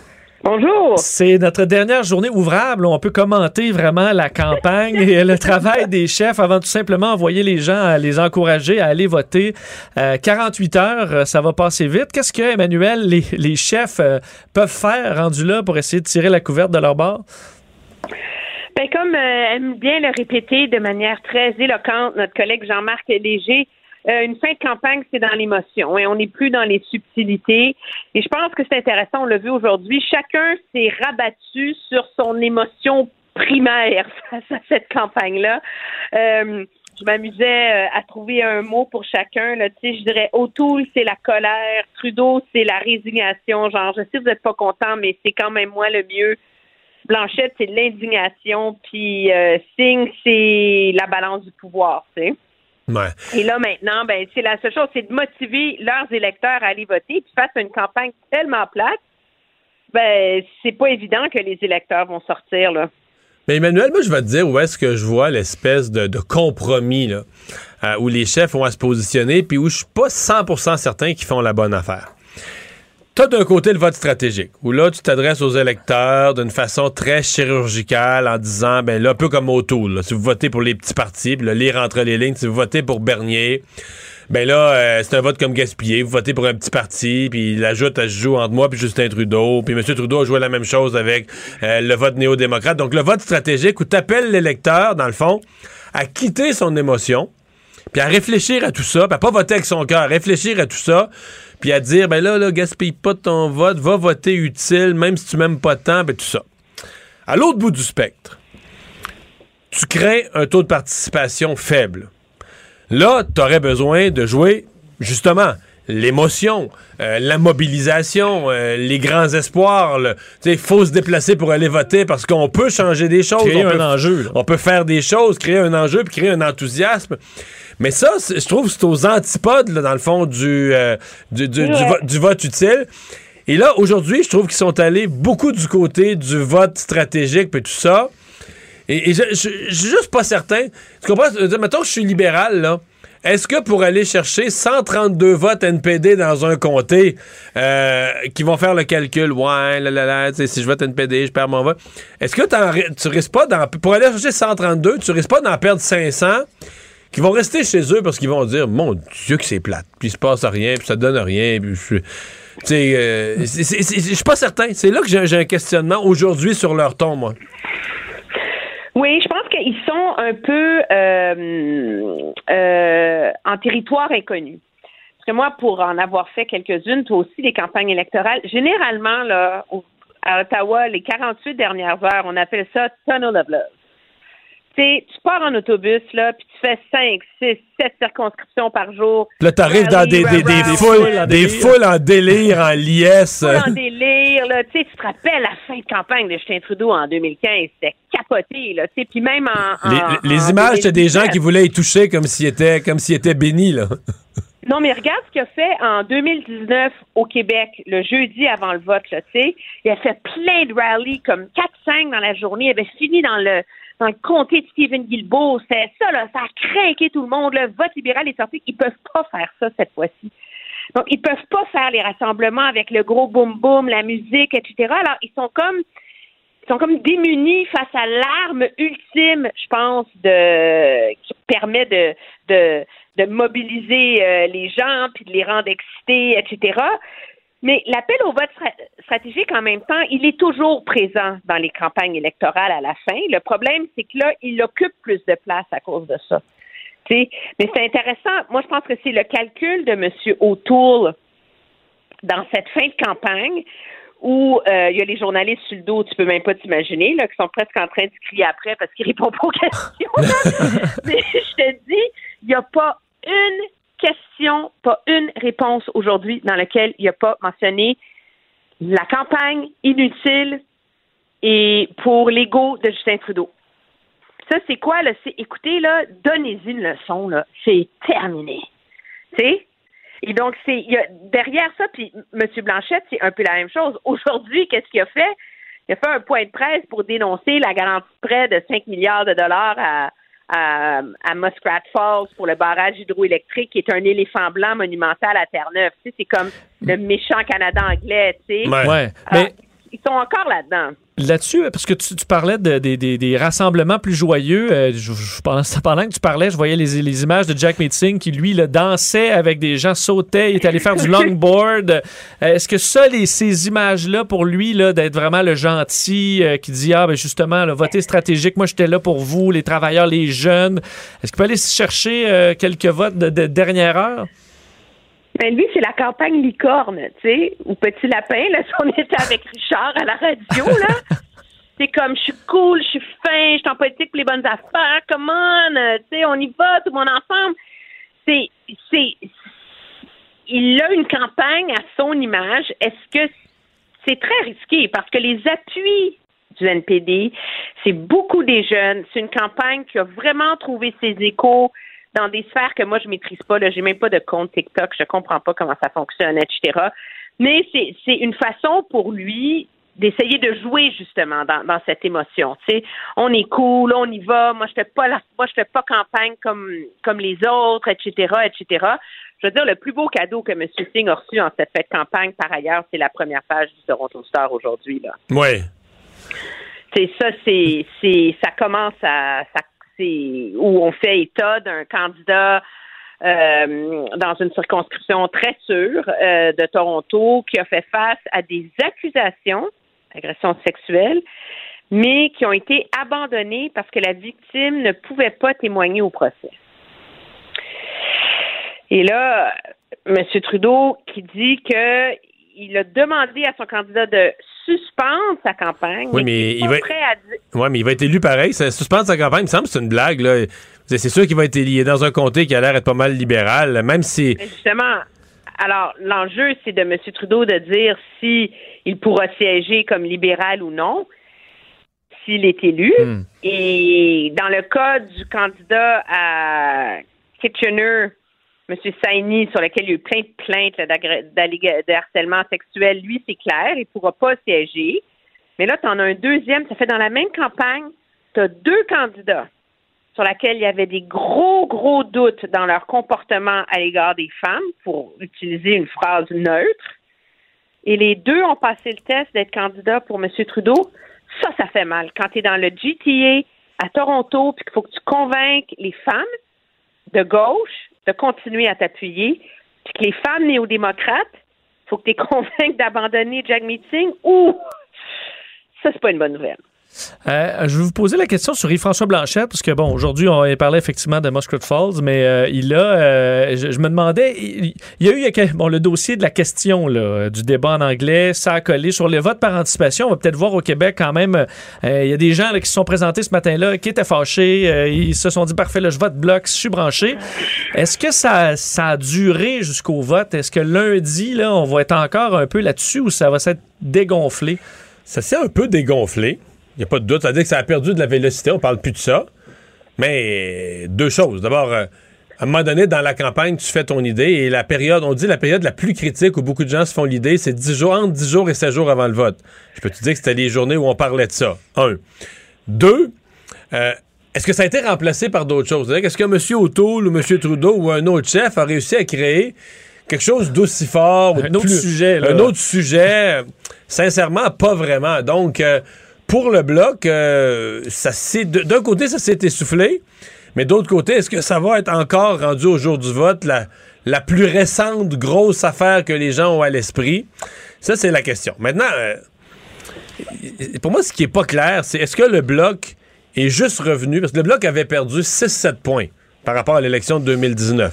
Bonjour. C'est notre dernière journée ouvrable. On peut commenter vraiment la campagne et le travail des chefs avant tout simplement envoyer les gens à les encourager à aller voter. Euh, 48 heures, euh, ça va passer vite. Qu'est-ce que, Emmanuel, les, les chefs euh, peuvent faire rendus là pour essayer de tirer la couverte de leur bord? Ben, comme euh, aime bien le répéter de manière très éloquente notre collègue Jean-Marc Léger, euh, une fin de campagne, c'est dans l'émotion et on n'est plus dans les subtilités. Et je pense que c'est intéressant, on l'a vu aujourd'hui, chacun s'est rabattu sur son émotion primaire face à cette campagne-là. Euh, je m'amusais euh, à trouver un mot pour chacun. Là. Tu sais, je dirais O'Toole, c'est la colère. Trudeau, c'est la résignation. Genre, je sais que vous n'êtes pas content, mais c'est quand même moi le mieux. Blanchette, c'est l'indignation. Puis euh, Singh, c'est la balance du pouvoir, tu sais. Ouais. Et là, maintenant, ben, c'est la seule chose, c'est de motiver leurs électeurs à aller voter. Puis face à une campagne tellement plate, ben, c'est pas évident que les électeurs vont sortir, là. Mais Emmanuel, moi, je vais te dire où est-ce que je vois l'espèce de, de compromis là, euh, où les chefs vont à se positionner, puis où je suis pas 100% certain qu'ils font la bonne affaire. T'as d'un côté le vote stratégique, où là, tu t'adresses aux électeurs d'une façon très chirurgicale en disant, ben là, un peu comme O'Toole, là, si vous votez pour les petits partis, puis là, lire entre les lignes, si vous votez pour Bernier, ben là, euh, c'est un vote comme gaspillé. Vous votez pour un petit parti, puis il ajoute, elle se joue entre moi puis Justin Trudeau. Puis M. Trudeau a joué la même chose avec euh, le vote néo-démocrate. Donc, le vote stratégique où tu appelles l'électeur, dans le fond, à quitter son émotion, puis à réfléchir à tout ça, puis à pas voter avec son cœur, réfléchir à tout ça, puis à dire, ben là, là, gaspille pas ton vote, va voter utile, même si tu m'aimes pas tant, ben tout ça. À l'autre bout du spectre, tu crées un taux de participation faible. Là, tu aurais besoin de jouer, justement, l'émotion, euh, la mobilisation, euh, les grands espoirs. Il faut se déplacer pour aller voter parce qu'on peut changer des choses. Créer on un peut, enjeu, là. On peut faire des choses, créer un enjeu, puis créer un enthousiasme. Mais ça, je trouve que c'est aux antipodes, là, dans le fond, du, euh, du, du- du Ouais. vo- du vote utile. Et là, aujourd'hui, je trouve qu'ils sont allés beaucoup du côté du vote stratégique, puis tout ça. Et, et je, je- je suis juste pas certain. Tu comprends? Mettons que je suis libéral, là. Est-ce que pour aller chercher 132 votes NPD dans un comté, euh, qui vont faire le calcul, ouais, là, là, là, si je vote NPD, je perds mon vote, est-ce que tu risques pas d'en, pour aller chercher 132, tu risques pas d'en perdre 500 qui vont rester chez eux parce qu'ils vont dire, mon Dieu que c'est plate, puis il se passe rien, puis ça donne rien, puis je suis- euh, je suis pas certain. C'est là que j'ai un questionnement aujourd'hui sur leur ton, moi. Oui, je pense qu'ils sont un peu euh, euh, en territoire inconnu. Parce que moi, pour en avoir fait quelques-unes, toi aussi, des campagnes électorales, généralement, là, à Ottawa, les 48 dernières heures, on appelle ça tunnel of love. Tu pars en autobus, là, puis tu fais 5, 6, 7 circonscriptions par jour. Là, t'arrives dans des, des, des foules, des foules en délire, en liesse. Pas en délire, là. Tu sais, tu te rappelles la fin de campagne de Justin Trudeau en 2015, c'était capoté, là. Tu sais, puis même en. Les, en- les en images, c'était des gens 2019. qui voulaient y toucher comme s'ils étaient, comme s'ils étaient bénis, là. Non, mais regarde ce qu'il a fait en 2019 au Québec, le jeudi avant le vote, là, tu sais. Il a fait plein de rallyes, comme 4-5 dans la journée. Il avait fini dans le dans le comté de Stephen Guilbeault. C'était ça, là, ça a craqué tout le monde. Le vote libéral est sorti. Ils peuvent pas faire ça cette fois-ci. Donc, ils peuvent pas faire les rassemblements avec le gros boum-boum, la musique, etc. Alors, ils sont comme ils sont comme démunis face à l'arme ultime, je pense, de qui permet de de, de mobiliser euh, les gens puis de les rendre excités, etc. Mais l'appel au vote stra- stratégique, en même temps, il est toujours présent dans les campagnes électorales à la fin. Le problème, c'est que là, il occupe plus de place à cause de ça. Tu sais, Mais c'est intéressant. Moi, je pense que c'est le calcul de M. O'Toole dans cette fin de campagne où euh, il y a les journalistes sur le dos, tu peux même pas t'imaginer, là, qui sont presque en train de crier après parce qu'ils répondent pas aux questions. Mais je te dis, il n'y a pas une question, pas une réponse aujourd'hui dans laquelle il n'y a pas mentionné la campagne inutile et pour l'ego de Justin Trudeau. Ça, c'est quoi, là? C'est, écoutez, là, donnez-y une leçon, là. C'est terminé. Tu sais? Et donc, c'est y a, derrière ça, puis M. Blanchette, c'est un peu la même chose. Aujourd'hui, qu'est-ce qu'il a fait? Il a fait un point de presse pour dénoncer la garantie de prêt de 5 milliards de dollars à, à, à Muskrat Falls pour le barrage hydroélectrique, qui est un éléphant blanc monumental à Terre-Neuve. Tu sais, c'est comme le méchant Canada anglais, tu sais. Ouais. Ah, Mais- ils sont encore là-dedans. Là-dessus, parce que tu, tu parlais de- des- rassemblements plus joyeux, euh, je, je- pendant, pendant que tu parlais, je voyais les, les images de Jack Meeting qui, lui, le dansait avec des gens, sautait, il est allé faire du longboard. Euh, Est-ce que ça, les, ces images-là, pour lui, là, d'être vraiment le gentil euh, qui dit, ah, ben justement, le voter stratégique, moi, j'étais là pour vous, les travailleurs, les jeunes, est-ce qu'il peut aller chercher euh, quelques votes de dernière heure? Ben lui, c'est la campagne licorne, tu sais, ou petit lapin, là, si on était avec Richard à la radio, là. C'est comme, je suis cool, je suis fin, je suis en politique pour les bonnes affaires, come on, euh, tu sais, on y va, tout le monde ensemble. C'est, c'est, il a une campagne à son image. Est-ce que c'est très risqué? Parce que les appuis du NPD, c'est beaucoup des jeunes. C'est une campagne qui a vraiment trouvé ses échos dans des sphères que moi je maîtrise pas. Là, j'ai même pas de compte TikTok, je comprends pas comment ça fonctionne, etc. Mais c'est c'est une façon pour lui d'essayer de jouer justement dans, dans cette émotion. Tu sais, on est cool, on y va. Moi, je fais pas la, moi je fais pas campagne comme comme les autres, etc., etc. Je veux dire, le plus beau cadeau que M. Singh a reçu en cette fête campagne, par ailleurs, c'est la première page du Toronto Star aujourd'hui. Là. Oui. C'est ça, c'est, c'est, ça commence à, ça, où on fait état d'un candidat euh, dans une circonscription très sûre euh, de Toronto qui a fait face à des accusations d'agression sexuelle, mais qui ont été abandonnées parce que la victime ne pouvait pas témoigner au procès. Et là, M. Trudeau qui dit que il a demandé à son candidat de suspendre sa campagne. Oui, mais il va- à Ouais, mais il va être élu pareil. Ça suspend sa campagne. Il me semble que c'est une blague, là. C'est sûr qu'il va être élu. Dans un comté qui a l'air d'être pas mal libéral, même si. Mais justement, alors l'enjeu, c'est de M. Trudeau de dire si il pourra siéger comme libéral ou non s'il est élu. Et dans le cas du candidat à Kitchener, M. Saini, sur lequel il y a eu plein de plaintes là, de harcèlement sexuel, lui, c'est clair, il ne pourra pas siéger. Mais là, tu en as un deuxième, ça fait dans la même campagne, tu as deux candidats sur laquelle il y avait des gros, gros doutes dans leur comportement à l'égard des femmes, pour utiliser une phrase neutre. Et les deux ont passé le test d'être candidats pour M. Trudeau. Ça, ça fait mal. Quand tu es dans le GTA à Toronto, puis qu'il faut que tu convainques les femmes de gauche de continuer à t'appuyer, puis que les femmes néo-démocrates, faut que tu les d'abandonner Jack Meeting, ou ça, c'est pas une bonne nouvelle. Euh, je vais vous poser la question sur Yves-François Blanchet, parce que, bon, aujourd'hui, on parlait effectivement de Muscat Falls, mais euh, il a, euh, je, me demandais, il, y a eu bon, le dossier de la question là, du débat en anglais, ça a collé sur les votes par anticipation. On va peut-être voir au Québec quand même, il y a des gens qui se sont présentés ce matin-là, qui étaient fâchés, ils se sont dit, parfait, là, je vote bloc, je suis branché. Est-ce que ça, ça a duré jusqu'au vote? Est-ce que lundi, là, on va être encore un peu là-dessus ou ça va s'être dégonflé? Ça s'est un peu dégonflé. Il n'y a pas de doute. Ça veut dire que ça a perdu de la vélocité. On parle plus de ça. Mais deux choses. D'abord, euh, à un moment donné, dans la campagne, tu fais ton idée et la période, on dit la période la plus critique où beaucoup de gens se font l'idée, c'est 10 jours, entre 10 jours et 16 jours avant le vote. Je peux te dire que c'était les journées où on parlait de ça. Un. Deux, euh, est-ce que ça a été remplacé par d'autres choses? Est-ce que M. O'Toole ou M. Trudeau ou un autre chef a réussi à créer quelque chose d'aussi fort? Un autre sujet. Un autre sujet? Sincèrement, pas vraiment. Donc, euh, pour le bloc, euh, ça d'un côté, ça s'est essoufflé, mais d'autre côté, est-ce que ça va être encore rendu au jour du vote la, plus récente grosse affaire que les gens ont à l'esprit? Ça, c'est la question. Maintenant, euh, pour moi, ce qui est pas clair, c'est est-ce que le bloc est juste revenu, parce que le bloc avait perdu 6-7 points par rapport à l'élection de 2019.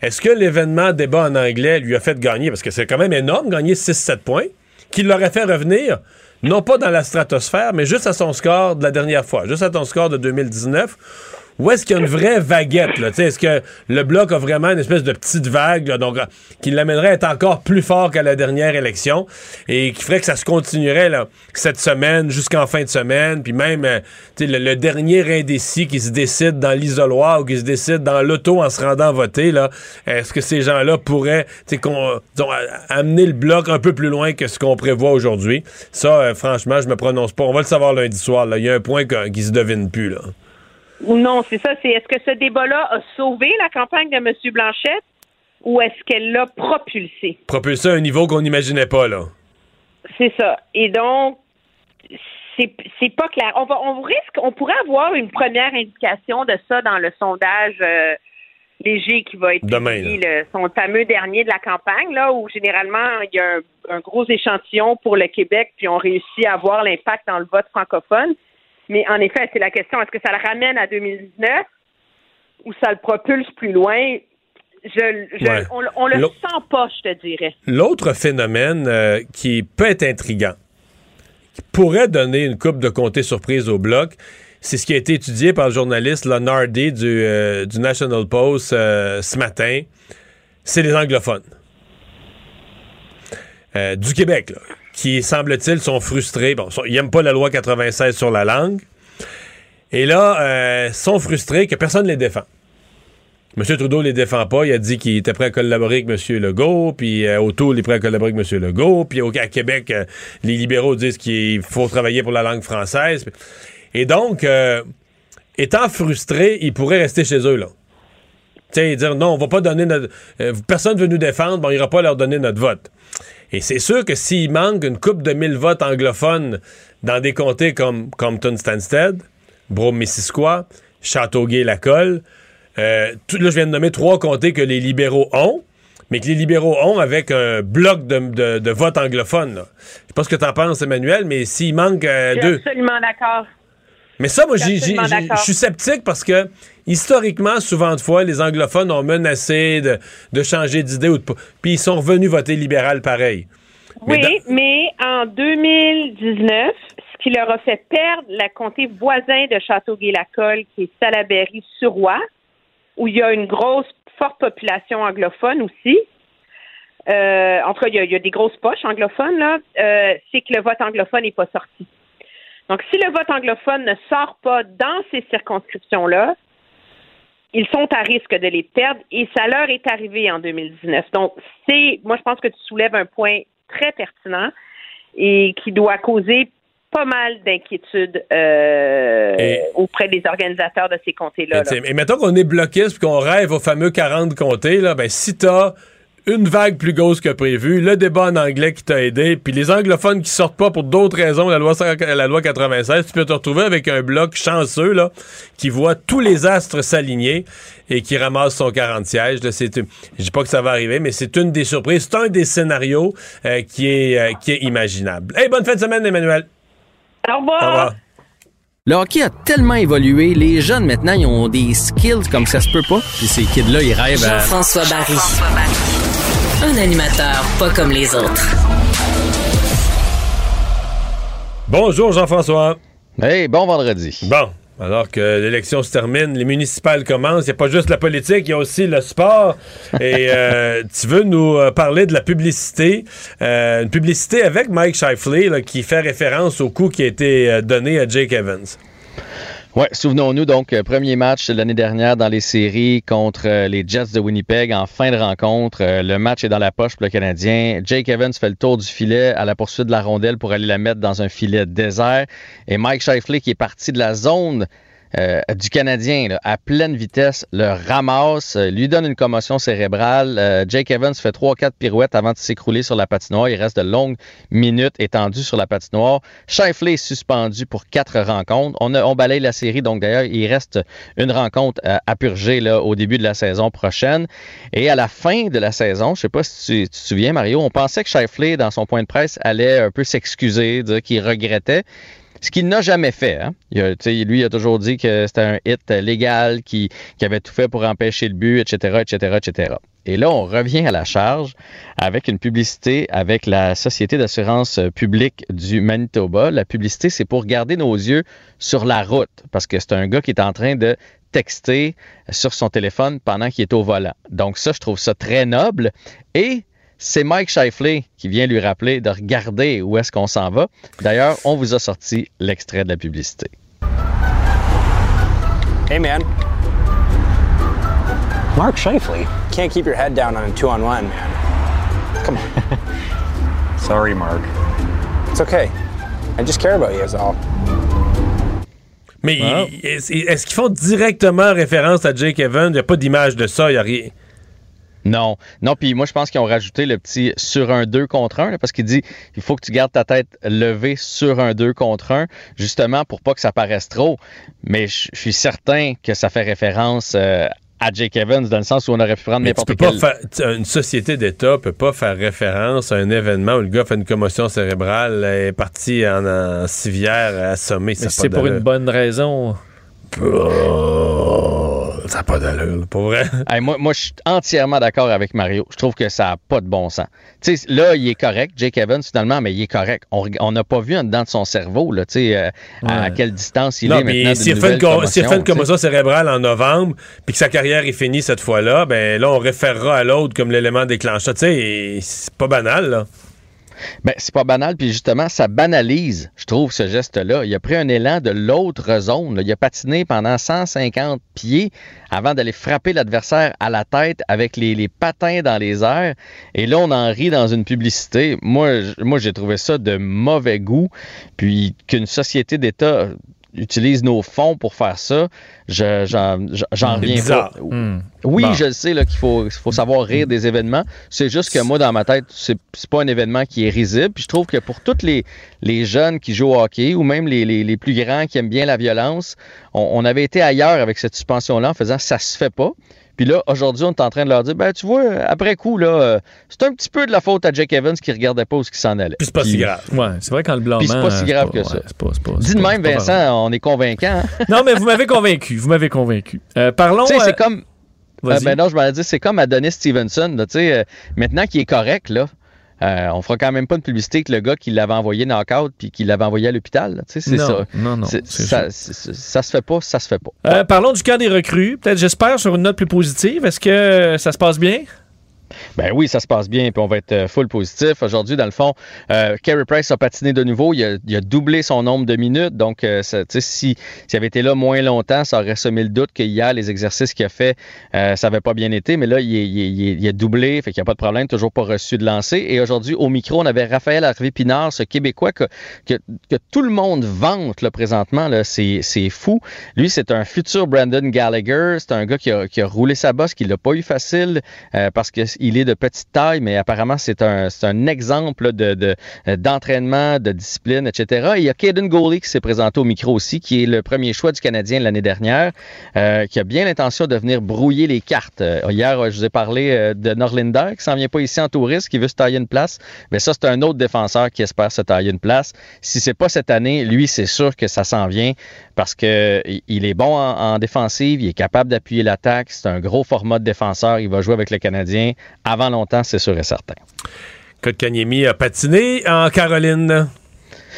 Est-ce que l'événement débat en anglais lui a fait gagner, parce que c'est quand même énorme, gagner 6-7 points, qu'il l'aurait fait revenir? Non pas dans la stratosphère, mais juste à son score de la dernière fois, juste à ton score de 2019 ou est-ce qu'il y a une vraie vaguette? Là? Est-ce que le bloc a vraiment une espèce de petite vague donc, euh, qui l'amènerait à être encore plus fort qu'à la dernière élection et qui ferait que ça se continuerait là, cette semaine jusqu'en fin de semaine, puis même euh, le, dernier indécis qui se décide dans l'isoloir ou qui se décide dans l'auto en se rendant voter, là, est-ce que ces gens-là pourraient amener le bloc un peu plus loin que ce qu'on prévoit aujourd'hui? Ça, euh, franchement, je me prononce pas. On va le savoir lundi soir. Il y a un point qui se devine plus. Là. Non, c'est ça. C'est est-ce que ce débat-là a sauvé la campagne de M. Blanchette ou est-ce qu'elle l'a propulsé? Propulsé à un niveau qu'on n'imaginait pas, là. C'est ça. Et donc, c'est pas clair. On, va, on risque, on pourrait avoir une première indication de ça dans le sondage euh, léger qui va être Demain, le, son fameux dernier de la campagne, là, où généralement il y a un, un, gros échantillon pour le Québec, puis on réussit à voir l'impact dans le vote francophone. Mais en effet, c'est la question, est-ce que ça le ramène à 2019 ou ça le propulse plus loin? Je, on, le sent pas, je te dirais. L'autre phénomène euh, qui peut être intriguant, qui pourrait donner une coupe de comté surprise au bloc, c'est ce qui a été étudié par le journaliste Leonardi du, euh, du National Post euh, ce matin. C'est les anglophones. du Québec, là qui, semble-t-il, sont frustrés. Bon, ils n'aiment pas la loi 96 sur la langue. Et là, euh, sont frustrés que personne ne les défend. M. Trudeau les défend pas. Il a dit qu'il était prêt à collaborer avec M. Legault, puis euh, autour, il est prêt à collaborer avec M. Legault, puis à Québec, euh, les libéraux disent qu'il faut travailler pour la langue française. Et donc, euh, étant frustrés, ils pourraient rester chez eux, là. sais, dire non, on va pas donner notre. personne ne veut nous défendre, bon, on ira pas leur donner notre vote. Et c'est sûr que s'il manque une coupe de mille votes anglophones dans des comtés comme Compton-Stanstead, Brome-Missisquoi, Châteauguay-Lacolle, euh, là, je viens de nommer trois comtés que les libéraux ont, mais que les libéraux ont avec un bloc de, de, votes anglophones. Je sais pas ce que tu en penses, Emmanuel, mais s'il manque euh, deux... absolument d'accord. Mais ça, moi, je suis sceptique parce que historiquement, souvent de fois, les anglophones ont menacé de, changer d'idée ou puis ils sont revenus voter libéral pareil. Oui, mais, en 2019, ce qui leur a fait perdre la comté voisin de Châteauguay-Lacolle, qui est Salaberry-sur-Roi, où il y a une grosse, forte population anglophone aussi. Euh, en tout cas, il y, a, des grosses poches anglophones, là. Euh, c'est que le vote anglophone n'est pas sorti. Donc, si le vote anglophone ne sort pas dans ces circonscriptions-là, ils sont à risque de les perdre et ça leur est arrivé en 2019. Donc, c'est, moi, je pense que tu soulèves un point très pertinent et qui doit causer pas mal d'inquiétudes euh, auprès des organisateurs de ces comtés-là. Et, là. et mettons qu'on est bloqué puis qu'on rêve aux fameux 40 comtés, là, ben, si t'as une vague plus grosse que prévu, le débat en anglais qui t'a aidé, puis les anglophones qui sortent pas pour d'autres raisons, la loi, 100 la loi 96, tu peux te retrouver avec un bloc chanceux là, qui voit tous les astres s'aligner et qui ramasse son 40 sièges. Là, c'est, une- je dis pas que ça va arriver, mais c'est une des surprises, c'est un des scénarios euh, qui, est, euh, qui est imaginable. Hey, bonne fin de semaine, Emmanuel. Au revoir. Au revoir. Le hockey a tellement évolué, les jeunes maintenant, ils ont des skills comme ça se peut pas. Puis ces kids-là, ils rêvent à... Jean-François Barry. Un animateur pas comme les autres. Bonjour Jean-François. Hey, bon vendredi. Bon, alors que l'élection se termine, les municipales commencent, il n'y a pas juste la politique, il y a aussi le sport. Et euh, tu veux nous euh, parler de la publicité, euh, une publicité avec Mike Shifley là, qui fait référence au coup qui a été donné à Jake Evans. Ouais, souvenons-nous donc, euh, premier match l'année dernière dans les séries contre euh, les Jets de Winnipeg en fin de rencontre. Euh, le match est dans la poche pour le Canadien. Jake Evans fait le tour du filet à la poursuite de la rondelle pour aller la mettre dans un filet désert. Et Mike Shifley, qui est parti de la zone euh, du Canadien à pleine vitesse, le ramasse, euh, lui donne une commotion cérébrale. Euh, Jake Evans fait 3-4 pirouettes avant de s'écrouler sur la patinoire. Il reste de longues minutes étendu sur la patinoire. Shifley est suspendu pour quatre rencontres. On, a, balaye la série, donc d'ailleurs, il reste une rencontre à purger là, au début de la saison prochaine. Et à la fin de la saison, je sais pas si tu, tu te souviens, Mario, on pensait que Shifley, dans son point de presse, allait un peu s'excuser, dire qu'il regrettait. Ce qu'il n'a jamais fait. Hein? Il lui, il a toujours dit que c'était un hit légal, qui, avait tout fait pour empêcher le but, etc., etc., etc. Et là, on revient à la charge avec une publicité avec la Société d'assurance publique du Manitoba. La publicité, c'est pour garder nos yeux sur la route, parce que c'est un gars qui est en train de texter sur son téléphone pendant qu'il est au volant. Donc ça, je trouve ça très noble. Et c'est Mike Shifley qui vient lui rappeler de regarder où est-ce qu'on s'en va. D'ailleurs, on vous a sorti l'extrait de la publicité. Hey, man. Mark Shifley? Can't keep your head down on a two on one, man. Come on. Sorry, Mark. It's okay. I just care about you, is all. Mais est-ce qu'ils font directement référence à Jake Evans? Il n'y a pas d'image de ça, il n'y a rien. Non, non, puis moi je pense qu'ils ont rajouté le petit sur un 2 contre 1 parce qu'il dit il faut que tu gardes ta tête levée sur un 2 contre 1 justement pour pas que ça paraisse trop. Mais je suis certain que ça fait référence euh, à Jake Evans dans le sens où on aurait pu prendre n'importe peux pas quel faire, tu- une société d'État peut pas faire référence à un événement où le gars fait une commotion cérébrale, est parti en, en civière assommé. c'est pas pour une bonne raison. Ça n'a pas d'allure, pour vrai. Hey, moi, moi, je suis entièrement d'accord avec Mario. Je trouve que ça n'a pas de bon sens. Là, il est correct, Jake Evans, finalement, mais il est correct. On n'a pas vu en dedans de son cerveau, là, euh, à quelle distance il non, est mais maintenant. s'il fait, fait une commotion, cérébrale en novembre, puis que sa carrière est finie cette fois-là, ben là, on référera à l'autre comme l'élément déclencheur. C'est pas banal, là. Ben, c'est pas banal, puis justement, ça banalise, je trouve, ce geste-là. Il a pris un élan de l'autre zone. Il a patiné pendant 150 pieds avant d'aller frapper l'adversaire à la tête avec les, les patins dans les airs. Et là, on en rit dans une publicité. Moi j'ai trouvé ça de mauvais goût. Puis qu'une société d'État utilise nos fonds pour faire ça, je- j'en reviens pas. Hmm. Oui, Bon. je le sais là, qu'il faut, savoir rire des événements. C'est juste que moi, dans ma tête, c'est c'est pas un événement qui est risible. Puis je trouve que pour tous les, les jeunes qui jouent au hockey ou même les, les- les plus grands qui aiment bien la violence, on, on avait été ailleurs avec cette suspension-là en faisant ça se fait pas. Puis là, aujourd'hui, on est en train de leur dire, ben tu vois, après coup, là, euh, c'est un petit peu de la faute à Jack Evans qui regardait pas où ce qui s'en allait. Puis c'est pas si grave. Ouais, c'est vrai quand le blanc Puis c'est pas si grave que ça. Dis de même, Vincent, on est convaincant. hein? Non, mais vous m'avez convaincu. Vous m'avez convaincu. Euh, parlons. Tu sais, euh, c'est comme. Vas-y. Euh, ben non, je m'allais dire, c'est comme Adonis Stevenson. là, tu sais, euh, maintenant qu'il est correct, là, euh, on fera quand même pas une publicité avec le gars qui l'avait envoyé knock-out puis qui l'avait envoyé à l'hôpital. là, tu sais, C'est Non, ça. non, non, Ça, ça se fait pas, ça se fait pas. Euh, parlons du camp des recrues. Peut-être, j'espère, sur une note plus positive. Est-ce que ça se passe bien? Ben oui, ça se passe bien, puis on va être euh, full positif. Aujourd'hui, dans le fond, euh, Carey Price a patiné de nouveau. Il a, il a doublé son nombre de minutes. Donc, euh, sais, si, s'il avait été là moins longtemps, ça aurait semé le doute qu'hier, les exercices qu'il a fait, euh, ça n'avait pas bien été. Mais là, il, il il a doublé, fait qu'il n'y a pas de problème, toujours pas reçu de lancer. Et aujourd'hui, au micro, on avait Raphaël Harvey-Pinard, ce Québécois que, que, que tout le monde vante là, présentement. Là, c'est, fou. Lui, c'est un futur Brandon Gallagher. C'est un gars qui a, qui a roulé sa bosse, qui l'a pas eu facile euh, parce qu'il est de petite taille, mais apparemment, c'est un, un exemple de, de- euh, d'entraînement, de discipline, etc. Et il y a Caden Goley qui s'est présenté au micro aussi, qui est le premier choix du Canadien l'année dernière, euh, qui a bien l'intention de venir brouiller les cartes. Euh, hier, je vous ai parlé de Norlinder qui s'en vient pas ici en touriste, qui veut se tailler une place. Mais ça, c'est un autre défenseur qui espère se tailler une place. Si c'est pas cette année, lui, c'est sûr que ça s'en vient parce que il- il est bon en, en défensive, il est capable d'appuyer l'attaque, c'est un gros format de défenseur, il va jouer avec le Canadien avant longtemps, c'est sûr et certain. Kotkaniemi a patiné en Caroline.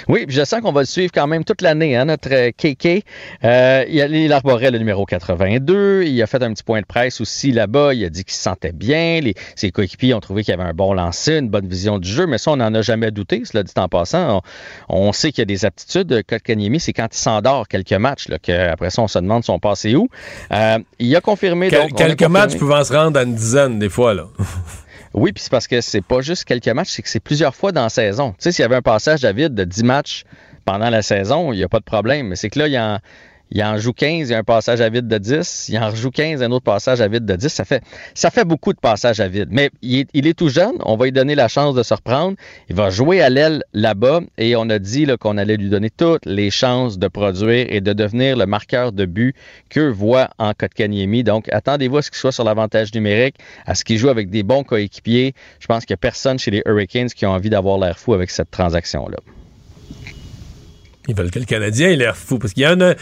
Oui, puis je sens qu'on va le suivre quand même toute l'année, hein, notre euh, KK. Euh, il, a- il arborait le numéro 82. Il a fait un petit point de presse aussi là-bas. Il a dit qu'il se sentait bien. Les, ses coéquipiers ont trouvé qu'il avait un bon lancer, une bonne vision du jeu. Mais ça, on n'en a jamais douté, cela dit en passant. On, on sait qu'il y a des aptitudes. Kotkaniemi, c'est quand il s'endort quelques matchs, là, qu'après ça, on se demande son passé où. Euh, il a confirmé... Quel- donc, on a quelques matchs pouvant se rendre à une dizaine, des fois, là. oui, puis c'est parce que c'est pas juste quelques matchs, c'est que c'est plusieurs fois dans la saison. Tu sais, s'il y avait un passage à vide de 10 matchs pendant la saison, il n'y a pas de problème. Mais c'est que là, il en, il en joue 15, il y a un passage à vide de 10, il en rejoue 15, un autre passage à vide de 10. Ça fait, ça fait beaucoup de passages à vide. Mais il est, tout jeune, on va lui donner la chance de se reprendre. Il va jouer à l'aile là-bas et on a dit qu'on allait lui donner toutes les chances de produire et de devenir le marqueur de but que voit en Kotkaniemi. Donc, attendez-vous à ce qu'il soit sur l'avantage numérique, à ce qu'il joue avec des bons coéquipiers. Je pense qu'il n'y a personne chez les Hurricanes qui a envie d'avoir l'air fou avec cette transaction-là. Ils veulent que le Canadien ait l'air fou. Parce qu'il y en a.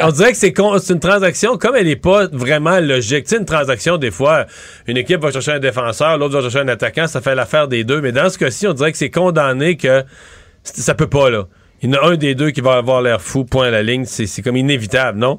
On dirait que c'est une transaction, comme elle n'est pas vraiment logique. Tu sais, une transaction, des fois, une équipe va chercher un défenseur, l'autre va chercher un attaquant, ça fait l'affaire des deux. Mais dans ce cas-ci, on dirait que c'est condamné que ça peut pas, là. Il y en a un des deux qui va avoir l'air fou, point à la ligne. C'est comme inévitable, non?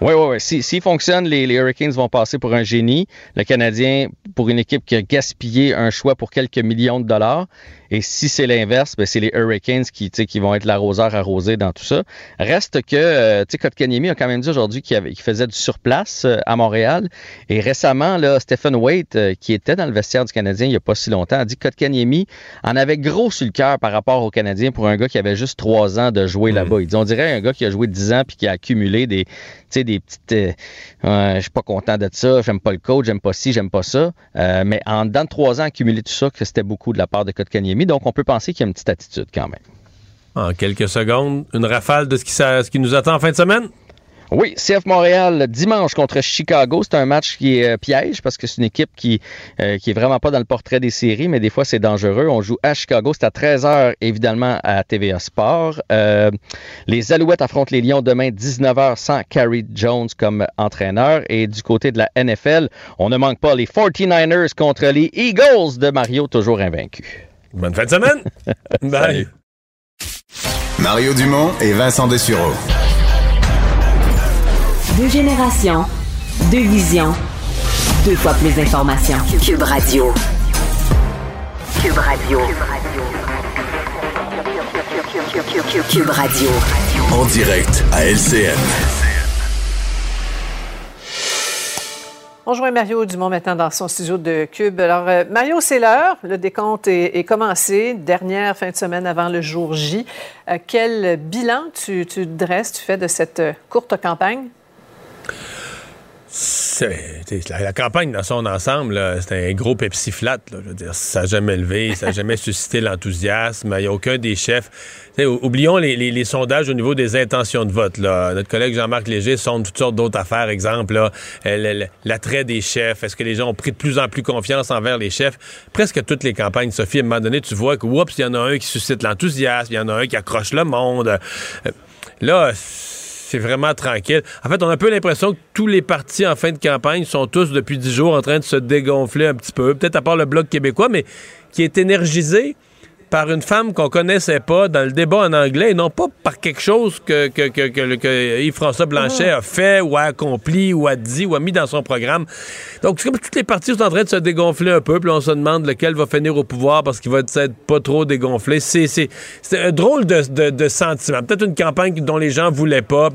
Oui, oui, oui. S'il si, les Hurricanes vont passer pour un génie. Le Canadien, pour une équipe qui a gaspillé un choix pour quelques millions de dollars. Et si c'est l'inverse, ben, c'est les Hurricanes qui, qui vont être l'arroseur arrosé dans tout ça. Reste que, euh, tu sais, Kotkaniemi a quand même dit aujourd'hui qu'il faisait du surplace euh, à Montréal. Et récemment, là, Stephen Waite, euh, qui était dans le vestiaire du Canadien il n'y a pas si longtemps, a dit que Kotkaniemi en avait gros sur le cœur par rapport au Canadien pour un gars qui avait juste trois ans de jouer là-bas. Il dit, on dirait un gars qui a joué 10 ans puis qui a accumulé des, tu sais, des petites... je suis pas content de ça, j'aime pas le coach, j'aime pas ci, j'aime pas ça. Mais en dedans de trois ans, accumuler tout ça, que c'était beaucoup de la part de Kotkaniemi. Donc, on peut penser qu'il y a une petite attitude quand même. En quelques secondes, une rafale de ce qui, s'a- ce qui nous attend en fin de semaine? Oui, CF Montréal dimanche contre Chicago, c'est un match qui est euh, piège parce que c'est une équipe qui euh, qui est vraiment pas dans le portrait des séries, mais des fois c'est dangereux. On joue à Chicago, c'est à 13h évidemment à TVA Sport. Euh, les Alouettes affrontent les Lions demain 19h sans Carrie Jones comme entraîneur et du côté de la NFL, on ne manque pas les 49ers contre les Eagles de Mario toujours invaincus. Bonne fin de semaine. Bye. Mario Dumont et Vincent Dessureau. Deux générations, deux visions, deux fois plus d'informations. Cube Radio. Cube Radio. Cube Radio. En direct à LCN. On joint Mario Dumont maintenant dans son studio de Cube. Alors, euh, Mario, c'est l'heure. Le décompte est, commencé. Dernière fin de semaine avant le jour J. Euh, quel bilan tu, tu dresses, tu fais de cette euh, courte campagne? C'est- la, la campagne dans son ensemble, c'était un gros Pepsi flat. là. je veux dire, ça n'a jamais levé, ça n'a jamais suscité l'enthousiasme. Il n'y a aucun des chefs. T'sais, oublions les, les- les sondages au niveau des intentions de vote. Là. Notre collègue Jean-Marc Léger sonde toutes sortes d'autres affaires. Exemple, l'attrait des chefs. Est-ce que les gens ont pris de plus en plus confiance envers les chefs? Presque toutes les campagnes, Sophie, à un moment donné, tu vois que, oups, il y en a un qui suscite l'enthousiasme, il y en a un qui accroche le monde. Euh, Là, c'est vraiment tranquille. En fait, on a un peu l'impression que tous les partis en fin de campagne sont tous depuis dix jours en train de se dégonfler un petit peu. Peut-être à part le Bloc québécois, mais qui est énergisé par une femme qu'on connaissait pas dans le débat en anglais et non pas par quelque chose que, que, que, que- que Yves-François Blanchet a fait ou a accompli ou a dit ou a mis dans son programme. Donc, c'est comme toutes les parties sont en train de se dégonfler un peu, puis on se demande lequel va finir au pouvoir parce qu'il va être pas trop dégonflé. C'est, un drôle de, de, de sentiment. Peut-être une campagne dont les gens voulaient pas.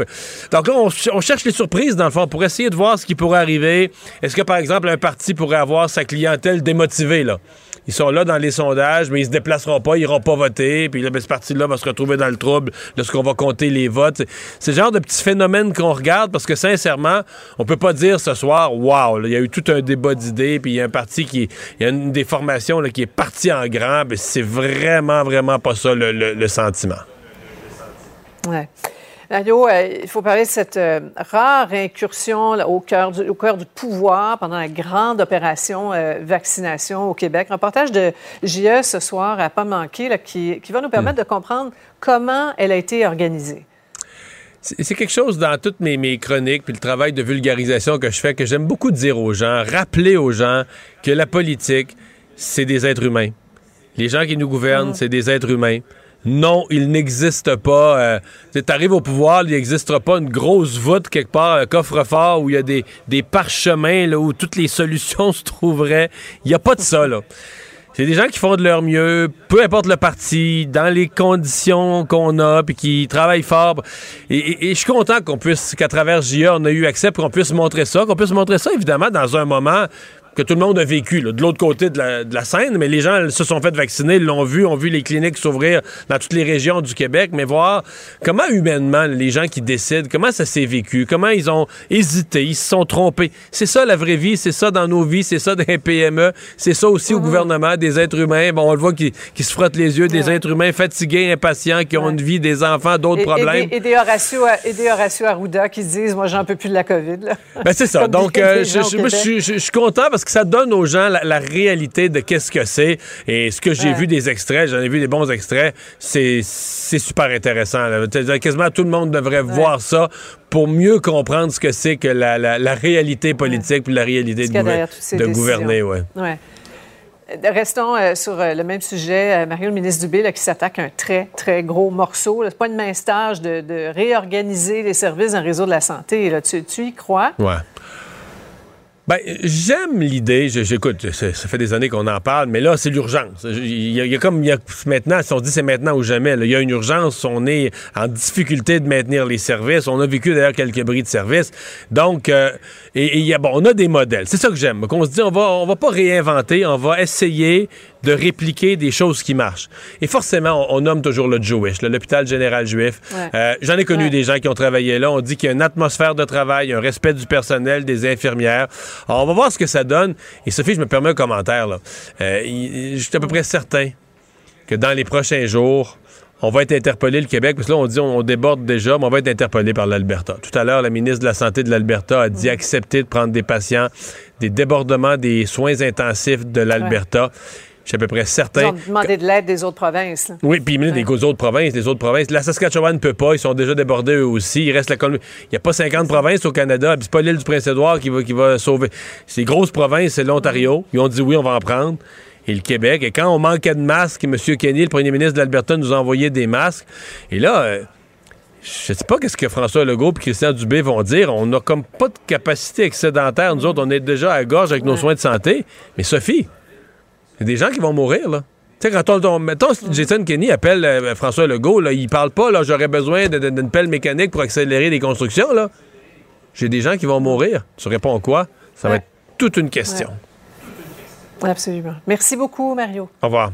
Donc là, on, on cherche les surprises, dans le fond, pour essayer de voir ce qui pourrait arriver. Est-ce que, par exemple, un parti pourrait avoir sa clientèle démotivée, là? Ils sont là dans les sondages, mais ils se déplaceront pas, ils iront pas voter, puis là, ben, ce parti-là va se retrouver dans le trouble lorsqu'on va compter les votes. C'est- le genre de petits phénomènes qu'on regarde parce que sincèrement, on peut pas dire ce soir, là, il y a eu tout un débat d'idées, puis il y a un parti qui, il y a une des formations qui est partie en grand, mais c'est vraiment, vraiment pas ça le, le- le sentiment. Ouais. Mario, euh, il faut parler de cette euh, rare incursion là, au, cœur du, au cœur du pouvoir pendant la grande opération euh, vaccination au Québec. Reportage de JE ce soir à pas manquer là, qui, qui va nous permettre de comprendre comment elle a été organisée. C'est quelque chose dans toutes mes, mes chroniques puis le travail de vulgarisation que je fais que j'aime beaucoup dire aux gens, rappeler aux gens que la politique, c'est des êtres humains. Les gens qui nous gouvernent, c'est des êtres humains. Non, il n'existe pas. Euh, tu arrives au pouvoir, il n'existera pas une grosse voûte quelque part, un coffre-fort où il y a des, parchemins où toutes les solutions se trouveraient. Il n'y a pas de ça, là. C'est des gens qui font de leur mieux, peu importe le parti, dans les conditions qu'on a, puis qui travaillent fort. Et je suis content qu'on puisse, qu'à travers JA, on a eu accès, pour qu'on puisse montrer ça, qu'on puisse montrer ça, évidemment, dans un moment que tout le monde a vécu, là, de l'autre côté de la, de la scène, mais les gens se sont fait vacciner, ils l'ont vu, ont vu les cliniques s'ouvrir dans toutes les régions du Québec, mais voir comment humainement les gens qui décident, comment ça s'est vécu, comment ils ont hésité, ils se sont trompés. C'est ça la vraie vie, c'est ça dans nos vies, c'est ça dans les PME, c'est ça aussi au gouvernement, des êtres humains, bon, on le voit qui, qui se frottent les yeux, des êtres humains fatigués, impatients, qui ont une vie, des enfants, d'autres Et, et problèmes. des, et des Horacio, et des Horacio Arruda qui disent Moi, j'en peux plus de la COVID. là. Ben c'est ça. Donc, euh, je, je- je- je suis content parce que ça donne aux gens la, la réalité de qu'est-ce que c'est. Et ce que j'ai Ouais. vu des extraits, j'en ai vu des bons extraits, c'est super intéressant. là. Quasiment tout le monde devrait voir ça pour mieux comprendre ce que c'est que la, la- la réalité politique puis la réalité de, gouver- de gouverner. Ouais. Ouais. Restons euh, sur euh, le même sujet. Euh, Mario, le ministre Dubé, là, qui s'attaque à un très, très gros morceau. C'est pas une mince tâche de, de réorganiser les services dans le réseau de la santé. Là. Tu, tu y crois? Ouais. Ben, j'aime l'idée. J'écoute, ça, fait des années qu'on en parle, mais là, c'est l'urgence. Il y, a- comme y a maintenant, si on dit c'est maintenant ou jamais, il y a une urgence. On est en difficulté de maintenir les services. On a vécu d'ailleurs quelques bris de services. Donc, euh, et, et il y a, bon, on a des modèles. C'est ça que j'aime. Qu'on se dit, on va, on va pas réinventer, on va essayer de répliquer des choses qui marchent. Et forcément, on, on nomme toujours le Jewish, l'hôpital général juif. Ouais. Euh, J'en ai connu des gens qui ont travaillé là. On dit qu'il y a une atmosphère de travail, un respect du personnel, des infirmières. Alors, on va voir ce que ça donne. Et Sophie, je me permets un commentaire. Là. Euh, je suis à peu près certain que dans les prochains jours, on va être interpellé, le Québec, parce que là, on dit on, on déborde déjà, mais on va être interpellé par l'Alberta. Tout à l'heure, la ministre de la Santé de l'Alberta a dit accepter de prendre des patients, des débordements des soins intensifs de l'Alberta. Je suis à peu près Ils certain. ont demandé de l'aide des autres provinces. là. Oui, puis a des autres provinces, les autres provinces. La Saskatchewan ne peut pas, ils sont déjà débordés eux aussi. Il reste la Colombie. Il n'y a pas 50 provinces au Canada, puis c'est pas l'île du Prince-Édouard qui va, qui va sauver. C'est grosses provinces, c'est l'Ontario. Ils ont dit oui, on va en prendre. Et le Québec. Et quand on manquait de masques, M. Kenny, le premier ministre de l'Alberta, nous a envoyé des masques. Et là, euh, je sais pas qu'est-ce que François Legault et Christian Dubé vont dire. On n'a comme pas de capacité excédentaire. Nous autres, on est déjà à gorge avec nos soins de santé. Mais Sophie, il y a des gens qui vont mourir, là. Tu sais, quand on, on- mettons, Jason Kenney appelle euh, François Legault, là, il parle pas, là, j'aurais besoin d'une pelle mécanique pour accélérer les constructions, là. J'ai des gens qui vont mourir. Tu réponds quoi? Ça va être toute une question. Absolument. Merci beaucoup, Mario. Au revoir.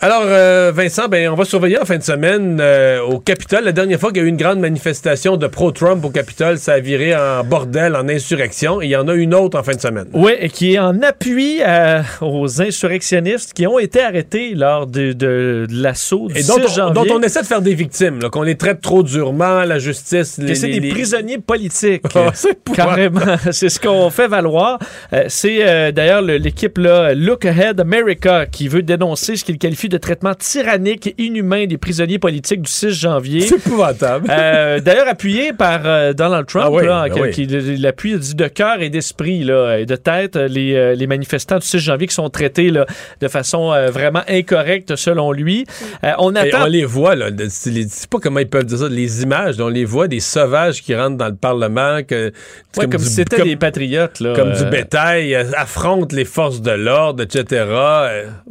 Alors, euh, Vincent, ben, on va surveiller en fin de semaine euh, au Capitole. La dernière fois qu'il y a eu une grande manifestation de pro-Trump au Capitole, ça a viré en bordel, en insurrection. Et il y en a une autre en fin de semaine. Oui, et qui est en appui à- aux insurrectionnistes qui ont été arrêtés lors de, de- de l'assaut du Et 6 dont on, janvier. dont on essaie de faire des victimes, qu'on les traite trop durement, la justice. Les- c'est des les- prisonniers politiques. Ah, c'est Carrément. c'est ce qu'on fait valoir. Euh, c'est euh, d'ailleurs le- l'équipe là, Look Ahead America qui veut dénoncer ce qu'il qualifie de traitements tyranniques et inhumains des prisonniers politiques du 6 janvier. C'est épouvantable. Euh, D'ailleurs, appuyé par euh, Donald Trump, Ah oui, là, ben qui, oui. qui- l'appui dit de cœur et d'esprit et de tête euh, les, les manifestants du 6 janvier qui sont traités là, de façon vraiment incorrecte selon lui. On Et attend. on les voit, là. C'est pas comment ils peuvent dire ça. Les images, on les voit des sauvages qui rentrent dans le Parlement. Que, Ouais, comme, si c'était des patriotes. Là, Comme du bétail, affrontent les forces de l'ordre, etc.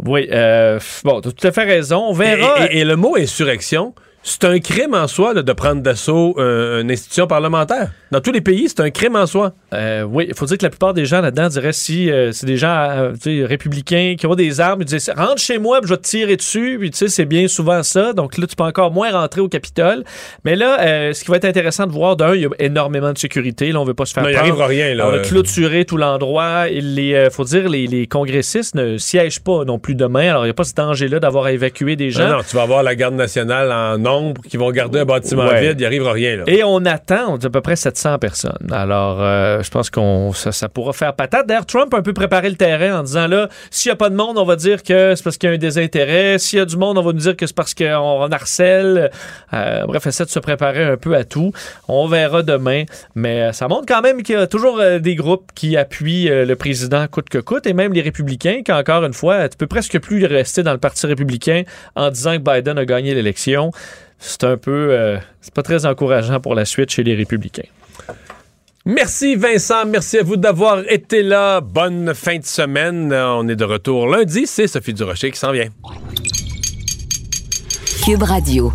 Oui, euh, bon, as tout à fait raison. On verra. et le mot insurrection, c'est un crime en soi là, de prendre d'assaut euh, une institution parlementaire. Dans tous les pays, c'est un crime en soi. Euh, oui, il faut dire que la plupart des gens là-dedans diraient si euh, c'est des gens républicains qui ont des armes, ils disaient rentre chez moi, puis je vais te tirer dessus, puis tu sais, c'est bien souvent ça. Donc là, tu peux encore moins rentrer au Capitole. Mais là, ce qui va être intéressant de voir, d'un, il y a énormément de sécurité. Là, on veut pas se faire Non, il arrivera rien, là. On va clôturer tout l'endroit. Il faut dire, les, les congressistes ne siègent pas non plus demain. Alors, il n'y a pas ce danger-là d'avoir à évacuer des gens. Non, non, tu vas avoir la garde nationale en nombre qui vont garder un bâtiment Ouais. vide, il arrivera rien. Là. Et on attend, on dit à peu près 700 personnes. Alors, euh, je pense qu'on ça, ça pourra faire patate. D'ailleurs, Trump a un peu préparé le terrain en disant là, s'il n'y a pas de monde, on va dire que c'est parce qu'il y a un désintérêt. S'il y a du monde, on va nous dire que c'est parce qu'on on harcèle. Euh, bref, essaie de se préparer un peu à tout. On verra demain. Mais euh, ça montre quand même qu'il y a toujours des groupes qui appuient le président coûte que coûte et même les républicains, qu'encore une fois, tu peux presque plus rester dans le Parti républicain en disant que Biden a gagné l'élection. C'est un peu. euh, c'est pas très encourageant pour la suite chez les républicains. Merci Vincent, merci à vous d'avoir été là. Bonne fin de semaine. On est de retour lundi. C'est Sophie Durocher qui s'en vient. Cube Radio.